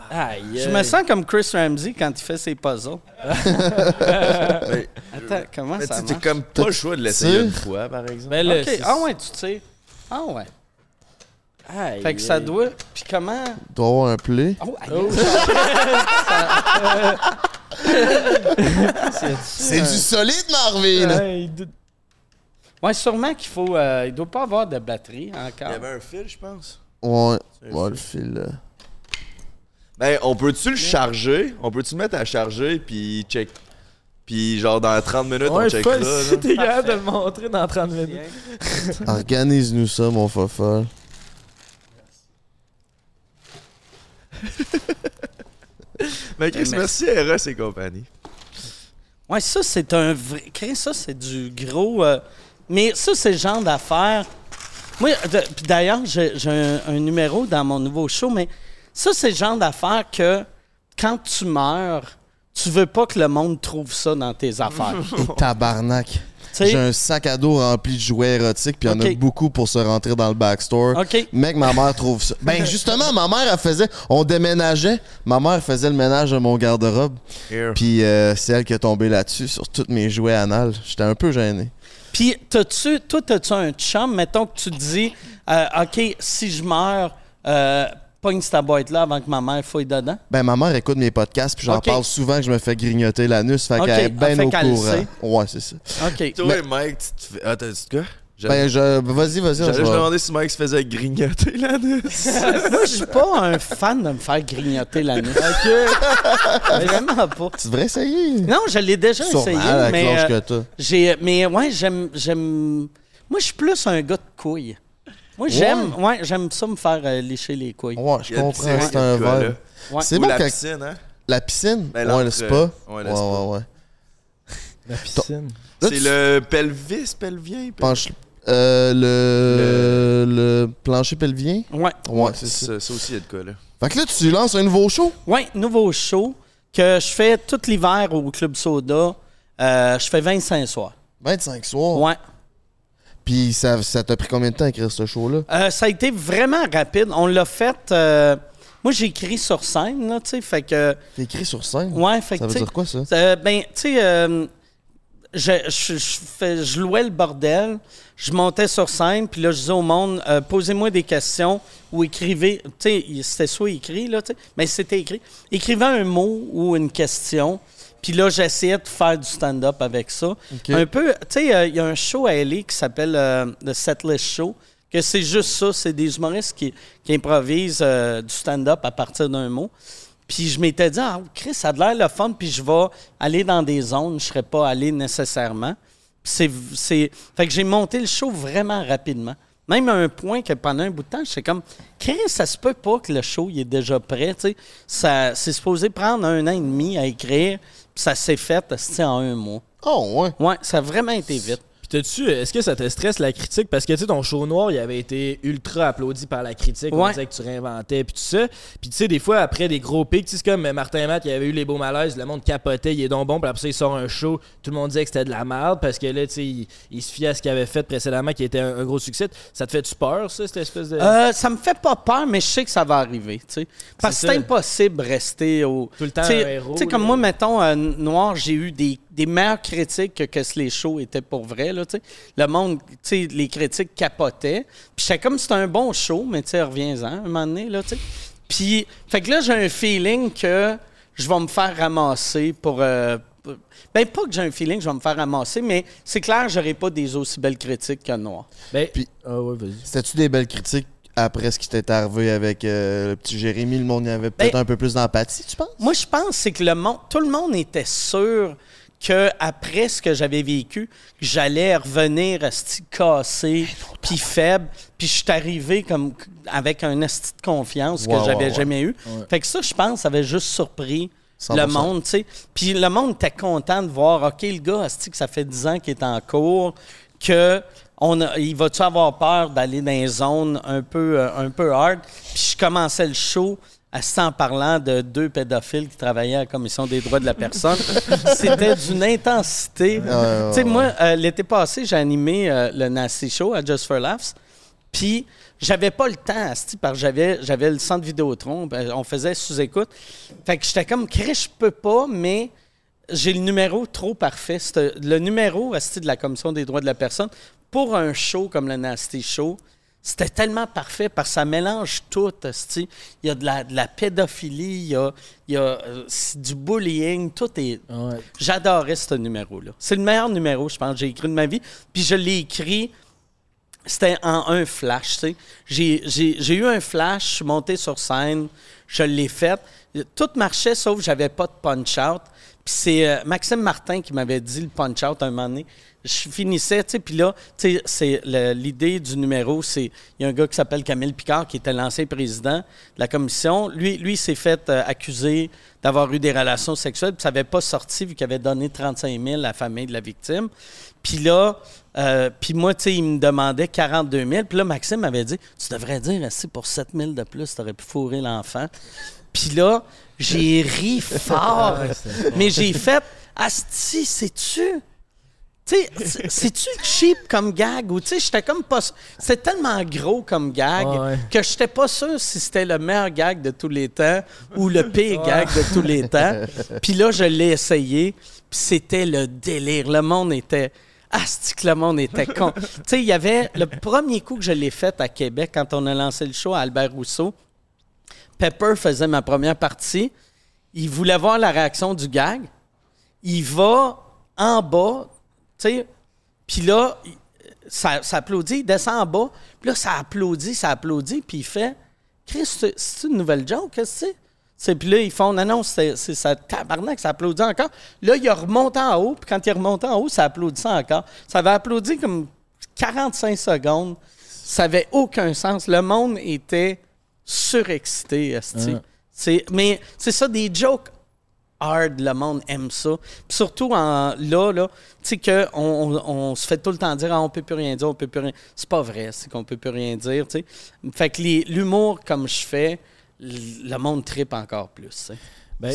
Speaker 2: Aïe,
Speaker 3: Je me sens comme Chris Ramsey quand il fait ses puzzles.
Speaker 1: Mais-
Speaker 3: Attends, comment
Speaker 1: mais
Speaker 3: ça marche?
Speaker 1: comme pas le choix de l'essayer une fois, par exemple.
Speaker 2: Mais là,
Speaker 3: Ok,
Speaker 2: c'est-
Speaker 3: ah ouais, tu sais. Ah ouais.
Speaker 2: Aïe,
Speaker 3: Fait que ça doit. Puis comment?
Speaker 6: Il doit avoir un play.
Speaker 3: Oh, aïe.
Speaker 2: Oh,
Speaker 3: C'est-
Speaker 6: du solide, Marvin!
Speaker 2: Aïe,
Speaker 3: Ouais, sûrement qu'il faut. euh, il doit pas avoir de batterie
Speaker 1: Il y
Speaker 3: encore.
Speaker 1: avait un fil, je pense.
Speaker 6: Ouais. Ouais, le fil, là.
Speaker 1: Ben, on peut-tu le charger? On peut-tu le mettre à charger, puis check? Puis genre dans 30 minutes,
Speaker 2: Ouais,
Speaker 1: on check
Speaker 2: si t'es capable de le montrer dans 30 minutes.
Speaker 6: Organise-nous ça, mon fofolle.
Speaker 1: Mais Chris,
Speaker 3: Mais-
Speaker 1: merci Eros et compagnie.
Speaker 3: Ouais, ça, c'est un vrai. Chris, ça, c'est du gros. euh, Mais ça, c'est le genre d'affaires. Moi, d'ailleurs, j'ai un, un numéro dans mon nouveau show, mais ça, c'est le genre d'affaires que quand tu meurs, tu veux pas que le monde trouve ça dans tes affaires.
Speaker 6: Et tabarnak. J'ai un sac à dos rempli de jouets érotiques, puis il y en a beaucoup pour se rentrer dans le backstore.
Speaker 3: OK.
Speaker 6: Mec, ma mère trouve ça. Ben, justement, ma mère, elle faisait. On déménageait. Ma mère faisait le ménage de mon garde-robe.
Speaker 1: Here.
Speaker 6: Puis euh, c'est elle qui est tombée là-dessus, sur tous mes jouets anal. J'étais un peu gêné.
Speaker 3: Puis, t'as-tu, toi, t'as-tu un chum, mettons que tu te dis, euh, OK, si je meurs, euh, pogne cette boîte-là avant que ma mère fouille dedans?
Speaker 6: Ben, ma mère écoute mes podcasts, puis j'en parle souvent que je me fais grignoter l'anus. Fait qu'elle est bien
Speaker 3: fait
Speaker 6: au courant. Ouais, c'est ça.
Speaker 3: OK.
Speaker 1: Toi,
Speaker 6: Mais-
Speaker 1: Mike, tu te fais. Ah, t'as dit quoi?
Speaker 6: Ben, je. Vas-y, vas-y,
Speaker 1: J'allais
Speaker 6: va.
Speaker 1: demander si Mike se faisait grignoter l'anus.
Speaker 3: Moi, je suis pas un fan de me faire grignoter l'anus. Vraiment pas.
Speaker 6: Tu devrais essayer.
Speaker 3: Non, je l'ai déjà
Speaker 6: Sûrement,
Speaker 3: essayé, mais euh,
Speaker 6: que t'as.
Speaker 3: j'ai, mais ouais, j'aime, j'aime. Moi, je suis plus un gars de couilles. Moi, j'aime ouais. j'aime ça me faire euh, lécher les couilles.
Speaker 6: Ouais, je
Speaker 1: Il y a une
Speaker 6: comprends, c'est un
Speaker 1: quoi,
Speaker 6: verre.
Speaker 1: là.
Speaker 3: Ouais.
Speaker 6: C'est
Speaker 1: Ou
Speaker 6: bon
Speaker 1: la
Speaker 6: quand-
Speaker 1: piscine, hein?
Speaker 6: La piscine?
Speaker 1: Ben,
Speaker 6: ouais, le
Speaker 1: l'entre-
Speaker 6: spa?
Speaker 1: ouais,
Speaker 6: Ouais,
Speaker 1: le
Speaker 6: ouais,
Speaker 1: spa.
Speaker 6: ouais.
Speaker 2: La piscine.
Speaker 6: Là,
Speaker 1: C'est
Speaker 6: tu-
Speaker 1: le pelvis, pelvien? pel-
Speaker 6: Penche- euh, le... le plancher pelvien?
Speaker 3: Ouais.
Speaker 6: Ouais, c'est ça.
Speaker 1: Aussi, il y a de quoi, là.
Speaker 6: Fait que là, tu lances un nouveau show?
Speaker 3: Ouais, nouveau show que je fais tout l'hiver au Club Soda. Euh, je fais 25 soirs.
Speaker 6: 25 soirs?
Speaker 3: Ouais.
Speaker 6: Puis ça ça t'a pris combien de temps à écrire ce show-là?
Speaker 3: Euh, ça a été vraiment rapide. On l'a fait. euh, moi, j'ai écrit sur scène, là, tu sais. Fait que.
Speaker 6: T'es écrit sur scène?
Speaker 3: Ouais, fait que.
Speaker 6: Ça veut dire quoi, ça?
Speaker 3: Ben, tu sais, euh, je, je, je fais- je louais le bordel, je montais sur scène, puis là, je disais au monde, euh, posez-moi des questions ou écrivez. Tu sais, c'était soit écrit, là, mais c'était écrit. Écrivez un mot ou une question, puis là, j'essayais de faire du stand-up avec ça. Un peu, tu sais, euh, il y a un show à LA qui s'appelle euh, The Setlist Show, que c'est juste ça, c'est des humoristes qui, qui improvisent du stand-up à partir d'un mot. Puis je m'étais dit, ah, Chris, ça a l'air le fun, puis je vais aller dans des zones, je ne serais pas allé nécessairement. Puis c'est, c'est... Fait que j'ai monté le show vraiment rapidement. Même à un point que pendant un bout de temps, j'étais comme, Chris, ça se peut pas que le show il est déjà prêt. tu sais. Ça, c'est supposé prendre un an et demi à écrire, puis ça s'est fait en un mois.
Speaker 6: Oh, ouais.
Speaker 3: Ouais, ça a vraiment été vite.
Speaker 2: Puis t'as-tu, est-ce que ça te stresse la critique? Parce que tu sais, ton show noir, il avait été ultra applaudi par la critique. On disait que tu réinventais, puis tout ça. Puis tu sais, des fois, après des gros pics, tu sais, c'est comme Martin et Matt, il avait eu les beaux malaises, le monde capotait, il est donc bon, puis après ça, il sort un show, tout le monde disait que c'était de la merde, parce que là, tu sais, il, il se fiait à ce qu'il avait fait précédemment, qui était un, un gros succès. Ça te fait-tu peur, ça, cette espèce de.
Speaker 3: Euh, ça me fait pas peur, mais je sais que ça va arriver. tu sais. Parce que
Speaker 2: C'est
Speaker 3: impossible de rester au.
Speaker 2: Tout le temps
Speaker 3: Tu sais-
Speaker 2: un héros,
Speaker 3: Tu sais, comme
Speaker 2: là.
Speaker 3: moi, mettons, euh, Noir, j'ai eu des, des meilleures critiques que, que si les shows étaient pour vrai. Là, le monde, les critiques capotaient. Puis j'étais comme c'était un bon show, mais reviens-en un moment donné. Là. Puis, fait que là, j'ai un feeling que je vais me faire ramasser pour. euh, pour- ben, pas que j'ai un feeling que je vais me faire ramasser, mais c'est clair, j'aurai pas des aussi belles critiques que Noir.
Speaker 2: Ben,
Speaker 6: Puis-
Speaker 2: ah ouais, vas-y.
Speaker 6: C'était-tu des belles critiques après ce qui t'est arrivé avec euh, le petit Jérémy? Le monde y avait peut-être
Speaker 3: Ben-
Speaker 6: un peu plus d'empathie, tu penses?
Speaker 3: Moi, je pense c'est que le monde, tout le monde était sûr que après ce que j'avais vécu, j'allais revenir cassé, puis faible, puis je suis arrivé comme avec un esti de confiance que j'avais jamais eu. Fait que ça, je pense, ça avait juste surpris
Speaker 6: 100%.
Speaker 3: le monde, tu sais. Puis le monde était content de voir, OK, le gars, que ça fait 10 ans qu'il est en cours, que on a- il va-tu avoir peur d'aller dans les zones un peu, euh, un peu hard? Puis je commençais le show en parlant de deux pédophiles qui travaillaient à la Commission des droits de la personne. C'était d'une intensité. Tu sais, moi, euh, l'été passé, j'ai animé euh, le Nasty Show à Just for Laughs. Puis, j'avais pas le temps, asti, parce que j'avais, j'avais le centre Vidéotron. ben, on faisait sous-écoute. Fait que j'étais comme, Chris, je peux pas, mais j'ai le numéro trop parfait. C'était- le numéro, asti, de la Commission des droits de la personne, pour un show comme le Nasty Show, c'était tellement parfait parce que ça mélange tout. Il y a de la, de la pédophilie, il y a, il y a, euh, du bullying, tout est.
Speaker 2: Ouais.
Speaker 3: J'adorais ce numéro-là. C'est le meilleur numéro, je pense, que j'ai écrit de ma vie. Puis je l'ai écrit, c'était en un flash, tu sais. J'ai, j'ai- j'ai eu un flash, je suis monté sur scène, je l'ai fait. Tout marchait, sauf que j'avais pas de punch-out. Puis c'est euh, Maxime Martin qui m'avait dit le punch-out un moment donné. Je finissais, tu sais, puis là, tu sais, c'est l'idée du numéro, c'est... Il y a un gars qui s'appelle Camille Picard, qui était l'ancien président de la commission. Lui, lui il s'est fait euh, accuser d'avoir eu des relations sexuelles, puis ça n'avait pas sorti, vu qu'il avait donné 35 000 à la famille de la victime. Puis là, euh, puis moi, tu sais, il me demandait 42 000. Puis là, Maxime m'avait dit, tu devrais dire, si pour 7 000 de plus, tu aurais pu fourrer l'enfant. Puis là, j'ai ri fort. mais j'ai fait, Asti, sais-tu? Tu sais, c'est- c'est-tu cheap comme gag? Ou tu sais, j'étais comme pas. C'était tellement gros comme gag
Speaker 2: Ouais.
Speaker 3: que j'étais pas sûr si c'était le meilleur gag de tous les temps ou le pire gag de tous les temps. Puis là, je l'ai essayé, puis c'était le délire. Le monde était. Asti que le monde était con. tu sais, il y avait le premier coup que je l'ai fait à Québec quand on a lancé le show à Albert Rousseau. Pepper faisait ma première partie. Il voulait voir la réaction du gag. Il va en bas, sais, puis là, ça, ça applaudit, il descend en bas, puis là, ça applaudit, ça applaudit, puis il fait Chris, c'est- une nouvelle joke, qu'est-ce que c'est? Puis là, ils font non, non, c'est ça, tabarnak, ça applaudit encore. Là, il a remonté en haut, puis quand il est remonté en haut, ça applaudissait encore. Ça avait applaudi comme 45 secondes. Ça avait aucun sens. Le monde était surexcité, esti. C'est, mais c'est ça, des jokes hard, le monde aime ça. Puis surtout en, là, là, tu sais qu'on on, on se fait tout le temps dire ah, on peut plus rien dire, on peut plus rien. C'est pas vrai, c'est qu'on peut plus rien dire, tu sais. Fait que l'humour comme je fais, le monde tripe encore plus.
Speaker 2: Ben,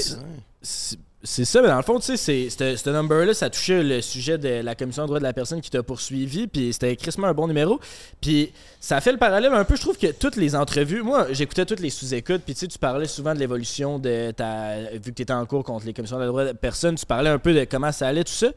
Speaker 2: c'est- ça, mais dans le fond, tu sais, ce number-là, ça touchait le sujet de la commission des droits de la personne qui t'a poursuivi, puis c'était crissement un bon numéro. Puis ça fait le parallèle un peu, je trouve que toutes les entrevues, moi, j'écoutais toutes les sous-écoutes, puis tu sais, tu parlais souvent de l'évolution de ta. Vu que tu étais en cours contre les commissions des droits de la personne, tu parlais un peu de comment ça allait, tout ça.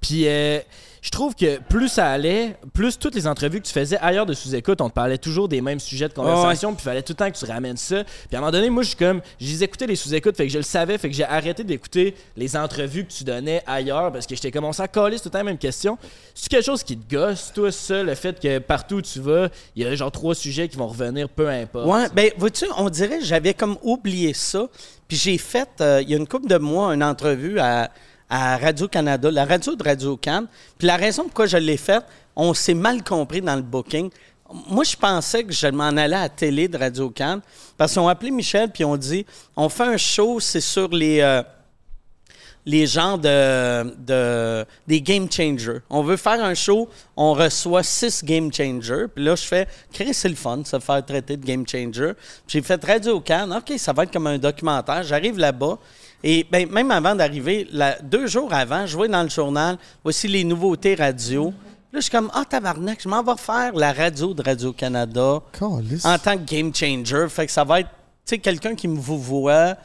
Speaker 2: Puis euh, je trouve que plus ça allait, plus toutes les entrevues que tu faisais ailleurs de sous-écoute, on te parlait toujours des mêmes sujets de conversation, puis il fallait tout le temps que tu ramènes ça. Puis à un moment donné, moi, je suis comme, les écoutais les sous-écoutes, fait que je le savais, fait que j'ai arrêté d'écouter les entrevues que tu donnais ailleurs, parce que j'étais commencé à coller tout le temps la même question. C'est quelque chose qui te gosse, toi, ça, le fait que partout où tu vas, il y a genre trois sujets qui vont revenir, peu importe?
Speaker 3: Ouais, ben, vois-tu, on dirait que j'avais comme oublié ça. Puis j'ai fait, euh, il y a une couple de mois, une entrevue à, à Radio-Canada, la radio de Radio-Can. Puis la raison pourquoi je l'ai faite, on s'est mal compris dans le booking. Moi, je pensais que je m'en allais à la télé de Radio-Can parce qu'ils ont appelé Michel puis ont dit on fait un show, c'est sur les. euh, gens de, de- des game changers. On veut faire un show, on reçoit six game changers. Puis là, je fais, Chris, c'est le fun, se faire traiter de game changer. Puis J'ai fait Radio Can. OK, ça va être comme un documentaire. J'arrive là-bas. Et ben, même avant d'arriver, deux jours avant, je vois dans le journal, voici les nouveautés radio. Là, je suis comme, ah, tabarnak, je m'en vais faire la radio de Radio-Canada en tant que game changer. Fait que ça va être, tu sais, quelqu'un qui me vous voit.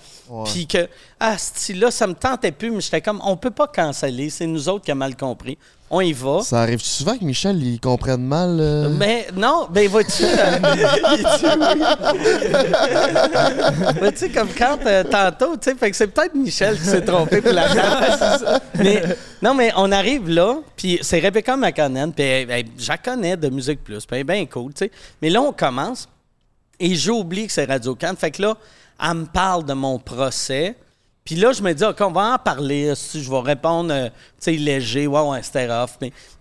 Speaker 3: Puis que, ah, là ça me tentait plus, mais j'étais comme, on peut pas canceller. C'est nous autres qui avons mal compris. On y va.
Speaker 6: Ça arrive souvent que Michel, il comprenne mal. euh,
Speaker 3: Mais non, ben vois-tu. euh, vois-tu, comme quand euh, tantôt, tu sais, fait que c'est peut-être Michel qui s'est trompé pour la date. mais non, mais on arrive là, puis c'est Rebecca McConnell, puis elle- elle- je la connais de Musique Plus, puis elle est bien cool, tu sais. Mais là, on commence, et j'oublie que c'est Radio Can. Fait que là, elle me parle de mon procès. Puis là, je me dis, OK, on va en parler. Si je vais répondre, euh, tu sais, léger, ouais, ouais, c'était rough.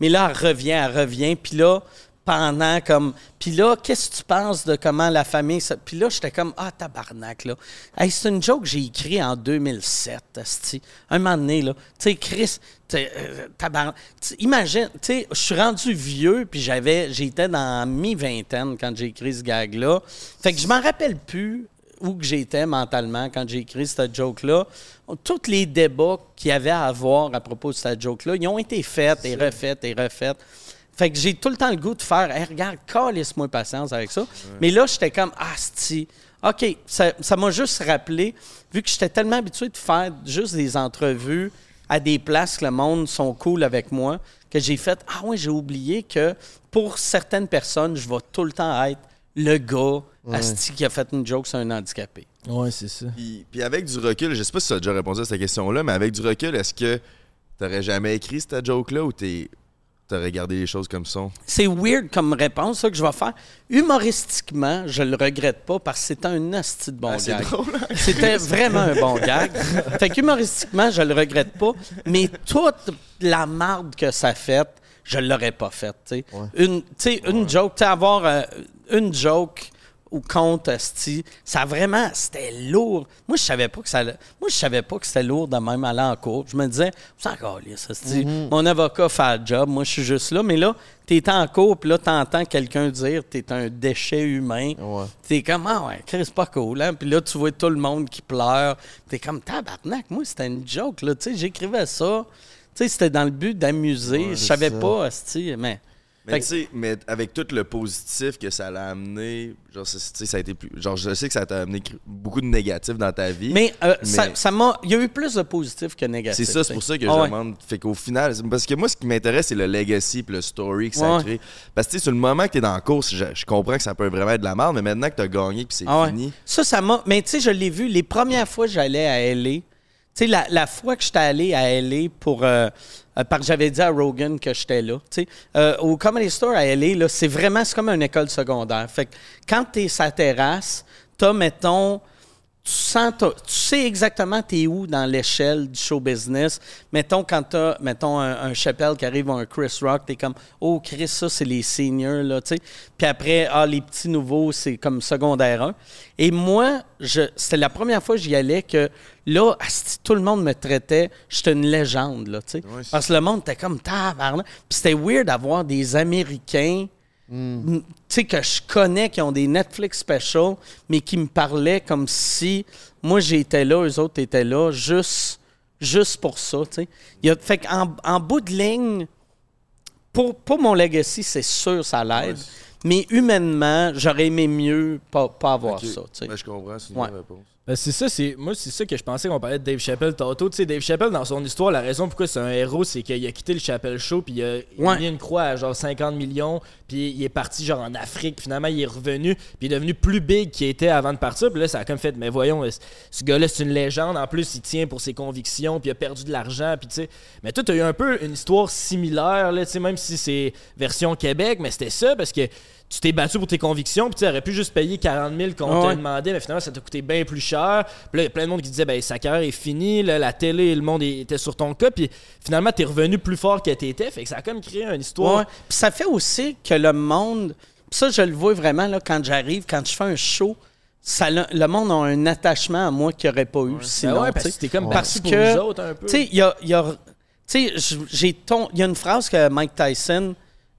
Speaker 3: Mais, là, elle revient, elle revient. Puis là, pendant comme. Puis là, qu'est-ce que tu penses de comment la famille. ça- Puis là, j'étais comme, ah, tabarnak, là. Hey, c'est une joke que j'ai écrit en 2007, asti. Un moment donné, là. Tu sais, Chris, euh, tabarnak. Imagine, tu sais, je suis rendu vieux, puis j'avais. J'étais dans mi-vingtaine quand j'ai écrit ce gag-là. Fait que je m'en rappelle plus où que j'étais mentalement quand j'ai écrit cette joke-là. Tous les débats qu'il y avait à avoir à propos de cette joke-là, ils ont été faits et refaits et refaits. Fait que j'ai tout le temps le goût de faire, hey, regarde, calisse-moi patience avec ça. Mais là, j'étais comme, ah, c'ti. OK, ça ça m'a juste rappelé, vu que j'étais tellement habitué de faire juste des entrevues à des places que le monde sont cool avec moi, que j'ai fait, ah ouais, j'ai oublié que pour certaines personnes, je vais tout le temps être le gars asti, qui a fait une joke sur un handicapé.
Speaker 2: Ouais, c'est ça.
Speaker 1: Puis, puis avec du recul, je sais pas si tu as déjà répondu à cette question-là, mais avec du recul, est-ce que t'aurais jamais écrit cette joke-là ou t'es- t'aurais gardé les choses comme ça?
Speaker 3: C'est weird comme réponse, ça, que je vais faire. Humoristiquement, je le regrette pas parce que c'était un asti de bon
Speaker 1: Ah,
Speaker 3: gag.
Speaker 1: hein?
Speaker 3: C'était vraiment un bon gag. Fait que humoristiquement, je le regrette pas, mais toute la marde que ça fait, je l'aurais pas faite. tu sais. Une, tu sais, une joke, tu sais, avoir euh, une joke ou compte asti, ça vraiment, c'était lourd. Moi, je savais pas que ça, moi, je savais pas que c'était lourd de même aller en cours. Je me disais, c'est encore ça, asti. Mon avocat fait le job, moi, je suis juste là. Mais là, t'es en cours, puis là, t'entends quelqu'un dire, t'es un déchet humain.
Speaker 6: Ouais.
Speaker 3: T'es comme, ah ouais, Chris, c'est pas cool, hein? Puis là, tu vois tout le monde qui pleure. T'es comme, tabarnak, moi, c'était une joke, là. Tu sais, j'écrivais ça. Tu sais, c'était dans le but d'amuser. je savais pas, asti, mais.
Speaker 1: Mais tu sais, mais avec tout le positif que ça l'a amené, genre, ça a été plus. Genre, je sais que ça t'a amené beaucoup de négatifs dans ta vie.
Speaker 3: Mais, euh, ça-
Speaker 1: Mais-
Speaker 3: ça m'a. Il y a eu plus de positifs que négatifs.
Speaker 1: C'est ça, c'est pour ça que
Speaker 3: Ah
Speaker 1: je
Speaker 3: ouais.
Speaker 1: demande. Fait qu'au final, parce que moi, ce qui m'intéresse, c'est le legacy puis le story que ça
Speaker 3: Ouais.
Speaker 1: crée. Parce que, tu sais, sur le moment que t'es dans la course, je, je comprends que ça peut vraiment être de la merde, mais maintenant que t'as gagné puis c'est
Speaker 3: Ah ouais.
Speaker 1: fini.
Speaker 3: Ça, ça m'a. Mais tu sais, je l'ai vu les premières fois que j'allais à LA. Tu sais, la, la fois que j'étais allé à LA pour. euh, euh, parce que j'avais dit à Rogan que j'étais là. Tu euh, au Comedy Store à LA, c'est vraiment comme une école secondaire. Fait que quand t'es sa terrasse, t'as, mettons, tu sens, tu sais exactement t'es où dans l'échelle du show business. Mettons, quand t'as, mettons, un, un Chappelle qui arrive ou un Chris Rock, t'es comme, oh, Chris, ça, c'est les seniors, là, tu sais. Puis après, ah, les petits nouveaux, c'est comme secondaire 1. Et moi, je, c'était la première fois que j'y allais que, là, asti, tout le monde me traitait, j'étais une légende, là, tu sais. Parce que le monde était comme, tabarnak. Puis c'était weird d'avoir des Américains tu sais, que je connais, qui ont des Netflix specials, mais qui me parlaient comme si moi j'étais là, eux autres étaient là, juste, juste pour ça. tu sais. Il y a, fait qu'en en bout de ligne, pour, pour mon legacy, c'est sûr, ça l'aide.
Speaker 1: Ouais.
Speaker 3: Mais humainement, j'aurais aimé mieux pas, pas avoir ça. tu sais.
Speaker 1: Ben, je comprends, c'est une
Speaker 3: Ouais.
Speaker 1: réponse.
Speaker 2: Ben, c'est ça, c'est moi c'est ça que je pensais qu'on parlait de Dave Chappelle tantôt. Tu sais, Dave Chappelle dans son histoire, la raison pourquoi c'est un héros, c'est qu'il a quitté le Chappelle Show puis il a,
Speaker 3: Ouais.
Speaker 2: mis une croix à genre 50 millions, puis il est parti genre en Afrique. Finalement, il est revenu, puis il est devenu plus big qu'il était avant de partir. Puis là, ça a comme fait, mais voyons, ce- ce gars-là c'est une légende. En plus, il tient pour ses convictions, puis il a perdu de l'argent, puis tu sais. Mais toi, t'as eu un peu une histoire similaire là, tu sais, même si c'est version Québec, mais c'était ça parce que tu t'es battu pour tes convictions, puis tu aurais pu juste payer 40 000 qu'on
Speaker 3: Ouais.
Speaker 2: t'a demandé, mais finalement, ça t'a coûté bien plus cher. Puis là, il y a plein de monde qui disait, ben, sa carrière est finie, là, la télé, le monde était sur ton cas, puis finalement, t'es revenu plus fort que t'étais. Fait que ça a comme créé une histoire.
Speaker 3: Ouais. Puis ça fait aussi que le monde, ça je le vois vraiment là, quand j'arrive, quand je fais un show, ça, le monde a un attachement à moi qu'il n'y aurait pas eu sinon.
Speaker 2: Ben ouais, parce que comme
Speaker 3: Parce
Speaker 2: pour
Speaker 3: que,
Speaker 2: nous autres un peu.
Speaker 3: Tu sais, il y a, y a- y a une phrase que Mike Tyson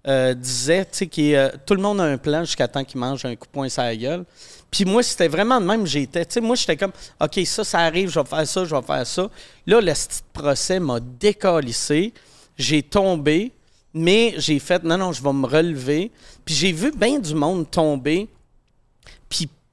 Speaker 3: euh, disait, tu sais, euh, tout le monde a un plan jusqu'à temps qu'il mange un coup de poing sur la gueule. Puis moi, c'était vraiment de même j'étais. Tu sais, moi, j'étais comme, OK, ça, ça arrive, je vais faire ça, je vais faire ça. Là, le petit procès m'a décalissé. J'ai tombé, mais j'ai fait, non, non, je vais me relever. Puis j'ai vu bien du monde tomber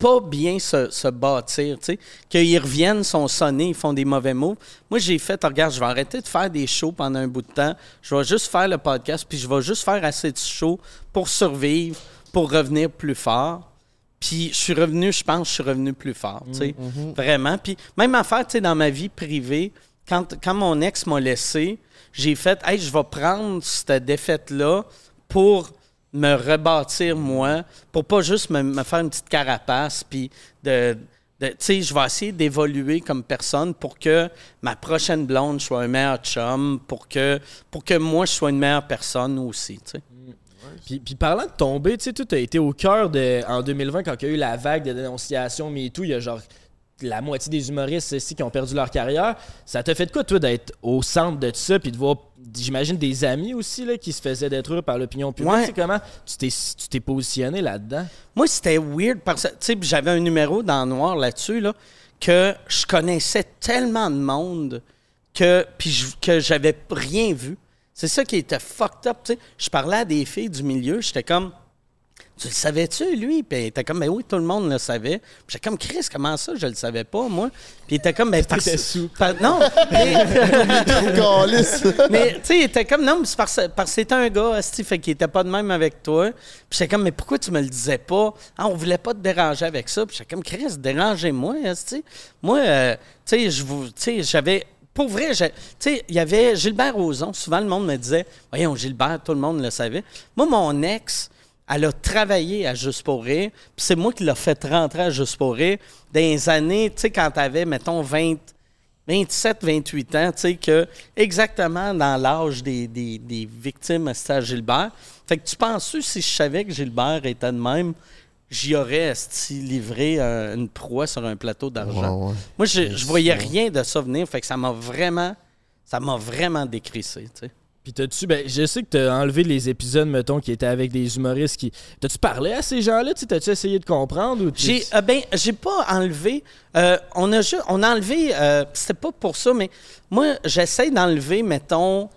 Speaker 3: pas bien se, se bâtir, tu sais. Qu'ils reviennent, sont sonnés, ils font des mauvais mots. Moi, j'ai fait, regarde, je vais arrêter de faire des shows pendant un bout de temps. Je vais juste faire le podcast, puis je vais juste faire assez de shows pour survivre, pour revenir plus fort. Puis je suis revenu, je pense, je suis revenu plus fort, tu sais. Vraiment. Puis même affaire, tu sais, dans ma vie privée, quand, quand mon ex m'a laissé, j'ai fait, hey, je vais prendre cette défaite-là pour me rebâtir moi, pour pas juste me, faire une petite carapace, puis de. tu sais, je vais essayer d'évoluer comme personne pour que ma prochaine blonde soit un meilleur chum, pour que, pour que moi, je sois une meilleure personne aussi, tu sais.
Speaker 2: Puis, puis parlant de tomber, tu sais, tu as été au cœur de. En 2020, quand il y a eu la vague de dénonciation MeToo, il y a genre la moitié des humoristes ici qui ont perdu leur carrière. Ça t'a fait de quoi, toi, d'être au centre de tout ça, puis de voir, j'imagine, des amis aussi là, qui se faisaient détruire par l'opinion publique?
Speaker 3: Ouais.
Speaker 2: Comment tu t'es, positionné là-dedans?
Speaker 3: Moi, c'était weird parce que, tu sais, puis j'avais un numéro dans Noir là-dessus, là, que je connaissais tellement de monde que, puis que j'avais rien vu. C'est ça qui était fucked up, tu sais. Je parlais à des filles du milieu, j'étais comme, tu le savais-tu, lui? Puis il était comme, ben oui, tout le monde le savait. Puis j'étais comme, Chris, comment ça, je le savais pas, moi? Puis il était comme, ben parce
Speaker 2: sous.
Speaker 3: par- non, mais, mais tu sais, il était comme, non, mais c'est parce, parce que c'était un gars, asti, fait qu'il était pas de même avec toi. Puis j'étais comme, mais pourquoi tu me le disais pas? Ah, on voulait pas te déranger avec ça. Puis j'étais comme, Chris, dérangez-moi, asti. Moi, euh, tu sais, je vous, tu sais, j'avais, pour vrai, tu sais, il y avait Gilbert Rozon. Souvent, le monde me disait, voyons, Gilbert, tout le monde le savait. Moi, mon ex, elle a travaillé à Juste pour rire, puis c'est moi qui l'ai fait rentrer à Juste pour rire dans les années, tu sais, quand t'avais, mettons, 20, 27, 28 ans, tu sais, que exactement dans l'âge des, des, des victimes, à Gilbert. Fait que tu penses si je savais que Gilbert était de même, j'y aurais livré euh, une proie sur un plateau d'argent?
Speaker 6: Ouais, ouais.
Speaker 3: Moi, je, je voyais rien de ça venir, fait que ça m'a vraiment, ça m'a vraiment décrissé, tu sais.
Speaker 2: Puis t'as-tu, ben, je sais que t'as enlevé les épisodes, mettons, qui étaient avec des humoristes qui. T'as-tu parlé à ces gens-là? T'as-tu essayé de comprendre? Ou
Speaker 3: J'ai euh, ben j'ai pas enlevé euh, on a ju- on a enlevé euh, c'était pas pour ça mais moi j'essaie d'enlever mettons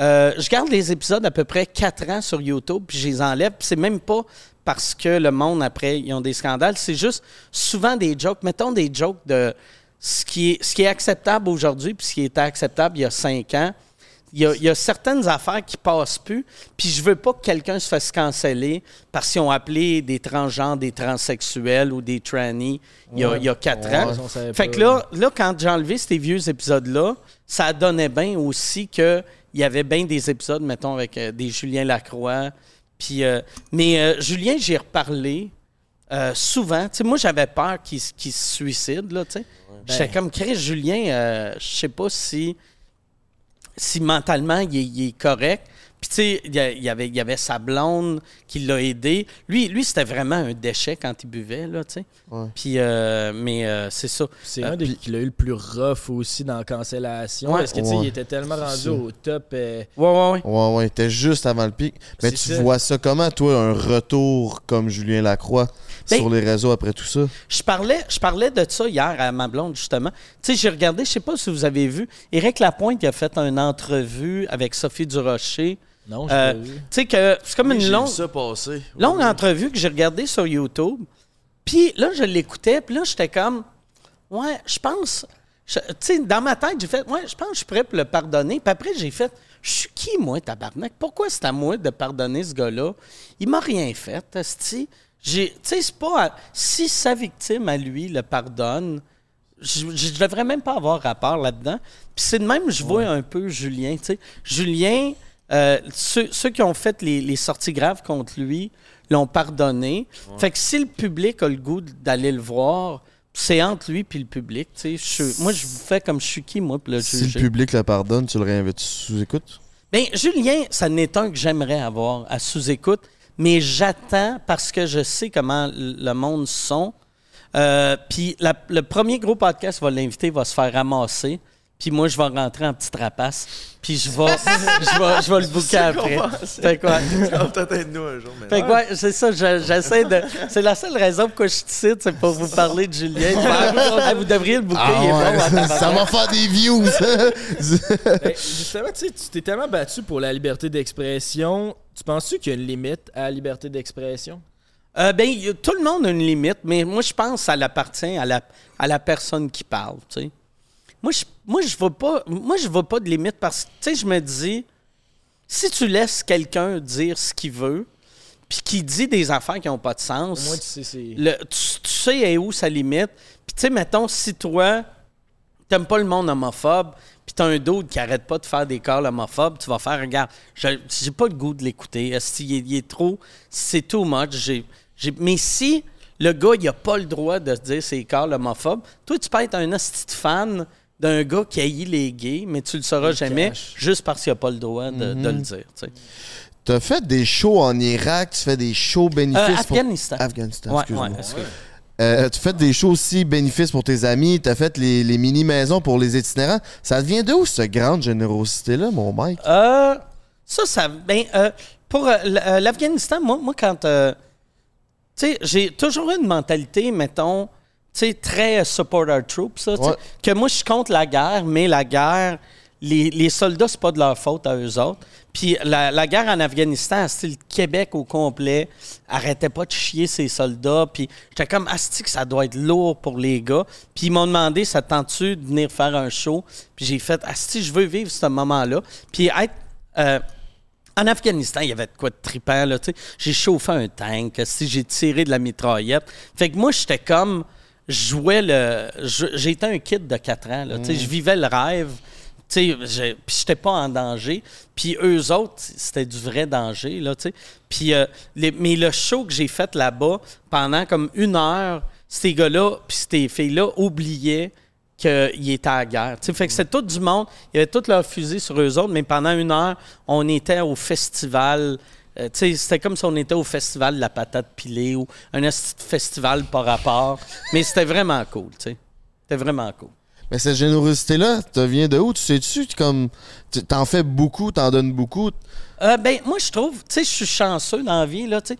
Speaker 3: euh, je garde les épisodes à peu près 4 ans sur YouTube puis je les enlève puis c'est même pas parce que le monde après ils ont des scandales c'est juste souvent des jokes mettons des jokes de ce qui est ce qui est acceptable aujourd'hui puis ce qui était acceptable il y a 5 ans il y, a, il y a certaines affaires qui passent plus, puis je veux pas que quelqu'un se fasse canceller parce qu'ils ont appelé des transgenres, des transsexuels ou des trannies il y a, il y a quatre
Speaker 2: Ouais,
Speaker 3: ans. Fait
Speaker 2: pas.
Speaker 3: que là, là, quand j'ai enlevé ces vieux épisodes-là, ça donnait bien aussi qu'il y avait bien des épisodes, mettons, avec euh, des Julien Lacroix. Puis, euh, mais euh, Julien, j'ai reparlé euh, souvent, moi, j'avais peur qu'il se suicide, là, tu sais. J'étais
Speaker 2: Ben.
Speaker 3: comme, Chris, Julien, euh, je sais pas si, si mentalement, il est, il est correct. Puis, tu sais, il y, a- il avait, il y avait sa blonde qui l'a aidé. Lui, lui c'était vraiment un déchet quand il buvait, là, tu sais.
Speaker 6: Ouais.
Speaker 3: Puis, euh, mais euh, c'est ça.
Speaker 2: C'est
Speaker 3: Euh,
Speaker 2: un des
Speaker 6: puis-
Speaker 2: qui l'a eu le plus rough aussi dans la cancellation.
Speaker 3: Ouais.
Speaker 2: parce que, tu sais,
Speaker 6: Ouais.
Speaker 2: il était tellement rendu au top. euh,
Speaker 3: Ouais, ouais, ouais.
Speaker 6: Ouais, ouais, t'es juste avant le pic. Mais tu
Speaker 2: ça.
Speaker 6: vois ça comment, toi, un retour comme Julien Lacroix?
Speaker 3: Ben-
Speaker 6: sur les réseaux après tout ça?
Speaker 3: Je parlais, je parlais de ça hier à ma blonde, justement. Tu sais, j'ai regardé, je sais pas si vous avez vu, Éric Lapointe il a fait une entrevue avec Sophie Durocher.
Speaker 2: Non, j'ai
Speaker 3: Euh,
Speaker 2: pas vu.
Speaker 3: Tu sais que c'est comme
Speaker 1: Oui,
Speaker 3: une longue,
Speaker 1: vu ça passer.
Speaker 3: longue entrevue que j'ai regardée sur YouTube. Puis là, je l'écoutais, puis là, j'étais comme, ouais, je pense, je- tu sais, dans ma tête, j'ai fait, ouais, je pense que je suis prêt pour le pardonner. Puis après, j'ai fait, je suis qui, moi, tabarnak? Pourquoi c'est à moi de pardonner ce gars-là? Il m'a rien fait, esti. J'ai, tu sais, c'est pas, à- si sa victime à lui le pardonne, je, je devrais même pas avoir rapport là-dedans. Puis c'est de même, je vois un peu Julien. tu sais. Julien, euh, ceux, ceux qui ont fait les, les sorties graves contre lui l'ont pardonné. Fait que si le public a le goût d'aller le voir, c'est entre lui puis le public. tu sais. Je- moi, je fais comme je suis qui, moi, pour le
Speaker 6: Si
Speaker 3: juger.
Speaker 6: le public le pardonne, tu le réinvites sous écoute?
Speaker 3: Ben, Julien, ça n'est un que j'aimerais avoir à sous-écoute, mais j'attends parce que je sais comment le monde sont. Euh, puis le premier gros podcast va l'inviter, va se faire ramasser. Puis moi, je vais rentrer en petite rapace. Puis je vais, je vais, je vais le booker après. Fait
Speaker 1: va peut-être être nous un jour. Mais
Speaker 3: Fait que, ouais, c'est ça, je- j'essaie de. C'est la seule raison pourquoi je te cite, c'est pour vous parler de Julien. Ah, vous devriez le booker, il est bon. en
Speaker 6: ça va faire des views!
Speaker 2: Ben, justement, tu sais, tu t'es tellement battu pour la liberté d'expression. Tu penses-tu qu'il y a une limite à la liberté d'expression?
Speaker 3: Euh, ben, y a- tout le monde a une limite, mais moi, je pense que ça appartient à la, à la personne qui parle, tu sais. Moi, je moi, je vois pas, moi, je vois pas de limite parce que, tu sais, je me dis, si tu laisses quelqu'un dire ce qu'il veut, puis qu'il dit des affaires qui n'ont pas de sens,
Speaker 2: moins, tu sais, c'est.
Speaker 3: le- tu, tu sais est où sa limite. Puis, tu sais, mettons, si toi, t'aimes pas le monde homophobe, puis t'as un d'autre qui arrête pas de faire des calls homophobes, tu vas faire, regarde, je- j'ai pas le goût de l'écouter. Est-ce qu'il est, il est trop, c'est too much. J'ai, j'ai- mais si le gars, il a pas le droit de se dire ses calls homophobes, toi, tu peux être un hostie fan d'un gars qui haït les gays, mais tu le sauras jamais
Speaker 2: cache.
Speaker 3: juste parce qu'il a pas le droit de, de le dire. tu sais.
Speaker 6: T'as fait des shows en Irak, tu fais des shows bénéfices
Speaker 3: Euh,
Speaker 6: pour...
Speaker 3: Afghanistan.
Speaker 6: Afghanistan,
Speaker 3: Ouais,
Speaker 6: excuse-moi.
Speaker 3: ouais, excuse.
Speaker 6: Euh, tu fais des shows aussi bénéfices pour tes amis, t'as fait les, les mini-maisons pour les itinérants. Ça vient de où, cette grande générosité-là, mon mec?
Speaker 3: Euh, ça, ça. Ben, euh, pour euh, euh, l'Afghanistan, moi, moi, quand. euh, tu sais, j'ai toujours eu une mentalité, mettons, tu sais, très support our troops, ça,
Speaker 6: Ouais.
Speaker 3: que moi, je suis contre la guerre, mais la guerre, les, les soldats, c'est pas de leur faute à eux autres. Puis la, la guerre en Afghanistan, le Québec au complet, arrêtait pas de chier ses soldats. Puis j'étais comme, asti que ça doit être lourd pour les gars. Puis ils m'ont demandé, ça te tente-tu de venir faire un show? Puis j'ai fait, asti, je veux vivre ce moment-là. Puis être... euh, en Afghanistan, il y avait de quoi de trippant, là, tu sais. J'ai chauffé un tank, si j'ai tiré de la mitraillette. Fait que moi, j'étais comme... Je jouais le... J'étais un kid de 4 ans, là. Je vivais le rêve. Puis j'étais pas en danger. Puis eux autres, c'était du vrai danger, là. Puis, euh, les- mais le show que j'ai fait là-bas, pendant comme une heure, ces gars-là, puis ces filles-là oubliaient qu'ils étaient à la guerre. Fait que c'était tout du monde. Il y avait tous leurs fusils sur eux autres, mais pendant une heure, on était au festival. Euh, tu c'était comme si on était au festival de la patate pilée ou un festival par rapport. mais c'était vraiment cool, tu sais. C'était vraiment cool.
Speaker 6: Mais cette générosité-là, ça vient de où? Tu sais-tu, comme, tu- t'en fais beaucoup, t'en donnes beaucoup?
Speaker 3: Euh, ben, moi, je trouve, tu sais, je suis chanceux dans la vie, là, tu sais.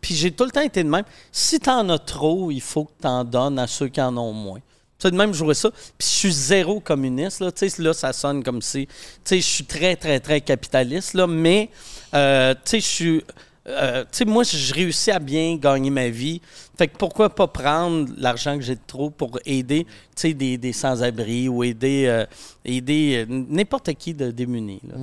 Speaker 3: Puis j'ai tout le temps été de même. Si t'en as trop, il faut que t'en donnes à ceux qui en ont moins. Tu sais, de même, je vois ça. Puis je suis zéro communiste, là. Tu sais, là, ça sonne comme si... Tu sais, je suis très, très, très capitaliste, là. Mais, euh, tu sais, je suis... euh, tu sais, moi, je réussis à bien gagner ma vie. Fait que pourquoi pas prendre l'argent que j'ai de trop pour aider, tu sais, des, des sans-abri ou aider, euh, aider n'importe qui de démuni, là,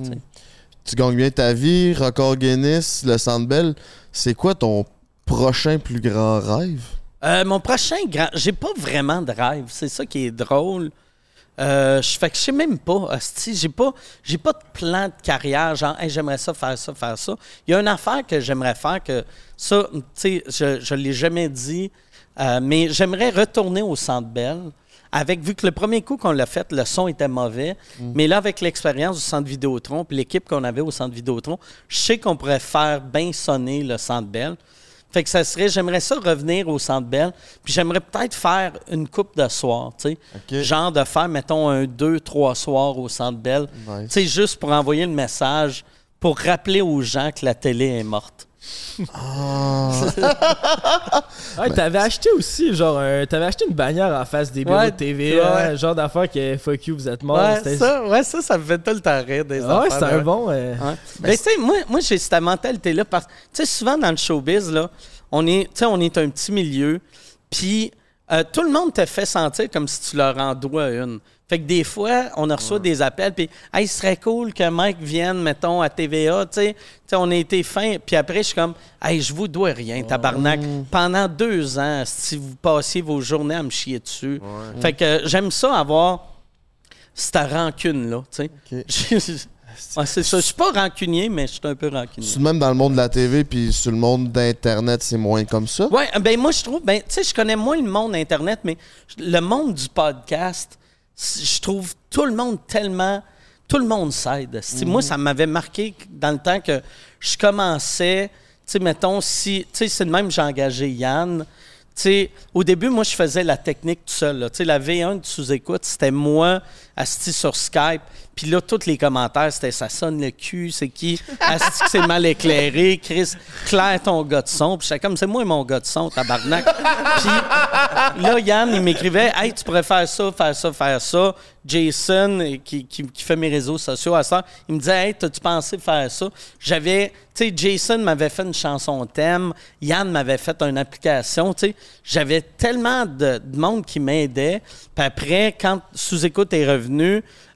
Speaker 3: tu
Speaker 6: gagnes bien ta vie, record Guinness, le Sandbell. C'est quoi ton prochain plus grand rêve?
Speaker 3: Euh, mon prochain grand. J'ai pas vraiment de rêve. C'est ça qui est drôle. Euh, je fais que je sais même pas, hostie, j'ai pas, j'ai pas de plan de carrière, genre, Hey, j'aimerais ça, faire ça, faire ça. Il y a une affaire que j'aimerais faire que ça, tu sais, je, je l'ai jamais dit, euh, mais j'aimerais retourner au Centre Bell. Avec, vu que le premier coup qu'on l'a fait, le son était mauvais, mais là, avec l'expérience du Centre Vidéotron, puis l'équipe qu'on avait au Centre Vidéotron, je sais qu'on pourrait faire bien sonner le Centre Bell. Fait que ça serait, j'aimerais ça revenir au Centre Bell, puis j'aimerais peut-être faire une coupe de soir, tu sais. Genre de faire, mettons, un, deux, trois soirs au Centre Bell.
Speaker 6: Nice.
Speaker 3: Tu sais, juste pour envoyer le message, pour rappeler aux gens que la télé est morte.
Speaker 2: Ouais, t'avais acheté aussi, genre, un- t'avais acheté une bannière en face des bureaux
Speaker 3: Ouais,
Speaker 2: de TV,
Speaker 3: ouais.
Speaker 2: hein, genre d'affaire que fuck you, vous êtes mort.
Speaker 3: ouais, ça, ouais, ça, ça me fait tout le temps rire des
Speaker 2: Ah ouais, c'est un bon. euh,
Speaker 3: Ouais. Mais tu sais, moi, moi j'ai cette mentalité-là. Parce tu sais, souvent dans le showbiz, là, on est, on est un petit milieu, puis euh, tout le monde te fait sentir comme si tu leur en dois une. Fait que des fois, on reçoit des appels, puis hey, ce serait cool que Mike vienne, mettons, à TVA, tu sais. Tu sais, on a été fin, puis après, je suis comme, hey, je vous dois rien, tabarnak. Pendant deux ans, si vous passiez vos journées à me chier dessus. Fait que j'aime ça avoir cette rancune-là, tu sais. Ouais, c'est ça. Je suis pas rancunier, mais je suis un peu rancunier.
Speaker 6: C'est même dans le monde de la TV, puis sur le monde d'Internet, c'est moins comme ça?
Speaker 3: Ouais, ben moi je trouve, ben tu sais, je connais moins le monde internet, mais le monde du podcast, je trouve tout le monde tellement, tout le monde s'aide. C'est- Moi, ça m'avait marqué dans le temps que je commençais, tu sais, mettons si, tu sais, c'est de même que j'ai engagé Yann. Tu sais, au début, moi, je faisais la technique tout seul. là. Tu sais, la V1 de sous-écoute, c'était moi assis sur Skype. Puis là, tous les commentaires, c'était « ça sonne le cul, c'est qui? Asti que c'est mal éclairé, Chris, claire ton gars de son. » Puis j'étais comme « c'est moi mon gars de son, tabarnak. » Puis là, Yann, il m'écrivait « Hey, tu pourrais faire ça, faire ça, faire ça. » Jason, euh, qui, qui, fait mes réseaux sociaux à ça, il me disait « Hey, t'as-tu pensé faire ça? » J'avais... Tu sais, Jason m'avait fait une chanson thème. Yann m'avait fait une application. Tu sais, j'avais tellement de, de monde qui m'aidait. Puis après, quand Sous-Écoute est revenu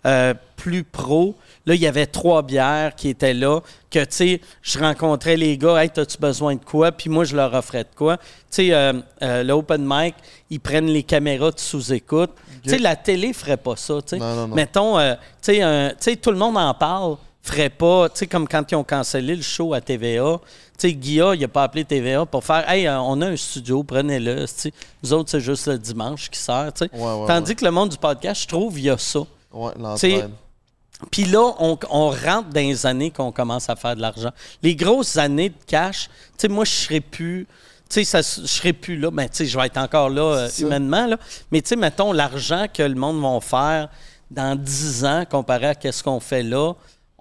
Speaker 3: euh, plus pro, là, il y avait trois bières qui étaient là. Que, tu sais, je rencontrais les gars. Hey, t'as-tu besoin de quoi? Puis moi, je leur offrais de quoi. Tu sais, euh, euh, l'open mic, ils prennent les caméras de Sous-Écoute. Tu sais, la télé ferait pas ça. tu sais. Mettons, tu sais, tout le monde en parle ferait pas, tu sais, comme quand ils ont cancellé le show à TVA. Tu sais, Guilla, il a pas appelé TVA pour faire Hey, euh, on a un studio, prenez-le. tu sais. Nous autres, c'est juste le dimanche qui sert. tu sais.
Speaker 6: Ouais, ouais,
Speaker 3: Tandis
Speaker 6: ouais.
Speaker 3: que le monde du podcast, je trouve, il y a ça. Puis là, on, on rentre dans les années qu'on commence à faire de l'argent. Les grosses années de cash, tu sais, moi, je serais plus. Tu sais, je serais plus là. Mais tu sais, je vais être encore là euh, humainement. Là. Mais tu sais, mettons, l'argent que le monde va faire dans 10 ans comparé à ce qu'on fait là,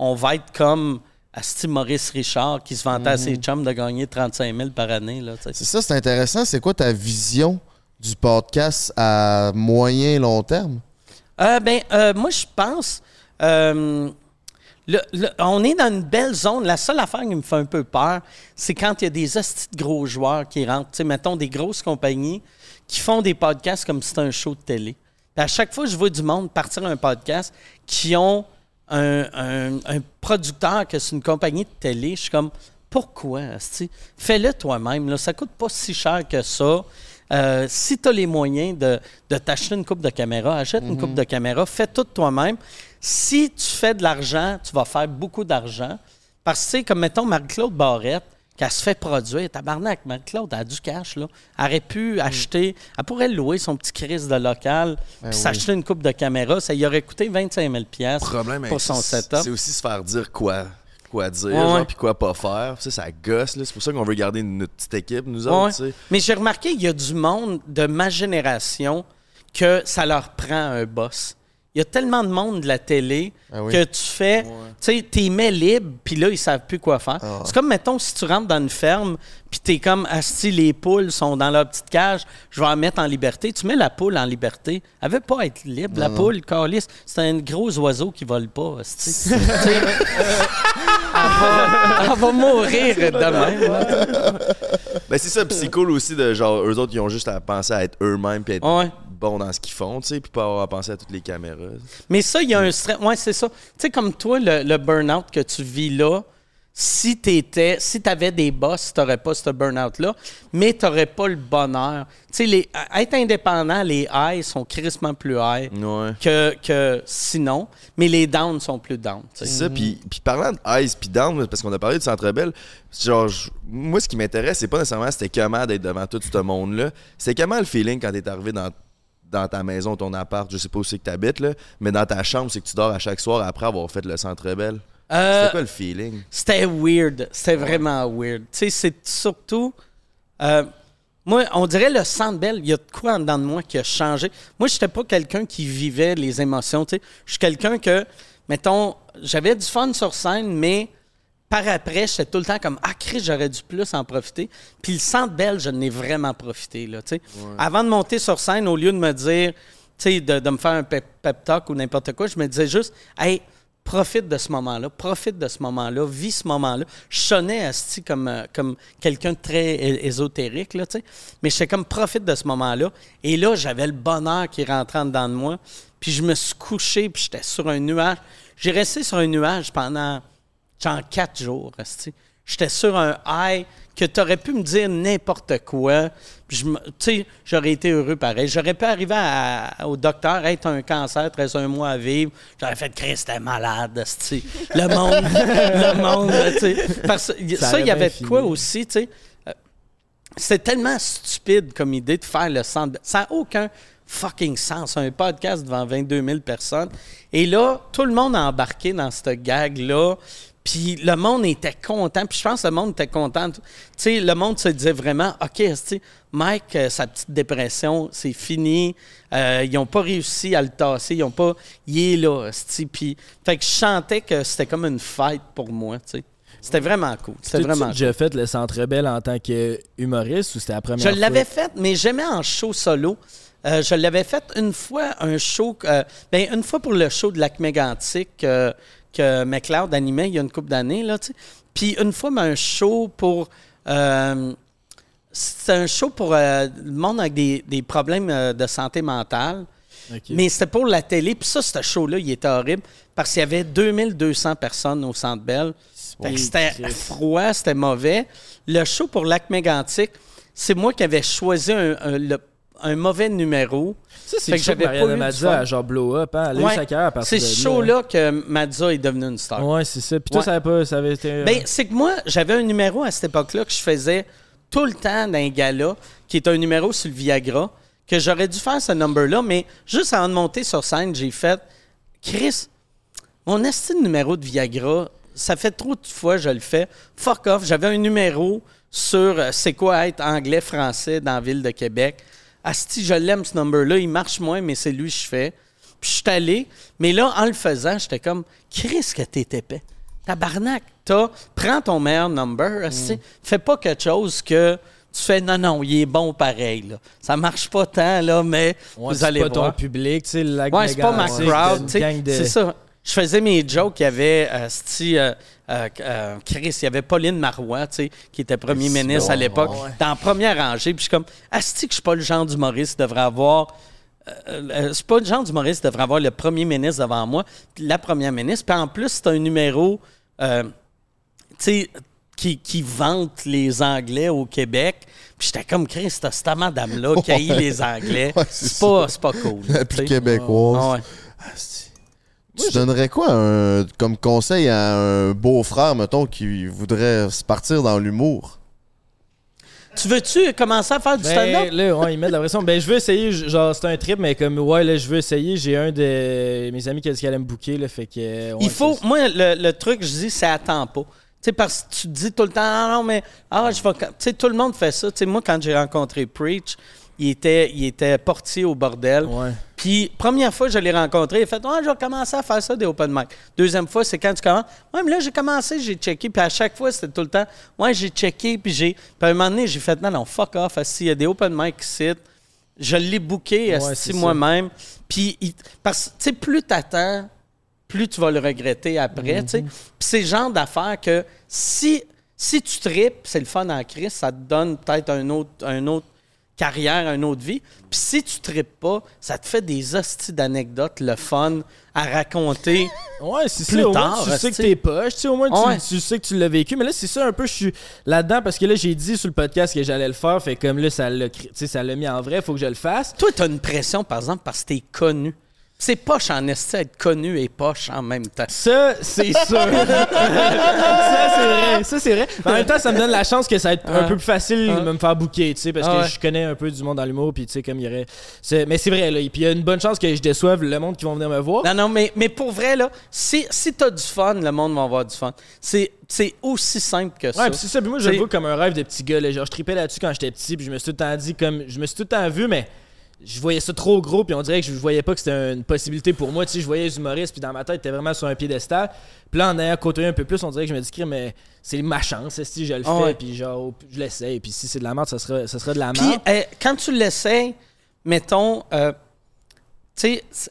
Speaker 3: on va être comme Asti Maurice Richard qui se vantait à ses chums de gagner 35 000 par année.
Speaker 6: C'est ça, c'est intéressant. C'est quoi ta vision du podcast à moyen long terme?
Speaker 3: Euh, ben, euh, moi, je pense. euh, le- le- on est dans une belle zone. La seule affaire qui me fait un peu peur, c'est quand il y a des hosties de gros joueurs qui rentrent. Mettons des grosses compagnies qui font des podcasts comme si c'était un show de télé. Puis à chaque fois je vois du monde partir un podcast qui ont un, un- un producteur que c'est une compagnie de télé, je suis comme pourquoi? Fais-le toi-même. Ça coûte pas si cher que ça. Euh, si tu as les moyens de, de t'acheter une coupe de caméra, achète une coupe de caméra, fais tout toi-même. Si tu fais de l'argent, tu vas faire beaucoup d'argent. Parce que, comme mettons Marie-Claude Barrette, qu'elle se fait produire, tabarnak, Marie-Claude elle a du cash, là. Elle aurait pu acheter, elle pourrait louer son petit crise de local, puis s'acheter une coupe de caméra, ça lui aurait coûté 25 000
Speaker 1: Le problème
Speaker 3: pour son setup.
Speaker 1: c'est aussi se faire dire quoi quoi dire,
Speaker 3: Ouais.
Speaker 1: puis quoi pas faire. Ça, ça gosse. C'est pour ça qu'on veut garder notre petite équipe, nous autres.
Speaker 3: Mais j'ai remarqué qu'il y a du monde de ma génération que ça leur prend un boss. Il y a tellement de monde de la télé
Speaker 6: Ah oui.
Speaker 3: que tu fais, tu sais, t'es mets libre, puis là, ils savent plus quoi faire.
Speaker 6: Ah.
Speaker 3: C'est comme, mettons, si tu rentres dans une ferme, puis t'es comme, asti, les poules sont dans leur petite cage, je vais la mettre en liberté. Tu mets la poule en liberté. Elle veut pas être libre. la poule, calice, c'est un gros oiseau qui vole pas, elle, va, elle va mourir de même. là.
Speaker 1: Ben, c'est ça, puis c'est cool aussi de genre, eux autres, ils ont juste à penser à être eux-mêmes, puis être
Speaker 3: Ouais.
Speaker 1: Bons dans ce qu'ils font, tu sais, puis pas avoir à penser à toutes les caméras.
Speaker 3: Mais ça, il y a un stress. Ouais, c'est ça. Tu sais, comme toi, le, le burn-out que tu vis là, si t'étais, si t'avais des boss, t'aurais pas ce burn-out-là, mais t'aurais pas le bonheur. Tu sais, être indépendant, les highs sont crissement plus high
Speaker 1: Ouais.
Speaker 3: que, que sinon, mais les downs sont plus downs.
Speaker 1: C'est ça, puis, puis parlant de Ice puis Down, parce qu'on a parlé du Centre Bell, genre, je- moi, ce qui m'intéresse, c'est pas nécessairement c'était comment d'être devant tout ce monde-là, c'est comment le feeling quand t'es arrivé dans, dans ta maison, ton appart, je sais pas où c'est que t'habites, là, mais dans ta chambre, c'est que tu dors à chaque soir après avoir fait le Centre Bell.
Speaker 3: Euh,
Speaker 1: C'était quoi le feeling?
Speaker 3: C'était weird. C'était vraiment weird. Tu sais, c'est surtout. euh, moi, on dirait le Centre Bell, il y a de quoi en dedans de moi qui a changé. Moi, je n'étais pas quelqu'un qui vivait les émotions. Tu sais, je suis quelqu'un que, mettons, j'avais du fun sur scène, mais par après, j'étais tout le temps comme Ah, Chris, j'aurais dû plus en profiter. Puis le Centre Bell, je n'ai vraiment profité. Là. Avant de monter sur scène, au lieu de me dire, de, de me faire un pep, pep talk ou n'importe quoi, je me disais juste Hey, profite de ce moment-là, profite de ce moment-là, vis ce moment-là. Je sonnais asti, comme, euh, comme quelqu'un de très ésotérique, là. Mais j'étais comme profite de ce moment-là. Et là, j'avais le bonheur qui rentrait en dedans de moi. Puis je me suis couché, puis j'étais sur un nuage. J'ai resté sur un nuage pendant genre quatre jours. J'étais sur un high que tu aurais pu me dire n'importe quoi. Tu sais, j'aurais été heureux pareil. J'aurais pu arriver à- au docteur, être un cancer, 13 un mois à vivre. J'aurais fait Christ, t'es malade. Le monde, le monde, tu sais. Parce ça, il y avait de quoi aussi, tu sais. Euh, C'était tellement stupide comme idée de faire le centre. Ça n'a aucun fucking sens. Un podcast devant 22 000 personnes. Et là, tout le monde a embarqué dans cette gag-là. Puis le monde était content. Puis je pense que le monde était content. Tu sais, le monde se disait vraiment, OK, Mike, euh, sa petite dépression, c'est fini. Euh, ils n'ont pas réussi à le tasser. Ils ont pas... Il est là. Puis, fait que je sentais que c'était comme une fête pour moi, tu sais. C'était vraiment cool. C'était
Speaker 2: T'as-tu
Speaker 3: vraiment cool.
Speaker 2: déjà fait le Centre Bell en tant que humoriste ou c'était la première
Speaker 3: Je
Speaker 2: fois?
Speaker 3: l'avais fait, mais jamais en show solo. Euh, je l'avais fait une fois, un show, euh, ben, une fois pour le show de Lac Mégantic euh, que McLeod animait il y a une couple d'années, là. Puis une fois, ben, un show pour. euh, c'était un show pour le monde avec des, des problèmes de santé mentale. Mais c'était pour la télé. Puis ça, ce show-là, il était horrible parce qu'il y avait 2200 personnes au Centre Bell. Fait que C'était froid, c'était mauvais. Le show pour Lac Mégantic, c'est moi qui avais choisi un, un- le- un mauvais numéro.
Speaker 2: Ça, c'est
Speaker 3: que j'avais pas fun.
Speaker 2: a genre blow up, hein? Elle
Speaker 3: Ouais. C'est ce
Speaker 2: là.
Speaker 3: show-là que Mazza est devenu une star.
Speaker 2: Ouais, c'est ça. Puis toi,
Speaker 3: Ouais.
Speaker 2: ça avait pas... Ça avait été...
Speaker 3: Ben, c'est que moi, j'avais un numéro à cette époque-là que je faisais tout le temps d'un gala, qui est un numéro sur le Viagra, que j'aurais dû faire ce number-là, mais juste avant de monter sur scène, j'ai fait Chris, mon estime numéro de Viagra, ça fait trop de fois que je le fais. Fuck off, j'avais un numéro sur euh, c'est quoi être anglais-français dans la ville de Québec. Asti, je l'aime ce number-là, il marche moins, mais c'est lui que je fais. Puis je suis allé, mais là, en le faisant, j'étais comme, Chris, que t'es épais. Tabarnak, t'as, prends ton meilleur number, asti. fais pas quelque chose que tu fais, non, non, il est bon pareil, là. Ça marche pas tant, là, mais
Speaker 2: ouais,
Speaker 3: vous
Speaker 2: c'est
Speaker 3: allez
Speaker 2: pas
Speaker 3: voir.
Speaker 2: ton public, tu sais, lac
Speaker 3: Ouais, c'est pas ma crowd, C'est ça. Je faisais mes jokes, il y avait euh, sti, euh, euh, euh, Chris, il y avait Pauline Marois, tu sais, qui était premier ministre à l'époque, dans la première rangée. Puis je suis comme, asti que je suis pas le genre d'humoriste qui devrait avoir. c'est pas le genre d'humoriste qui devrait avoir le premier ministre devant moi, la première ministre. Puis en plus, c'est un numéro, tu sais, qui, qui vante les Anglais au Québec. Puis j'étais comme, Chris, t'as cette madame-là qui haït les Anglais.
Speaker 6: Ouais, c'est
Speaker 3: c'est pas, c'est pas cool.
Speaker 6: La plus québécoise.
Speaker 3: Ouais.
Speaker 6: Tu donnerais quoi un- comme conseil à un beau-frère, mettons, qui voudrait se partir dans l'humour?
Speaker 3: Tu veux-tu commencer à faire du
Speaker 2: Ben,
Speaker 3: stand-up?
Speaker 2: là, ouais, ils mettent de la pression. Ben, je veux essayer, genre, c'est un trip, mais comme, ouais, là, je veux essayer. J'ai un de mes amis qui a dit qu'elle allait me booker, là, fait que. ouais,
Speaker 3: Il faut, moi, le, le truc, je dis, c'est attends pas. Tu sais, parce que tu te dis tout le temps, ah non, mais, ah, je vais. Tu sais, tout le monde fait ça. Tu sais, moi, quand j'ai rencontré Preach, il était, il était portier au bordel.
Speaker 2: Ouais.
Speaker 3: Puis, première fois je l'ai rencontré, il a fait, ah, je vais commencer à faire ça des open mic. Deuxième fois, c'est quand tu commences, ouais, mais là, j'ai commencé, j'ai checké. Puis, à chaque fois, c'était tout le temps, ouais, j'ai checké. Puis, j'ai. Puis, à un moment donné, j'ai fait, non, non, fuck off. Il y a des open mic ici. Je l'ai booké
Speaker 2: Ouais,
Speaker 3: moi-même. Puis, il- parce que, tu sais, plus t'attends, plus tu vas le regretter après, sais. Puis c'est le genre d'affaire que si, si tu tripes, c'est le fun en crise, ça te donne peut-être un autre, un autre carrière, une autre vie. Puis si tu tripes pas, ça te fait des hosties d'anecdotes, le fun à raconter.
Speaker 2: Ouais, c'est
Speaker 3: Plus
Speaker 2: ça. Au moins,
Speaker 3: tard,
Speaker 2: tu sais que t'es poche. Tu sais, au moins, tu,
Speaker 3: Ouais.
Speaker 2: tu sais que tu l'as vécu. Mais là, c'est ça un peu, je suis là-dedans parce que là, j'ai dit sur le podcast que j'allais le faire. Fait comme là, ça l'a ça l'a mis en vrai. Faut que je le fasse.
Speaker 3: Toi, t'as une pression, par exemple, parce que t'es connu. C'est poche en esti être connu et poche en même temps.
Speaker 2: Ça, c'est sûr. ça, c'est vrai. Ça, c'est vrai. Mais en même temps, ça me donne la chance que ça va être un peu plus facile de me faire bouquer, tu sais, parce
Speaker 3: Ah
Speaker 2: que
Speaker 3: ouais.
Speaker 2: je connais un peu du monde dans l'humour, puis tu sais, comme il y aurait. Mais c'est vrai, là. Puis il y a une bonne chance que je déçoive le monde qui vont venir me voir.
Speaker 3: Non, non, mais, mais pour vrai, là, si, si t'as du fun, le monde va avoir du fun. C'est c'est aussi simple que ça.
Speaker 2: Ouais, c'est ça. Puis moi, je le vois comme un rêve de petit gars. Là. Genre, je tripais là-dessus quand j'étais petit, puis je me suis tout le temps dit, comme. Je me suis tout le temps vu, mais je voyais ça trop gros, puis on dirait que je voyais pas que c'était une possibilité pour moi. Tu sais, je voyais les humoristes, puis dans ma tête, t'es vraiment sur un piédestal. Puis là, en ayant côtoyé un peu plus, on dirait que je me dis, mais c'est ma chance, si je le fais,
Speaker 3: Ah ouais.
Speaker 2: puis genre, je l'essaye, puis si c'est de la merde, ça sera, ça sera de la
Speaker 3: Puis
Speaker 2: merde.
Speaker 3: euh, quand tu l'essayes, mettons, euh, tu sais,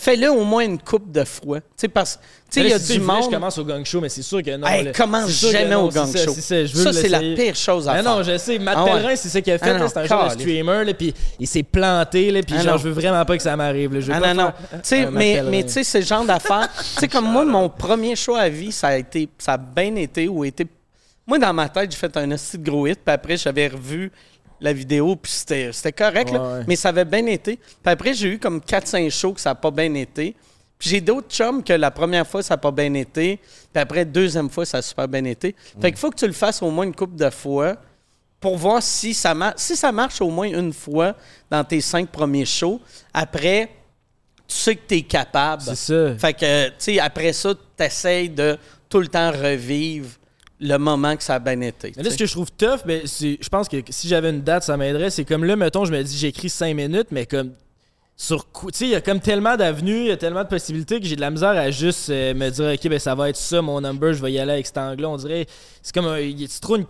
Speaker 3: fais-le au moins une coupe de fois. Tu sais, parce que, tu sais, il y a
Speaker 2: si
Speaker 3: du
Speaker 2: veux, Je
Speaker 3: monde.
Speaker 2: commence au gang show, mais c'est sûr que non.
Speaker 3: Hey,
Speaker 2: là.
Speaker 3: commence jamais
Speaker 2: non,
Speaker 3: au gang show.
Speaker 2: ça,
Speaker 3: c'est la pire chose à
Speaker 2: Ah
Speaker 3: faire.
Speaker 2: non, je sais. Matt
Speaker 3: Ah ouais.
Speaker 2: C'est ça qu'il a fait.
Speaker 3: Ah
Speaker 2: c'est un genre de streamer, là, puis il s'est planté, là, puis
Speaker 3: Ah
Speaker 2: genre,
Speaker 3: non.
Speaker 2: je veux vraiment pas que ça m'arrive.
Speaker 3: Ah
Speaker 2: pas
Speaker 3: non, non. Tu sais, mais, mais tu sais, le genre d'affaire. tu sais, comme moi, mon premier show à vie, ça a été, ça a bien été ou été. Moi, dans ma tête, j'ai fait un petit gros hit, puis après, j'avais revu la vidéo, puis c'était correct, là,
Speaker 2: Ouais, ouais.
Speaker 3: mais ça avait bien été. Puis après, j'ai eu comme 4-5 shows que ça n'a pas bien été. Puis j'ai d'autres chums que la première fois, ça n'a pas bien été, puis après, deuxième fois, ça a super bien été. Fait qu'il faut que tu le fasses au moins une couple de fois pour voir si ça marche. Si ça marche au moins une fois dans tes cinq premiers shows, après, tu sais que tu es capable.
Speaker 2: C'est ça.
Speaker 3: Fait que, tu sais, après ça, tu essaies de tout le temps revivre le moment que ça a bien été.
Speaker 2: Mais là, ce que je trouve tough, ben, je pense que si j'avais une date, ça m'aiderait. C'est comme là, mettons, je me dis, j'écris 5 minutes, mais comme sur coup, tu sais, il y a comme tellement d'avenues, il y a tellement de possibilités que j'ai de la misère à juste euh, me dire, ok, ben ça va être ça, mon number, je vais y aller avec cet angle-là. On dirait, c'est comme, c'est trop une-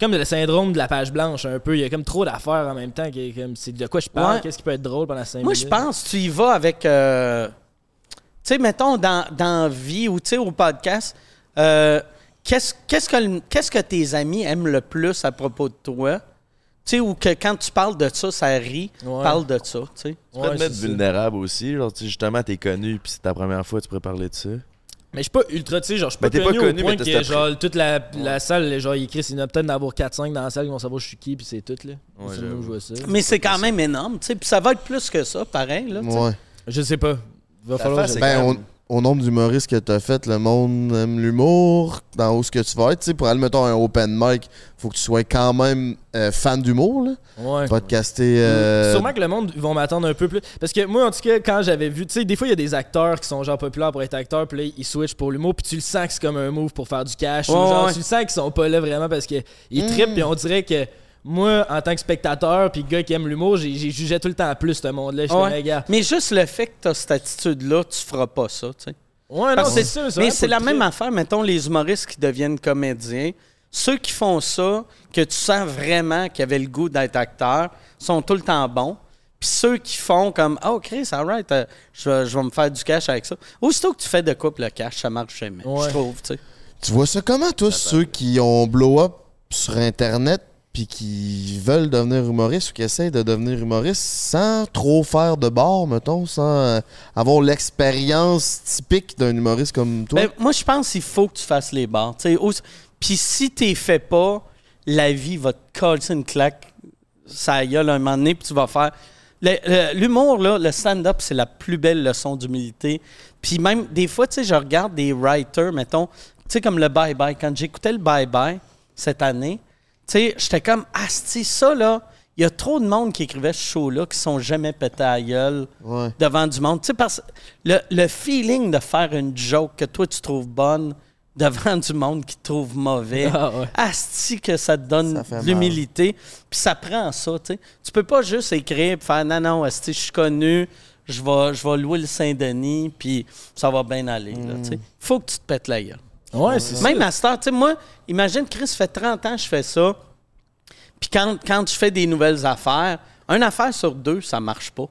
Speaker 2: comme le syndrome de la page blanche un peu. Il y a comme trop d'affaires en même temps. comme, C'est de quoi je parle,
Speaker 3: Ouais.
Speaker 2: qu'est-ce qui peut être drôle pendant 5
Speaker 3: Moi,
Speaker 2: minutes?
Speaker 3: je pense tu y vas avec. euh, tu sais, mettons, dans, dans vie ou tu sais, au podcast, euh, qu'est-ce qu'est-ce que, le- qu'est-ce que tes amis aiment le plus à propos de toi? Tu sais, ou que quand tu parles de ça, ça rit,
Speaker 2: Ouais.
Speaker 3: parle de ça, tu sais.
Speaker 1: Tu peux
Speaker 2: Ouais,
Speaker 1: te mettre
Speaker 2: c'est ça.
Speaker 1: vulnérable aussi. Genre, tu sais, justement, t'es connu, puis c'est ta première fois, tu pourrais parler de ça.
Speaker 2: Mais je suis pas ultra, tu sais, genre, je suis pas,
Speaker 1: Ben, t'es pas
Speaker 2: connu,
Speaker 1: connu,
Speaker 2: au point
Speaker 1: mais t'as
Speaker 2: que,
Speaker 1: cette
Speaker 2: genre, toute la, la salle, genre, il écrit, il y en a peut-être d'avoir 4-5 dans la salle qui vont savoir je suis qui, puis c'est tout, là.
Speaker 1: Ouais,
Speaker 2: C'est je vois ça.
Speaker 3: Mais c'est quand même énorme, tu sais. Puis ça va être plus que ça, pareil, là. tu sais.
Speaker 6: Ouais.
Speaker 2: Je sais pas. Va
Speaker 1: Ta
Speaker 2: falloir
Speaker 1: face,
Speaker 2: que je-
Speaker 1: c'est
Speaker 6: Ben,
Speaker 1: quand même-
Speaker 6: au nombre d'humoristes que t'as fait, le monde aime l'humour. Dans où ce que tu vas être, tu sais, pour aller, mettons, un open mic, faut que tu sois quand même euh, fan d'humour, là.
Speaker 2: Ouais.
Speaker 6: Podcaster. euh,
Speaker 2: Sûrement que le monde vont m'attendre un peu plus. Parce que moi, en tout cas, quand j'avais vu, tu sais, des fois, il y a des acteurs qui sont genre populaires pour être acteurs, puis là, ils switchent pour l'humour, puis tu le sens que c'est comme un move pour faire du cash. ou
Speaker 3: Ouais,
Speaker 2: genre,
Speaker 3: ouais.
Speaker 2: tu le sens qu'ils sont pas là vraiment parce qu'ils trippent, puis on dirait que moi, en tant que spectateur, puis gars qui aime l'humour, j'ai j'ai jugé tout le temps plus ce monde-là. Je
Speaker 3: Ouais.
Speaker 2: suis gars.
Speaker 3: Mais juste le fait que tu as cette attitude-là, tu feras pas ça, tu sais.
Speaker 2: Ouais, non,
Speaker 3: Parce
Speaker 2: c'est sûr.
Speaker 3: Mais c'est la même affaire, mettons, les humoristes qui deviennent comédiens. Ceux qui font ça, que tu sens vraiment qu'ils avaient le goût d'être acteurs, sont tout le temps bons. Puis ceux qui font comme Oh, Chris, alright, euh, je, vais- je vais me faire du cash avec ça. Aussitôt que tu fais de couple le cash, ça marche jamais.
Speaker 2: Ouais.
Speaker 3: Je trouve, tu sais.
Speaker 6: Tu vois ça comment, toi, ceux qui ont blow up sur Internet puis qui veulent devenir humoristes ou qui essayent de devenir humoristes sans trop faire de bar, mettons, sans euh, avoir l'expérience typique d'un humoriste comme toi?
Speaker 3: Ben, moi, je pense qu'il faut que tu fasses les bars. Puis si tu les fais pas, la vie va te coller une claque. Ça y a un moment donné, puis tu vas faire. L'humour, le stand-up, c'est la plus belle leçon d'humilité. Puis même, des fois, tu sais, je regarde des writers, mettons, tu sais, comme le Bye Bye. Quand j'écoutais le Bye Bye cette année, tu sais, j'étais comme, ah, c'est ça, là. Il y a trop de monde qui écrivait ce show-là qui sont jamais pétés à la gueule
Speaker 6: Ouais.
Speaker 3: devant du monde. Tu sais, parce le, le feeling de faire une joke que toi tu trouves bonne devant du monde qui te trouve mauvais,
Speaker 2: Ah ouais.
Speaker 3: asti que ça te donne l'humilité. Puis ça prend ça, tu sais. Tu peux pas juste écrire et faire non, non, asti, je suis connu, je vais, je vais louer le Saint-Denis, puis ça va bien aller. là, tu sais. Faut que tu te pètes la gueule.
Speaker 2: Ouais, c'est ça.
Speaker 3: Même à heure, tu sais, moi, imagine, Chris, ça fait 30 ans que je fais ça. Puis quand, quand je fais des nouvelles affaires, une affaire sur deux, ça marche pas.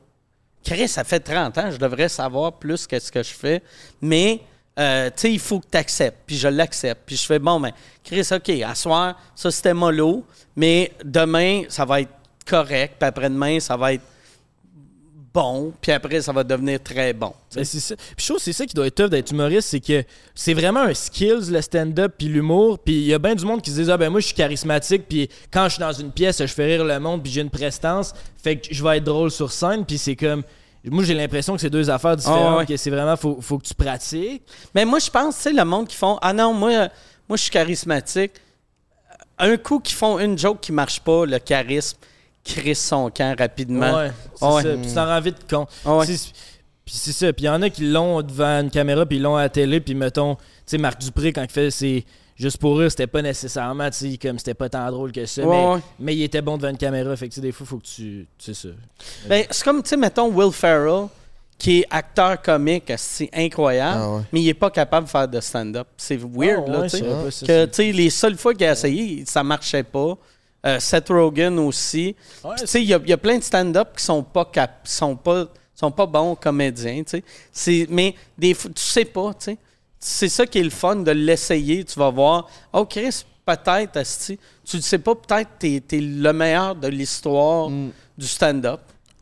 Speaker 3: Chris, ça fait 30 ans, je devrais savoir plus qu'est-ce que je fais. Mais, euh, tu sais, il faut que tu acceptes. Puis je l'accepte. Puis je fais, bon, ben, Chris, OK, à soir, ça c'était mollo. Mais demain, ça va être correct, puis après-demain, ça va être bon, puis après, ça va devenir très bon.
Speaker 2: C'est ça. Puis je trouve que c'est ça qui doit être tough d'être humoriste, c'est que c'est vraiment un skills, le stand-up puis l'humour. Puis il y a bien du monde qui se dit Ah ben moi je suis charismatique, puis quand je suis dans une pièce, je fais rire le monde, puis j'ai une prestance, fait que je vais être drôle sur scène, puis c'est comme. Moi j'ai l'impression que c'est deux affaires différentes,
Speaker 3: Ah ouais.
Speaker 2: que c'est vraiment, faut, faut que tu pratiques.
Speaker 3: Mais moi, je pense, tu sais, le monde qui font Ah non, moi, moi je suis charismatique. Un coup qui font une joke qui marche pas, le charisme crisse son camp rapidement.
Speaker 2: Ouais, c'est
Speaker 3: Ouais.
Speaker 2: ça. Puis tu t'en rends vite compte.
Speaker 3: Ouais.
Speaker 2: Puis c'est ça. Puis il y en a qui l'ont devant une caméra, puis ils l'ont à la télé, puis mettons, tu sais, Marc Dupré, quand il fait c'est juste pour rire, c'était pas nécessairement, tu sais, comme c'était pas tant drôle que ça,
Speaker 3: Ouais,
Speaker 2: mais,
Speaker 3: ouais.
Speaker 2: mais il était bon devant une caméra. Fait que tu sais, des fois, faut que tu. Tu sais ça.
Speaker 3: Ben, c'est comme, tu sais, mettons Will Ferrell, qui est acteur comique, c'est incroyable,
Speaker 6: Ah ouais.
Speaker 3: mais il est pas capable de faire de stand-up. C'est weird,
Speaker 2: Ah
Speaker 3: là,
Speaker 2: ouais,
Speaker 3: tu sais. Que, tu sais, les seules fois qu'il a essayé, ça marchait pas. Euh, Seth Rogen aussi.
Speaker 2: Ouais,
Speaker 3: Puis, tu sais, il y, a- il y a plein de stand-up qui sont pas cap sont pas sont pas bons comédiens, tu sais. Mais des fois, tu sais pas, tu sais. C'est ça qui est le fun de l'essayer. Tu vas voir, oh Chris, peut-être, asti, tu ne sais pas, peut-être t'es es le meilleur de l'histoire
Speaker 2: Mm.
Speaker 3: du stand-up.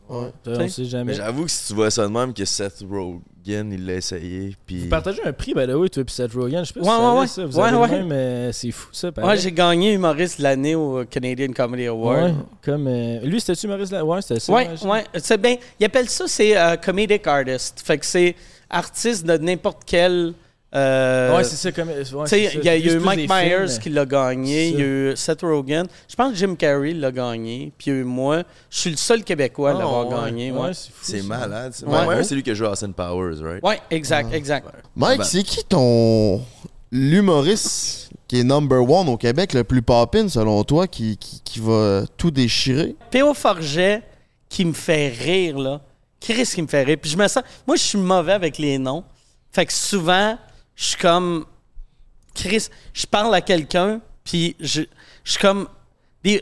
Speaker 2: On sait jamais.
Speaker 1: Mais j'avoue que si tu vois ça de même, que Seth Rogen, il l'a essayé, puis...
Speaker 2: Vous partagez un prix, ben là, oui, toi, puis Seth Rogen. Je sais pas
Speaker 3: Ouais,
Speaker 2: si
Speaker 3: ouais, ouais.
Speaker 2: ça. Vous
Speaker 3: Ouais,
Speaker 2: avez
Speaker 3: ouais.
Speaker 2: même, euh, c'est fou, ça.
Speaker 3: Moi,
Speaker 2: pareil.
Speaker 3: j'ai gagné humoriste de l'année au Canadian Comedy Award.
Speaker 2: Ouais, comme. euh, lui, c'était-tu humoriste là? Ouais, c'était ça.
Speaker 3: Ouais, ouais. C'est bien. Ils appellent ça, c'est euh, comedic artist. Fait que c'est artiste de n'importe quel. Euh,
Speaker 2: Ouais, c'est ça. Comme, ouais,
Speaker 3: il y a, il y a
Speaker 2: Plus-
Speaker 3: eu Mike
Speaker 2: films,
Speaker 3: Myers qui l'a gagné, il y a eu Seth Rogen. Je pense que Jim Carrey l'a gagné, puis il y a eu moi. Je suis le seul Québécois à
Speaker 1: Ah,
Speaker 3: l'avoir
Speaker 1: ouais.
Speaker 3: gagné.
Speaker 2: Ouais,
Speaker 3: Ouais,
Speaker 2: c'est fou.
Speaker 1: C'est
Speaker 2: ça.
Speaker 1: malade. Mike Myers, c'est lui qui a joué à Austin Powers, right?
Speaker 3: ouais exact, exact.
Speaker 6: Mike, c'est qui ton l'humoriste qui est number one au Québec, le plus popin selon toi, qui, qui, qui va tout déchirer?
Speaker 3: P.O. Forget qui me fait rire, là. Chris qui me fait rire. Puis je me sens. Moi, je suis mauvais avec les noms. Fait que souvent, je suis comme. Chris, je parle à quelqu'un, puis je, je suis comme.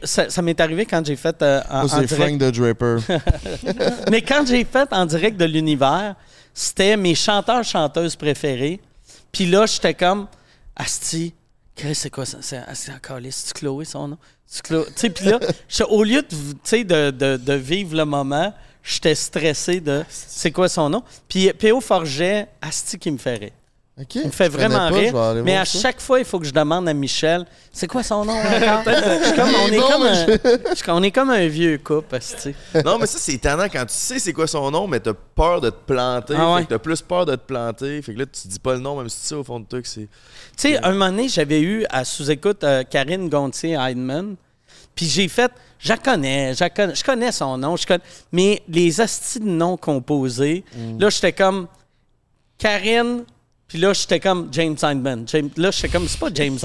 Speaker 3: Ça, ça m'est arrivé quand j'ai fait. euh, en, en
Speaker 6: c'est. Frank the Draper.
Speaker 3: Mais quand j'ai fait en direct de l'univers, c'était mes chanteurs-chanteuses préférés. Puis là, j'étais comme. Asti, Chris, c'est quoi ça? C'est c'est encore C'est Chloé son nom? Tu sais, puis là, au lieu de, de, de, de vivre le moment, j'étais stressé de c'est quoi son nom? Puis P.O. Forget, Asti qui me fait rire.
Speaker 6: Ok.
Speaker 3: Il me fait vraiment
Speaker 6: pas,
Speaker 3: rire. Mais à
Speaker 6: ça.
Speaker 3: chaque fois, il faut que je demande à Michel c'est quoi son nom encore? Je suis comme- on, est
Speaker 6: bon,
Speaker 3: comme un, je suis- on est comme un vieux couple, Asti.
Speaker 1: Non, mais ça, c'est étonnant quand tu sais c'est quoi son nom, mais t'as peur de te planter.
Speaker 3: Ah ouais.
Speaker 1: Fait que t'as plus peur de te planter. Fait que là, tu dis pas le nom, même si tu sais au fond de toi que c'est.
Speaker 3: Tu sais, un moment donné, j'avais eu à sous-écoute euh, Karine Gontier-Heidemann. Puis j'ai fait, je la connais, je connais, je connais son nom, je connais, mais les astis de noms composés, là, j'étais comme Karine, puis là, j'étais comme James Heidemann. James- là, j'étais comme, c'est pas James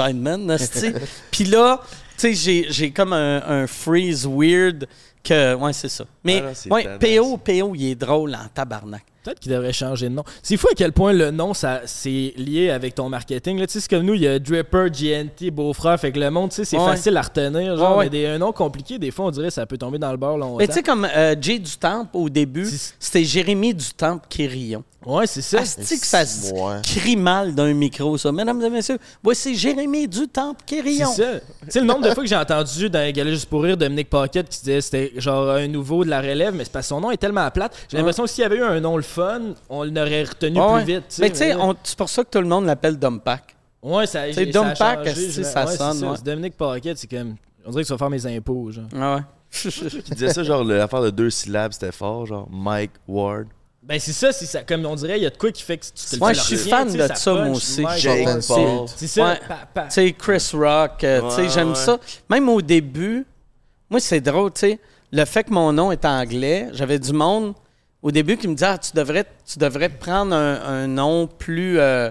Speaker 3: asti. Puis là, tu sais, j'ai, j'ai comme un, un freeze weird que, ouais, c'est ça. Mais,
Speaker 1: Ah
Speaker 3: ouais, PO, PO, il est drôle en tabarnak.
Speaker 2: Peut-être qu'il devrait changer de nom. C'est fou à quel point le nom, ça c'est lié avec ton marketing. Là, tu sais, c'est comme nous, il y a Dripper, GNT, Beau-Frère. Fait que le monde, tu sais, c'est
Speaker 3: Ouais.
Speaker 2: facile à retenir. Genre,
Speaker 3: Ouais, ouais.
Speaker 2: mais des un nom compliqué, des fois, on dirait que ça peut tomber dans le beurre longtemps.
Speaker 3: Mais tu sais, comme euh, Jay Dutemps, au début,
Speaker 2: C'est-
Speaker 3: c'était Jérémy Dutemps Quérillon.
Speaker 2: Ouais, c'est ça.
Speaker 3: Asti que ça se
Speaker 6: Ouais.
Speaker 3: crie mal d'un micro, ça. Mesdames et messieurs, voici Jérémy Dutemps
Speaker 2: C'est
Speaker 3: Quérillon.
Speaker 2: ça. Tu sais, le nombre de fois que j'ai entendu dans les Galet juste pour rire Dominique Paquette qui disait c'était genre un nouveau de la relève, mais c'est parce que son nom est tellement plate. J'ai l'impression que s'il y avait eu un nom le fun, on l'aurait retenu plus vite.
Speaker 3: Mais tu sais, c'est pour ça que tout le monde l'appelle Dumpack.
Speaker 2: Ouais, ça, j'ai- ça a changé, je-
Speaker 3: ça
Speaker 2: ouais, c'est
Speaker 3: sonne,
Speaker 2: ça. Dominique Paquette, c'est comme. On dirait que tu vas faire mes impôts, genre.
Speaker 3: Ah ouais.
Speaker 1: Qui disait ça, genre, l'affaire de deux syllabes, c'était fort, genre Mike Ward.
Speaker 2: Ben c'est ça, c'est ça. Comme on dirait, il y a de quoi qui fait que tu te le
Speaker 3: Ouais, je suis fan de ça, moi aussi.
Speaker 1: Jake Paul.
Speaker 2: C'est ça.
Speaker 3: Tu sais, Chris Rock, euh, tu sais, j'aime ça. Même au début, moi, c'est drôle, tu sais, le fait que mon nom est anglais, j'avais du monde au début qui me disait, ah, tu devrais, tu devrais prendre un, un nom plus, euh,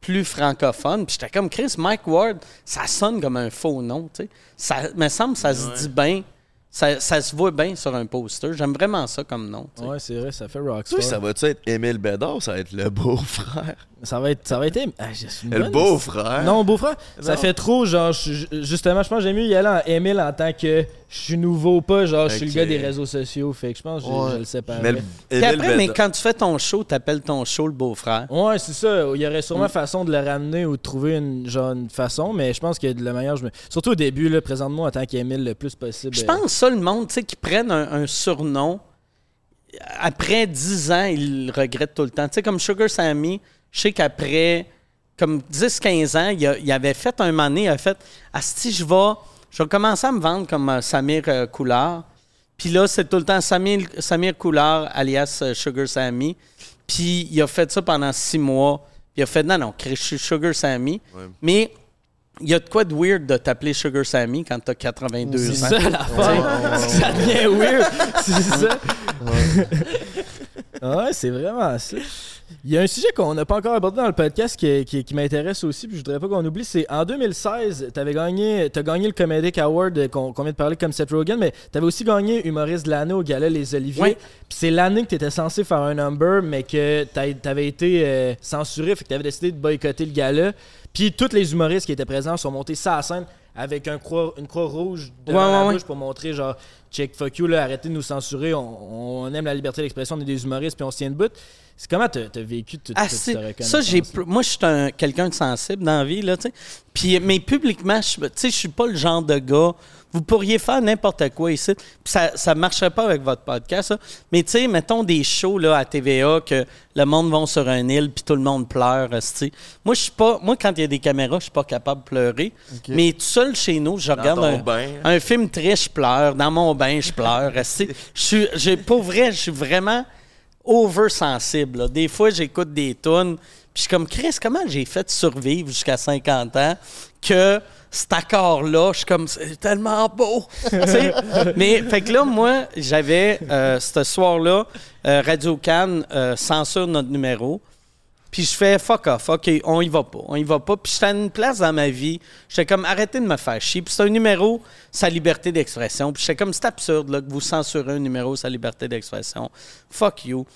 Speaker 3: plus francophone. Puis j'étais comme, Chris, Mike Ward, ça sonne comme un faux nom, tu sais. Ça me semble que ça se dit bien, ça, ça se voit bien sur un poster. J'aime vraiment ça comme nom, tu sais.
Speaker 2: Ouais, c'est vrai, ça fait
Speaker 1: Tu
Speaker 2: Rockstar.
Speaker 1: sais, ça va-tu être Émile Bédard? Ou ça va être le beau-frère?
Speaker 2: Ça va être. Ça va être. Ah, j'ai-
Speaker 1: Le beau-frère?
Speaker 2: Non, beau-frère, ça fait trop, genre, je- justement, je pense que j'aime mieux y aller en Emile en tant que je suis nouveau pas, genre, je suis le gars des réseaux sociaux. Fait que je pense que je-
Speaker 6: Ouais.
Speaker 2: je le séparais.
Speaker 1: Mais le-
Speaker 3: Puis après, mais quand tu fais ton show, t'appelles ton show le beau-frère.
Speaker 2: Ouais, c'est ça. Il y aurait
Speaker 3: Mm.
Speaker 2: sûrement façon de le ramener ou de trouver une, genre, une façon, mais je pense que de la manière, je me... surtout au début, là, présente-moi en tant qu'Emile le plus possible.
Speaker 3: Je pense ça, le monde, tu sais, qui prennent un, un surnom, après 10 ans, ils le regrettent tout le temps. Tu sais, comme Sugar Sammy, je sais qu'après, comme 10-15 ans, il, a- il avait fait un donné, il a fait « Asti, je vais, je vais commencer à me vendre comme euh, Samir euh, Coulard. » Puis là, c'est tout le temps Samir, Samir Coulard, alias euh, Sugar Sammy. Puis il a fait ça pendant 6 mois. Puis il a fait « Non, non, je suis Sugar Sammy.
Speaker 1: Ouais.
Speaker 3: Mais il y a de quoi de weird de t'appeler Sugar Sammy quand t'as 82
Speaker 2: C'est
Speaker 3: ans.
Speaker 2: ça l'affaire. ça devient weird. C'est ça. Ouais, c'est vraiment ça. Il y a un sujet qu'on n'a pas encore abordé dans le podcast qui, qui- qui m'intéresse aussi, puis je voudrais pas qu'on oublie. C'est en 2016, tu avais gagné, as gagné le Comedic Award qu'on vient de parler comme Seth Rogen, mais tu avais aussi gagné humoriste de l'année au gala Les Oliviers.
Speaker 3: Oui.
Speaker 2: Puis c'est l'année que tu étais censé faire un number, mais que tu avais été euh, censuré, fait que tu avais décidé de boycotter le gala. Puis tous les humoristes qui étaient présents sont montés ça à la scène avec un croix, une croix rouge devant
Speaker 3: Ouais,
Speaker 2: la
Speaker 3: ouais, ouais.
Speaker 2: bouche pour montrer genre check fuck you là, arrêtez de nous censurer, on, on aime la liberté d'expression, on est des humoristes puis on se tient debout. C'est comment t'as as vécu toute,
Speaker 3: Ah,
Speaker 2: cette
Speaker 3: ça, j'ai, moi, je suis un- quelqu'un de sensible dans la vie, là, tu sais. Puis, mais publiquement, je tu sais, je suis pas le genre de gars. Vous pourriez faire n'importe quoi ici. Puis ça, ça marcherait pas avec votre podcast, ça. Mais, tu sais, mettons des shows, là, à TVA, que le monde va sur un île, puis tout le monde pleure, tu sais. Moi, je suis pas, moi, quand il y a des caméras, je suis pas capable de pleurer. Mais tout seul chez nous, je regarde un,
Speaker 1: bain.
Speaker 3: un film triste, je pleure. Dans mon bain, je pleure. Je suis, j'ai, pour vrai, je suis vraiment oversensible. là. Des fois, j'écoute des tunes, puis je suis comme, Chris, comment j'ai fait survivre jusqu'à 50 ans que cet accord-là, je suis comme, c'est tellement beau. Mais, fait que là, moi, j'avais, euh, ce soir-là, euh, Radio Cannes euh, censure notre numéro. Puis je fais fuck off, OK, on y va pas, on y va pas. Puis j'étais à une place dans ma vie, j'étais comme arrêtez de me faire chier. Puis c'est un numéro, sa liberté d'expression. Puis j'étais comme c'est absurde là, que vous censurez un numéro, sa liberté d'expression. Fuck you.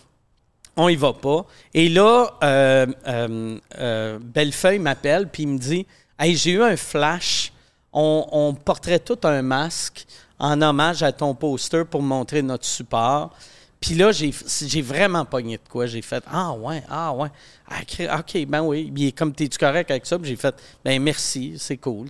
Speaker 3: On y va pas. Et là, euh, euh, euh, Bellefeuille m'appelle, puis il me dit Hey, j'ai eu un flash. On, porterait tout un masque en hommage à ton poster pour montrer notre support. Puis là, j'ai vraiment pogné de quoi. J'ai fait Ah ouais, ah ouais. Ah, OK, ben oui. Il est comme t'es-tu correct avec ça? J'ai fait Ben merci, c'est cool.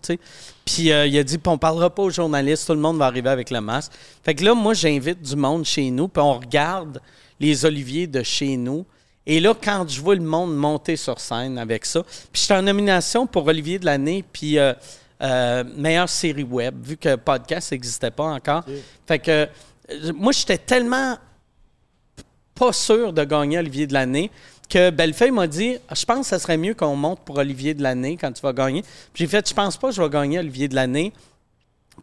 Speaker 3: Puis euh, il a dit Puis on parlera pas aux journalistes, tout le monde va arriver avec le masque. Fait que là, moi, j'invite du monde chez nous, puis on regarde les oliviers de chez nous. Et là, quand je vois le monde monter sur scène avec ça, puis j'étais en nomination pour Olivier de l'année, puis euh, euh, meilleure série web, vu que podcast n'existait pas encore. Fait que euh, moi, j'étais tellement pas sûr de gagner Olivier de l'année que Bellefeuille m'a dit Je pense que ça serait mieux qu'on monte pour Olivier de l'année quand tu vas gagner. Puis j'ai fait Je pense pas que je vais gagner Olivier de l'année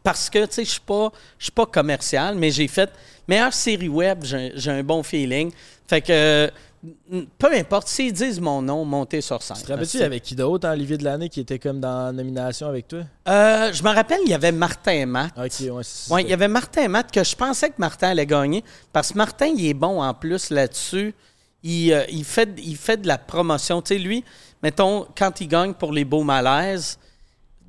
Speaker 3: parce que, tu sais, je suis pas, je suis pas commercial, mais j'ai fait meilleure série web, j'ai un bon feeling. Fait que, peu importe, s'ils disent mon nom, monter sur scène.
Speaker 2: Tu te rappelles-tu, il y avait qui d'autre, Olivier de l'année, qui était comme dans la nomination avec toi?
Speaker 3: Euh, je me rappelle, il y avait Martin Matt.
Speaker 2: Ok, ouais, c'est
Speaker 3: Oui, il y avait Martin Matt que je pensais que Martin allait gagner parce que Martin, il est bon en plus là-dessus. Il, euh, il, fait, il fait de la promotion. Tu sais, lui, mettons, quand il gagne pour les beaux malaises,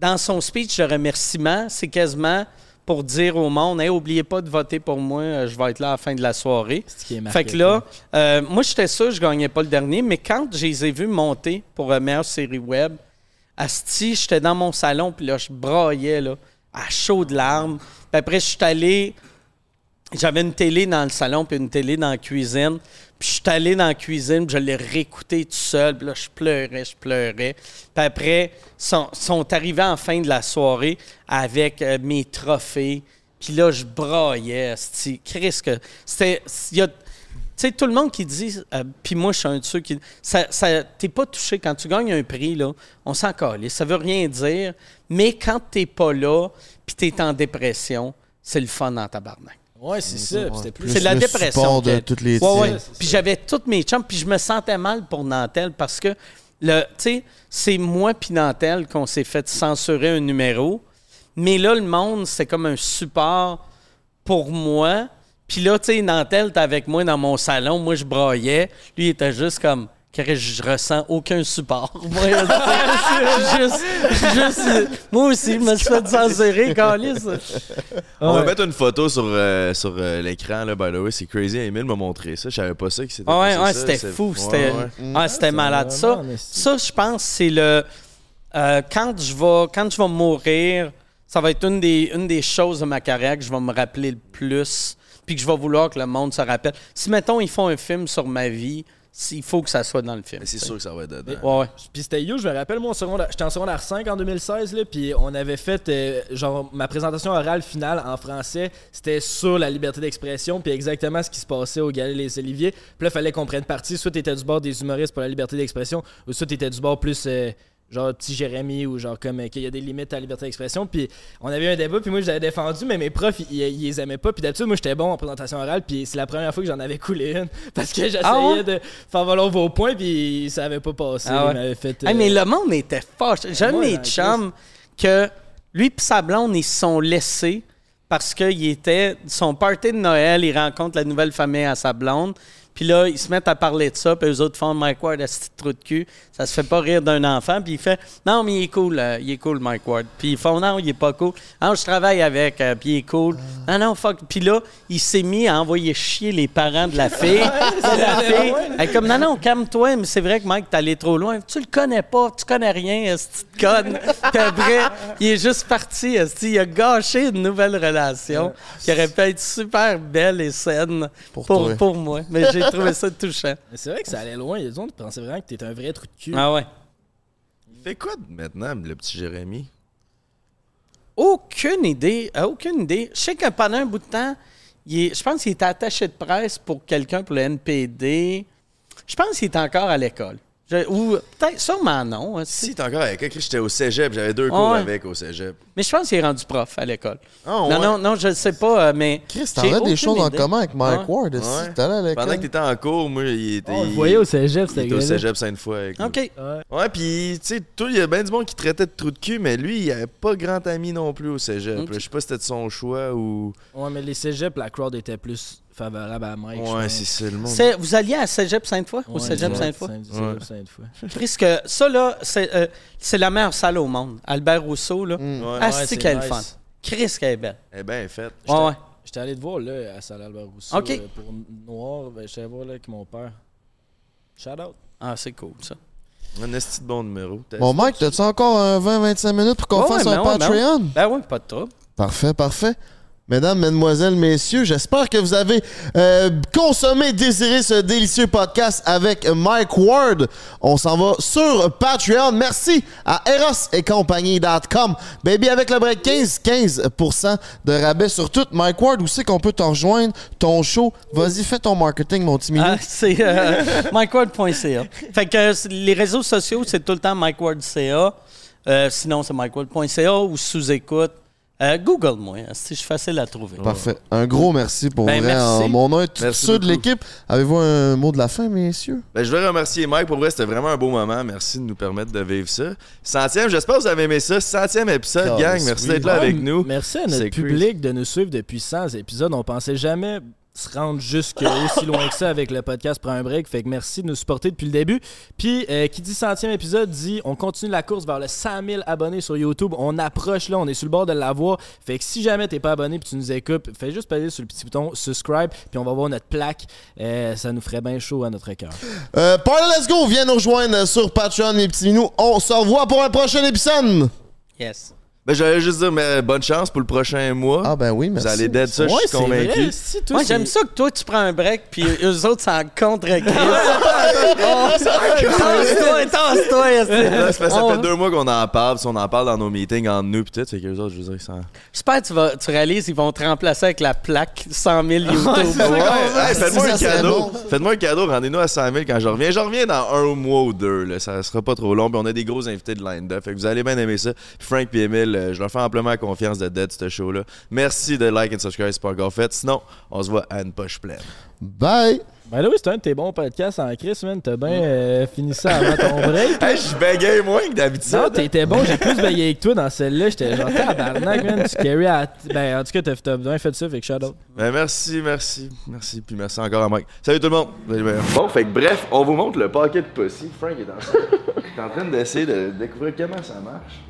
Speaker 3: dans son speech de remerciement, c'est quasiment pour dire au monde Hey, oubliez pas de voter pour moi, euh, je vais être là à la fin de la soirée.
Speaker 2: ce qui est
Speaker 3: Fait que là, euh, moi, j'étais sûr que je gagnais pas le dernier, mais quand je les ai vus monter pour la meilleure série web, Asti, j'étais dans mon salon, puis là, je braillais, là, à chaud de larmes. Puis après, je suis allé. J'avais une télé dans le salon, puis une télé dans la cuisine. Je suis allé dans la cuisine, je l'ai réécouté tout seul. Puis là, je pleurais, je pleurais. Puis après, sont, sont arrivés en fin de la soirée avec euh, mes trophées. Puis là, je braillais. Chris, que tu sais, tout le monde qui dit, euh, puis moi, je suis un de ceux qui. Ça, ça, t'es pas touché. Quand tu gagnes un prix, là, on s'en calisse. Ça veut rien dire. Mais quand t'es pas là, puis t'es en dépression, c'est le fun dans tabarnak.
Speaker 2: Ouais, c'est ça. C'était plus.
Speaker 3: C'est la
Speaker 6: le
Speaker 3: dépression.
Speaker 6: support de
Speaker 3: que-
Speaker 6: toutes les
Speaker 3: Ouais, ouais. Puis j'avais toutes mes chums, puis je me sentais mal pour Nantel parce que, le, tu sais, c'est moi puis Nantel qu'on s'est fait censurer un numéro. Mais là, le monde, c'est comme un support pour moi. Puis là, tu sais, Nantel était avec moi dans mon salon. Moi, je braillais. Lui, il était juste comme, que je ressens aucun support. Moi, juste, juste, moi aussi, je me suis fait censurer, Calis.
Speaker 1: On va mettre une photo sur, euh, sur euh, l'écran, là, by the way. C'est crazy. Emile m'a montré ça. Je savais pas ça. que c'était
Speaker 3: Ah ouais, ouais,
Speaker 1: ça.
Speaker 3: c'était fou. C'était
Speaker 1: ouais.
Speaker 3: ah, c'était malade. Ça, ça, je pense, c'est le. euh, quand, je vais, quand je vais mourir, ça va être une des, une des choses de ma carrière que je vais me rappeler le plus, puis que je vais vouloir que le monde se rappelle. Si, mettons, ils font un film sur ma vie, il faut que ça soit dans le film.
Speaker 1: Mais c'est sûr que ça va être dedans.
Speaker 3: Ouais, ouais.
Speaker 2: Puis c'était you, je me rappelle, moi, j'étais en secondaire 5 en 2016, là, puis on avait fait, euh, genre, ma présentation orale finale en français, c'était sur la liberté d'expression, puis exactement ce qui se passait au Galet Les Oliviers. Puis là, fallait qu'on prenne parti, soit t'étais du bord des humoristes pour la liberté d'expression, ou soit t'étais du bord plus... euh, genre petit Jérémy ou genre comme euh, qu'il y a des limites à la liberté d'expression puis on avait eu un débat puis moi je l'avais défendu mais mes profs ils, ils, ils les aimaient pas puis d'habitude moi j'étais bon en présentation orale puis c'est la première fois que j'en avais coulé une parce que j'essayais
Speaker 3: Ah ouais?
Speaker 2: de faire valoir vos points puis ça avait pas passé
Speaker 3: Ah ouais.
Speaker 2: Ils m'avaient fait,
Speaker 3: Hey, mais
Speaker 2: euh,
Speaker 3: le monde était fort. J'ai un mes chums que lui et sa blonde, ils se sont laissés parce qu'il était. Son party de Noël, il rencontre la nouvelle famille à sa blonde. Puis là, ils se mettent à parler de ça. Puis eux autres font Mike Ward, ce petit trou de cul? Ça se fait pas rire d'un enfant. Puis il fait Non, mais il est cool, euh, il est cool, Mike Ward. Puis ils font Non, il est pas cool. Ah, je travaille avec, euh, puis il est cool. Non, non, fuck. Puis là, il s'est mis à envoyer chier les parents de la fille. La fille. Elle est comme Non, non, calme-toi, mais c'est vrai que Mike, t'es allé trop loin. Tu le connais pas, tu connais rien, ce petit conne. Puis après, il est juste parti. esti. Il a gâché une nouvelle relation qui aurait pu être super belle et saine
Speaker 6: Pour
Speaker 3: pour,
Speaker 6: toi.
Speaker 3: pour moi. Mais j'ai trouvé ça touchant.
Speaker 2: C'est vrai que ça allait loin. Il y a des gens qui pensaient vraiment que t'étais un vrai trou de cul.
Speaker 3: Ah ouais.
Speaker 1: Il fait quoi maintenant, le petit Jérémy?
Speaker 3: Aucune idée. euh, Aucune idée. Je sais que pendant un bout de temps, il est- je pense qu'il était attaché de presse pour quelqu'un pour le NPD. Je pense qu'il est encore à l'école. Je- ou peut-être, sûrement non. hein,
Speaker 1: Si, t'es encore avec elle. J'étais au cégep. J'avais deux cours
Speaker 3: Ouais.
Speaker 1: avec au cégep.
Speaker 3: Mais je pense qu'il est rendu prof à l'école.
Speaker 6: Ah,
Speaker 3: Non,
Speaker 6: ouais?
Speaker 3: non, non, je ne sais pas, euh, mais.
Speaker 6: Chris, t'en as des choses en commun avec Mike
Speaker 3: Ouais.
Speaker 6: Ward.
Speaker 1: Ouais.
Speaker 6: Si t'allais à l'école.
Speaker 1: Pendant que t'étais en cours, moi, il était.
Speaker 2: On le
Speaker 1: il-
Speaker 2: voyait au cégep,
Speaker 1: il
Speaker 2: c'était
Speaker 1: était au cégep cinq fois avec.
Speaker 3: OK.
Speaker 2: Ouais.
Speaker 1: Ouais, pis, tu sais, il y a bien du monde qui traitait de trou de cul, mais lui, il avait pas grand ami non plus au cégep.
Speaker 3: Ok.
Speaker 1: là. Je sais pas si c'était de son choix ou.
Speaker 2: Ouais, mais les cégeps, la crowd était plus favorable à Mike.
Speaker 1: Ouais, c'est ça, le monde.
Speaker 3: C'est- Vous alliez à Cégep Sainte-Foy? Au
Speaker 2: Ouais,
Speaker 3: Cégep Sainte-Foy?
Speaker 1: Ouais.
Speaker 2: Cégep Sainte-Foy.
Speaker 3: Chris, que ça, là, c'est euh, c'est la meilleure salle au monde. Albert Rousseau, là.
Speaker 6: Mm.
Speaker 1: Ouais.
Speaker 3: Ah,
Speaker 2: Ouais,
Speaker 3: c'est
Speaker 2: c'est
Speaker 3: qu'elle est
Speaker 2: nice.
Speaker 3: fun. Chris, qu'elle est belle.
Speaker 1: Eh ben, fait.
Speaker 3: Ouais, ouais.
Speaker 2: J'étais allé te voir là à Salle Albert Rousseau
Speaker 3: Ok.
Speaker 2: euh, pour Noir. Ben, j'étais allé voir là avec mon père. Shout out.
Speaker 3: Ah, c'est cool, ça.
Speaker 1: Un esti de bon numéro.
Speaker 6: Bon, Mike, t'as-tu encore un 20-25 minutes pour qu'on fasse
Speaker 3: ouais,
Speaker 6: un
Speaker 3: ben ouais, ben
Speaker 6: Patreon?
Speaker 3: Ben oui, pas de trouble.
Speaker 6: Parfait, parfait. Mesdames, mesdemoiselles, messieurs, j'espère que vous avez euh, consommé, désiré ce délicieux podcast avec Mike Ward. On s'en va sur Patreon. Merci à Eros. Baby, avec le break 15, 15% de rabais sur tout. Mike Ward, où c'est qu'on peut t'en rejoindre? Ton show. Vas-y, fais ton marketing, mon petit.
Speaker 3: Ah, c'est euh, MikeWard.ca. Fait que euh, les réseaux sociaux, c'est tout le temps MikeWard.ca. Euh, sinon, c'est MikeWard.ca ou sous-écoute. Euh, Google-moi, hein, si je suis facile à trouver.
Speaker 6: Parfait. Un gros merci pour
Speaker 3: Ben,
Speaker 6: vrai.
Speaker 3: merci.
Speaker 6: En mon nom et tous
Speaker 1: Merci
Speaker 6: ceux de
Speaker 1: beaucoup.
Speaker 6: l'équipe. Avez-vous un mot de la fin, messieurs?
Speaker 1: Ben, je veux remercier Mike. Pour vrai, c'était vraiment un beau moment. Merci de nous permettre de vivre ça. Centième, j'espère que vous avez aimé ça. Centième épisode,
Speaker 6: Oh,
Speaker 1: gang.
Speaker 6: oui.
Speaker 1: Merci d'être là
Speaker 2: Ouais,
Speaker 1: avec nous.
Speaker 2: Merci à notre
Speaker 1: crazy.
Speaker 2: public de nous suivre depuis 100 épisodes. On pensait jamais se rendre jusque aussi loin que ça avec le podcast Prends un break. Fait que merci de nous supporter depuis le début. Puis, euh, qui dit centième épisode dit on continue la course vers le 100 000 abonnés sur YouTube. On approche là, on est sur le bord de l'avoir. Fait que si jamais t'es pas abonné puis tu nous écoutes, fais juste passer sur le petit bouton subscribe puis on va voir notre plaque. Euh, ça nous ferait bien chaud à notre cœur.
Speaker 6: Euh, Party Let's Go, viens nous rejoindre sur Patreon, mes petits minous. On se revoit pour un prochain épisode.
Speaker 3: Yes.
Speaker 1: Ben, j'allais juste dire, mais bonne chance pour le prochain mois.
Speaker 6: Ah ben oui, merci.
Speaker 1: vous allez d'être ça, je suis convaincu.
Speaker 2: vrai. Si, toi,
Speaker 3: Moi, j'aime ça que toi, tu prends un break, puis eux autres, ça en contre Tasse-toi, tasse-toi.
Speaker 1: Là, ça fait, deux mois qu'on en parle, puis on en parle dans nos meetings entre nous, tout, c'est que les autres, je veux dire, ça.
Speaker 3: J'espère que tu, vas, tu réalises qu'ils vont te remplacer avec la plaque 100 000 YouTube.
Speaker 1: Ouais, hey, faites-moi un cadeau.
Speaker 6: bon.
Speaker 1: Faites-moi un cadeau, rendez-nous à 100 000 quand je reviens. Je reviens dans un mois ou deux, là. ça sera pas trop long. Puis on a des gros invités de line-up. Fait que vous allez bien aimer ça. Frank et Emile je leur fais amplement confiance de Dead, ce show-là. Merci de like et subscribe, c'est pas encore fait. Sinon, on se voit à une poche pleine.
Speaker 6: Bye!
Speaker 2: Ben là, oui, c'est un de tes bons podcasts en Chris, man. T'as bien euh, fini ça avant ton break.
Speaker 1: Hey, je bégayais moins que d'habitude.
Speaker 2: Non, t'étais bon, j'ai plus veillé que toi dans celle-là. J'étais genre tabarnak, man. Tu carry à. Ben, en tout cas, t'as bien fait ça, fait que out.
Speaker 1: Ben merci, merci, merci, puis merci encore à Mike. Salut tout le monde. Bon, fait que bref, on vous montre le paquet de pussy. Frank est dans ça. Il est en train d'essayer de découvrir comment ça marche.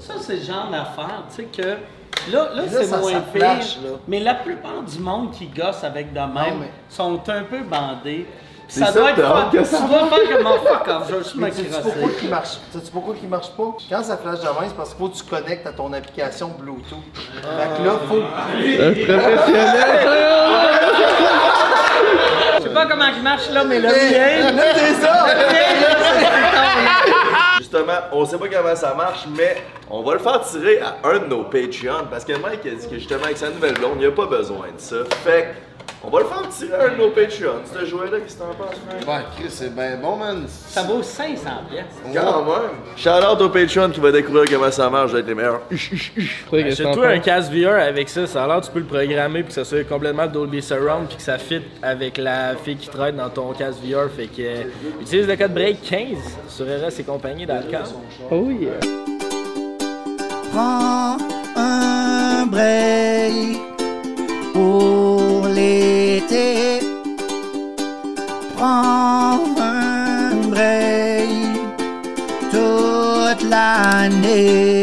Speaker 3: Ça, c'est le genre d'affaire, tu sais, que là, là, c'est moins pire.
Speaker 6: flash, là.
Speaker 3: Mais la plupart du monde qui gosse avec de même
Speaker 6: mais-
Speaker 3: sont un peu bandés. Ça
Speaker 1: ça
Speaker 3: doit être fa-
Speaker 1: que ça
Speaker 3: Tu dois faire comme un fuck off, je
Speaker 6: Mais sais-tu pourquoi qu'il marche? Sais-tu pourquoi qu'il marche pas? Quand ça flash de même, c'est parce qu'il faut que tu connectes à ton application Bluetooth. Fait que là, faut.
Speaker 3: Je sais pas comment il marche là, mais le mien.
Speaker 6: c'est ça!
Speaker 1: Justement, on sait pas comment ça marche, mais on va le faire tirer à un de nos Patreons parce que Mike a dit que justement avec sa nouvelle blonde, il a pas besoin de ça. Fait on va le faire tirer à un de nos Patreons. Ce jouet-là, qu'est-ce que t'en penses, Frank?
Speaker 6: Ouais, Chris, c'est bien bon, man.
Speaker 3: Ça vaut 500 pièces.
Speaker 1: Quand même. Shout out au Patreon qui va découvrir comment ça marche, d'être les meilleurs.
Speaker 2: Achète-toi un casque VR avec ça. Ça a l'air, tu peux le programmer puis que ça soit complètement Dolby Surround puis que ça fit avec la fille qui travaille dans ton casque VR. Fait que euh, utilise le code break 15 sur RS et compagnie.com. Oh yeah.
Speaker 7: Prends un break pour l'été. Prends un break toute l'année.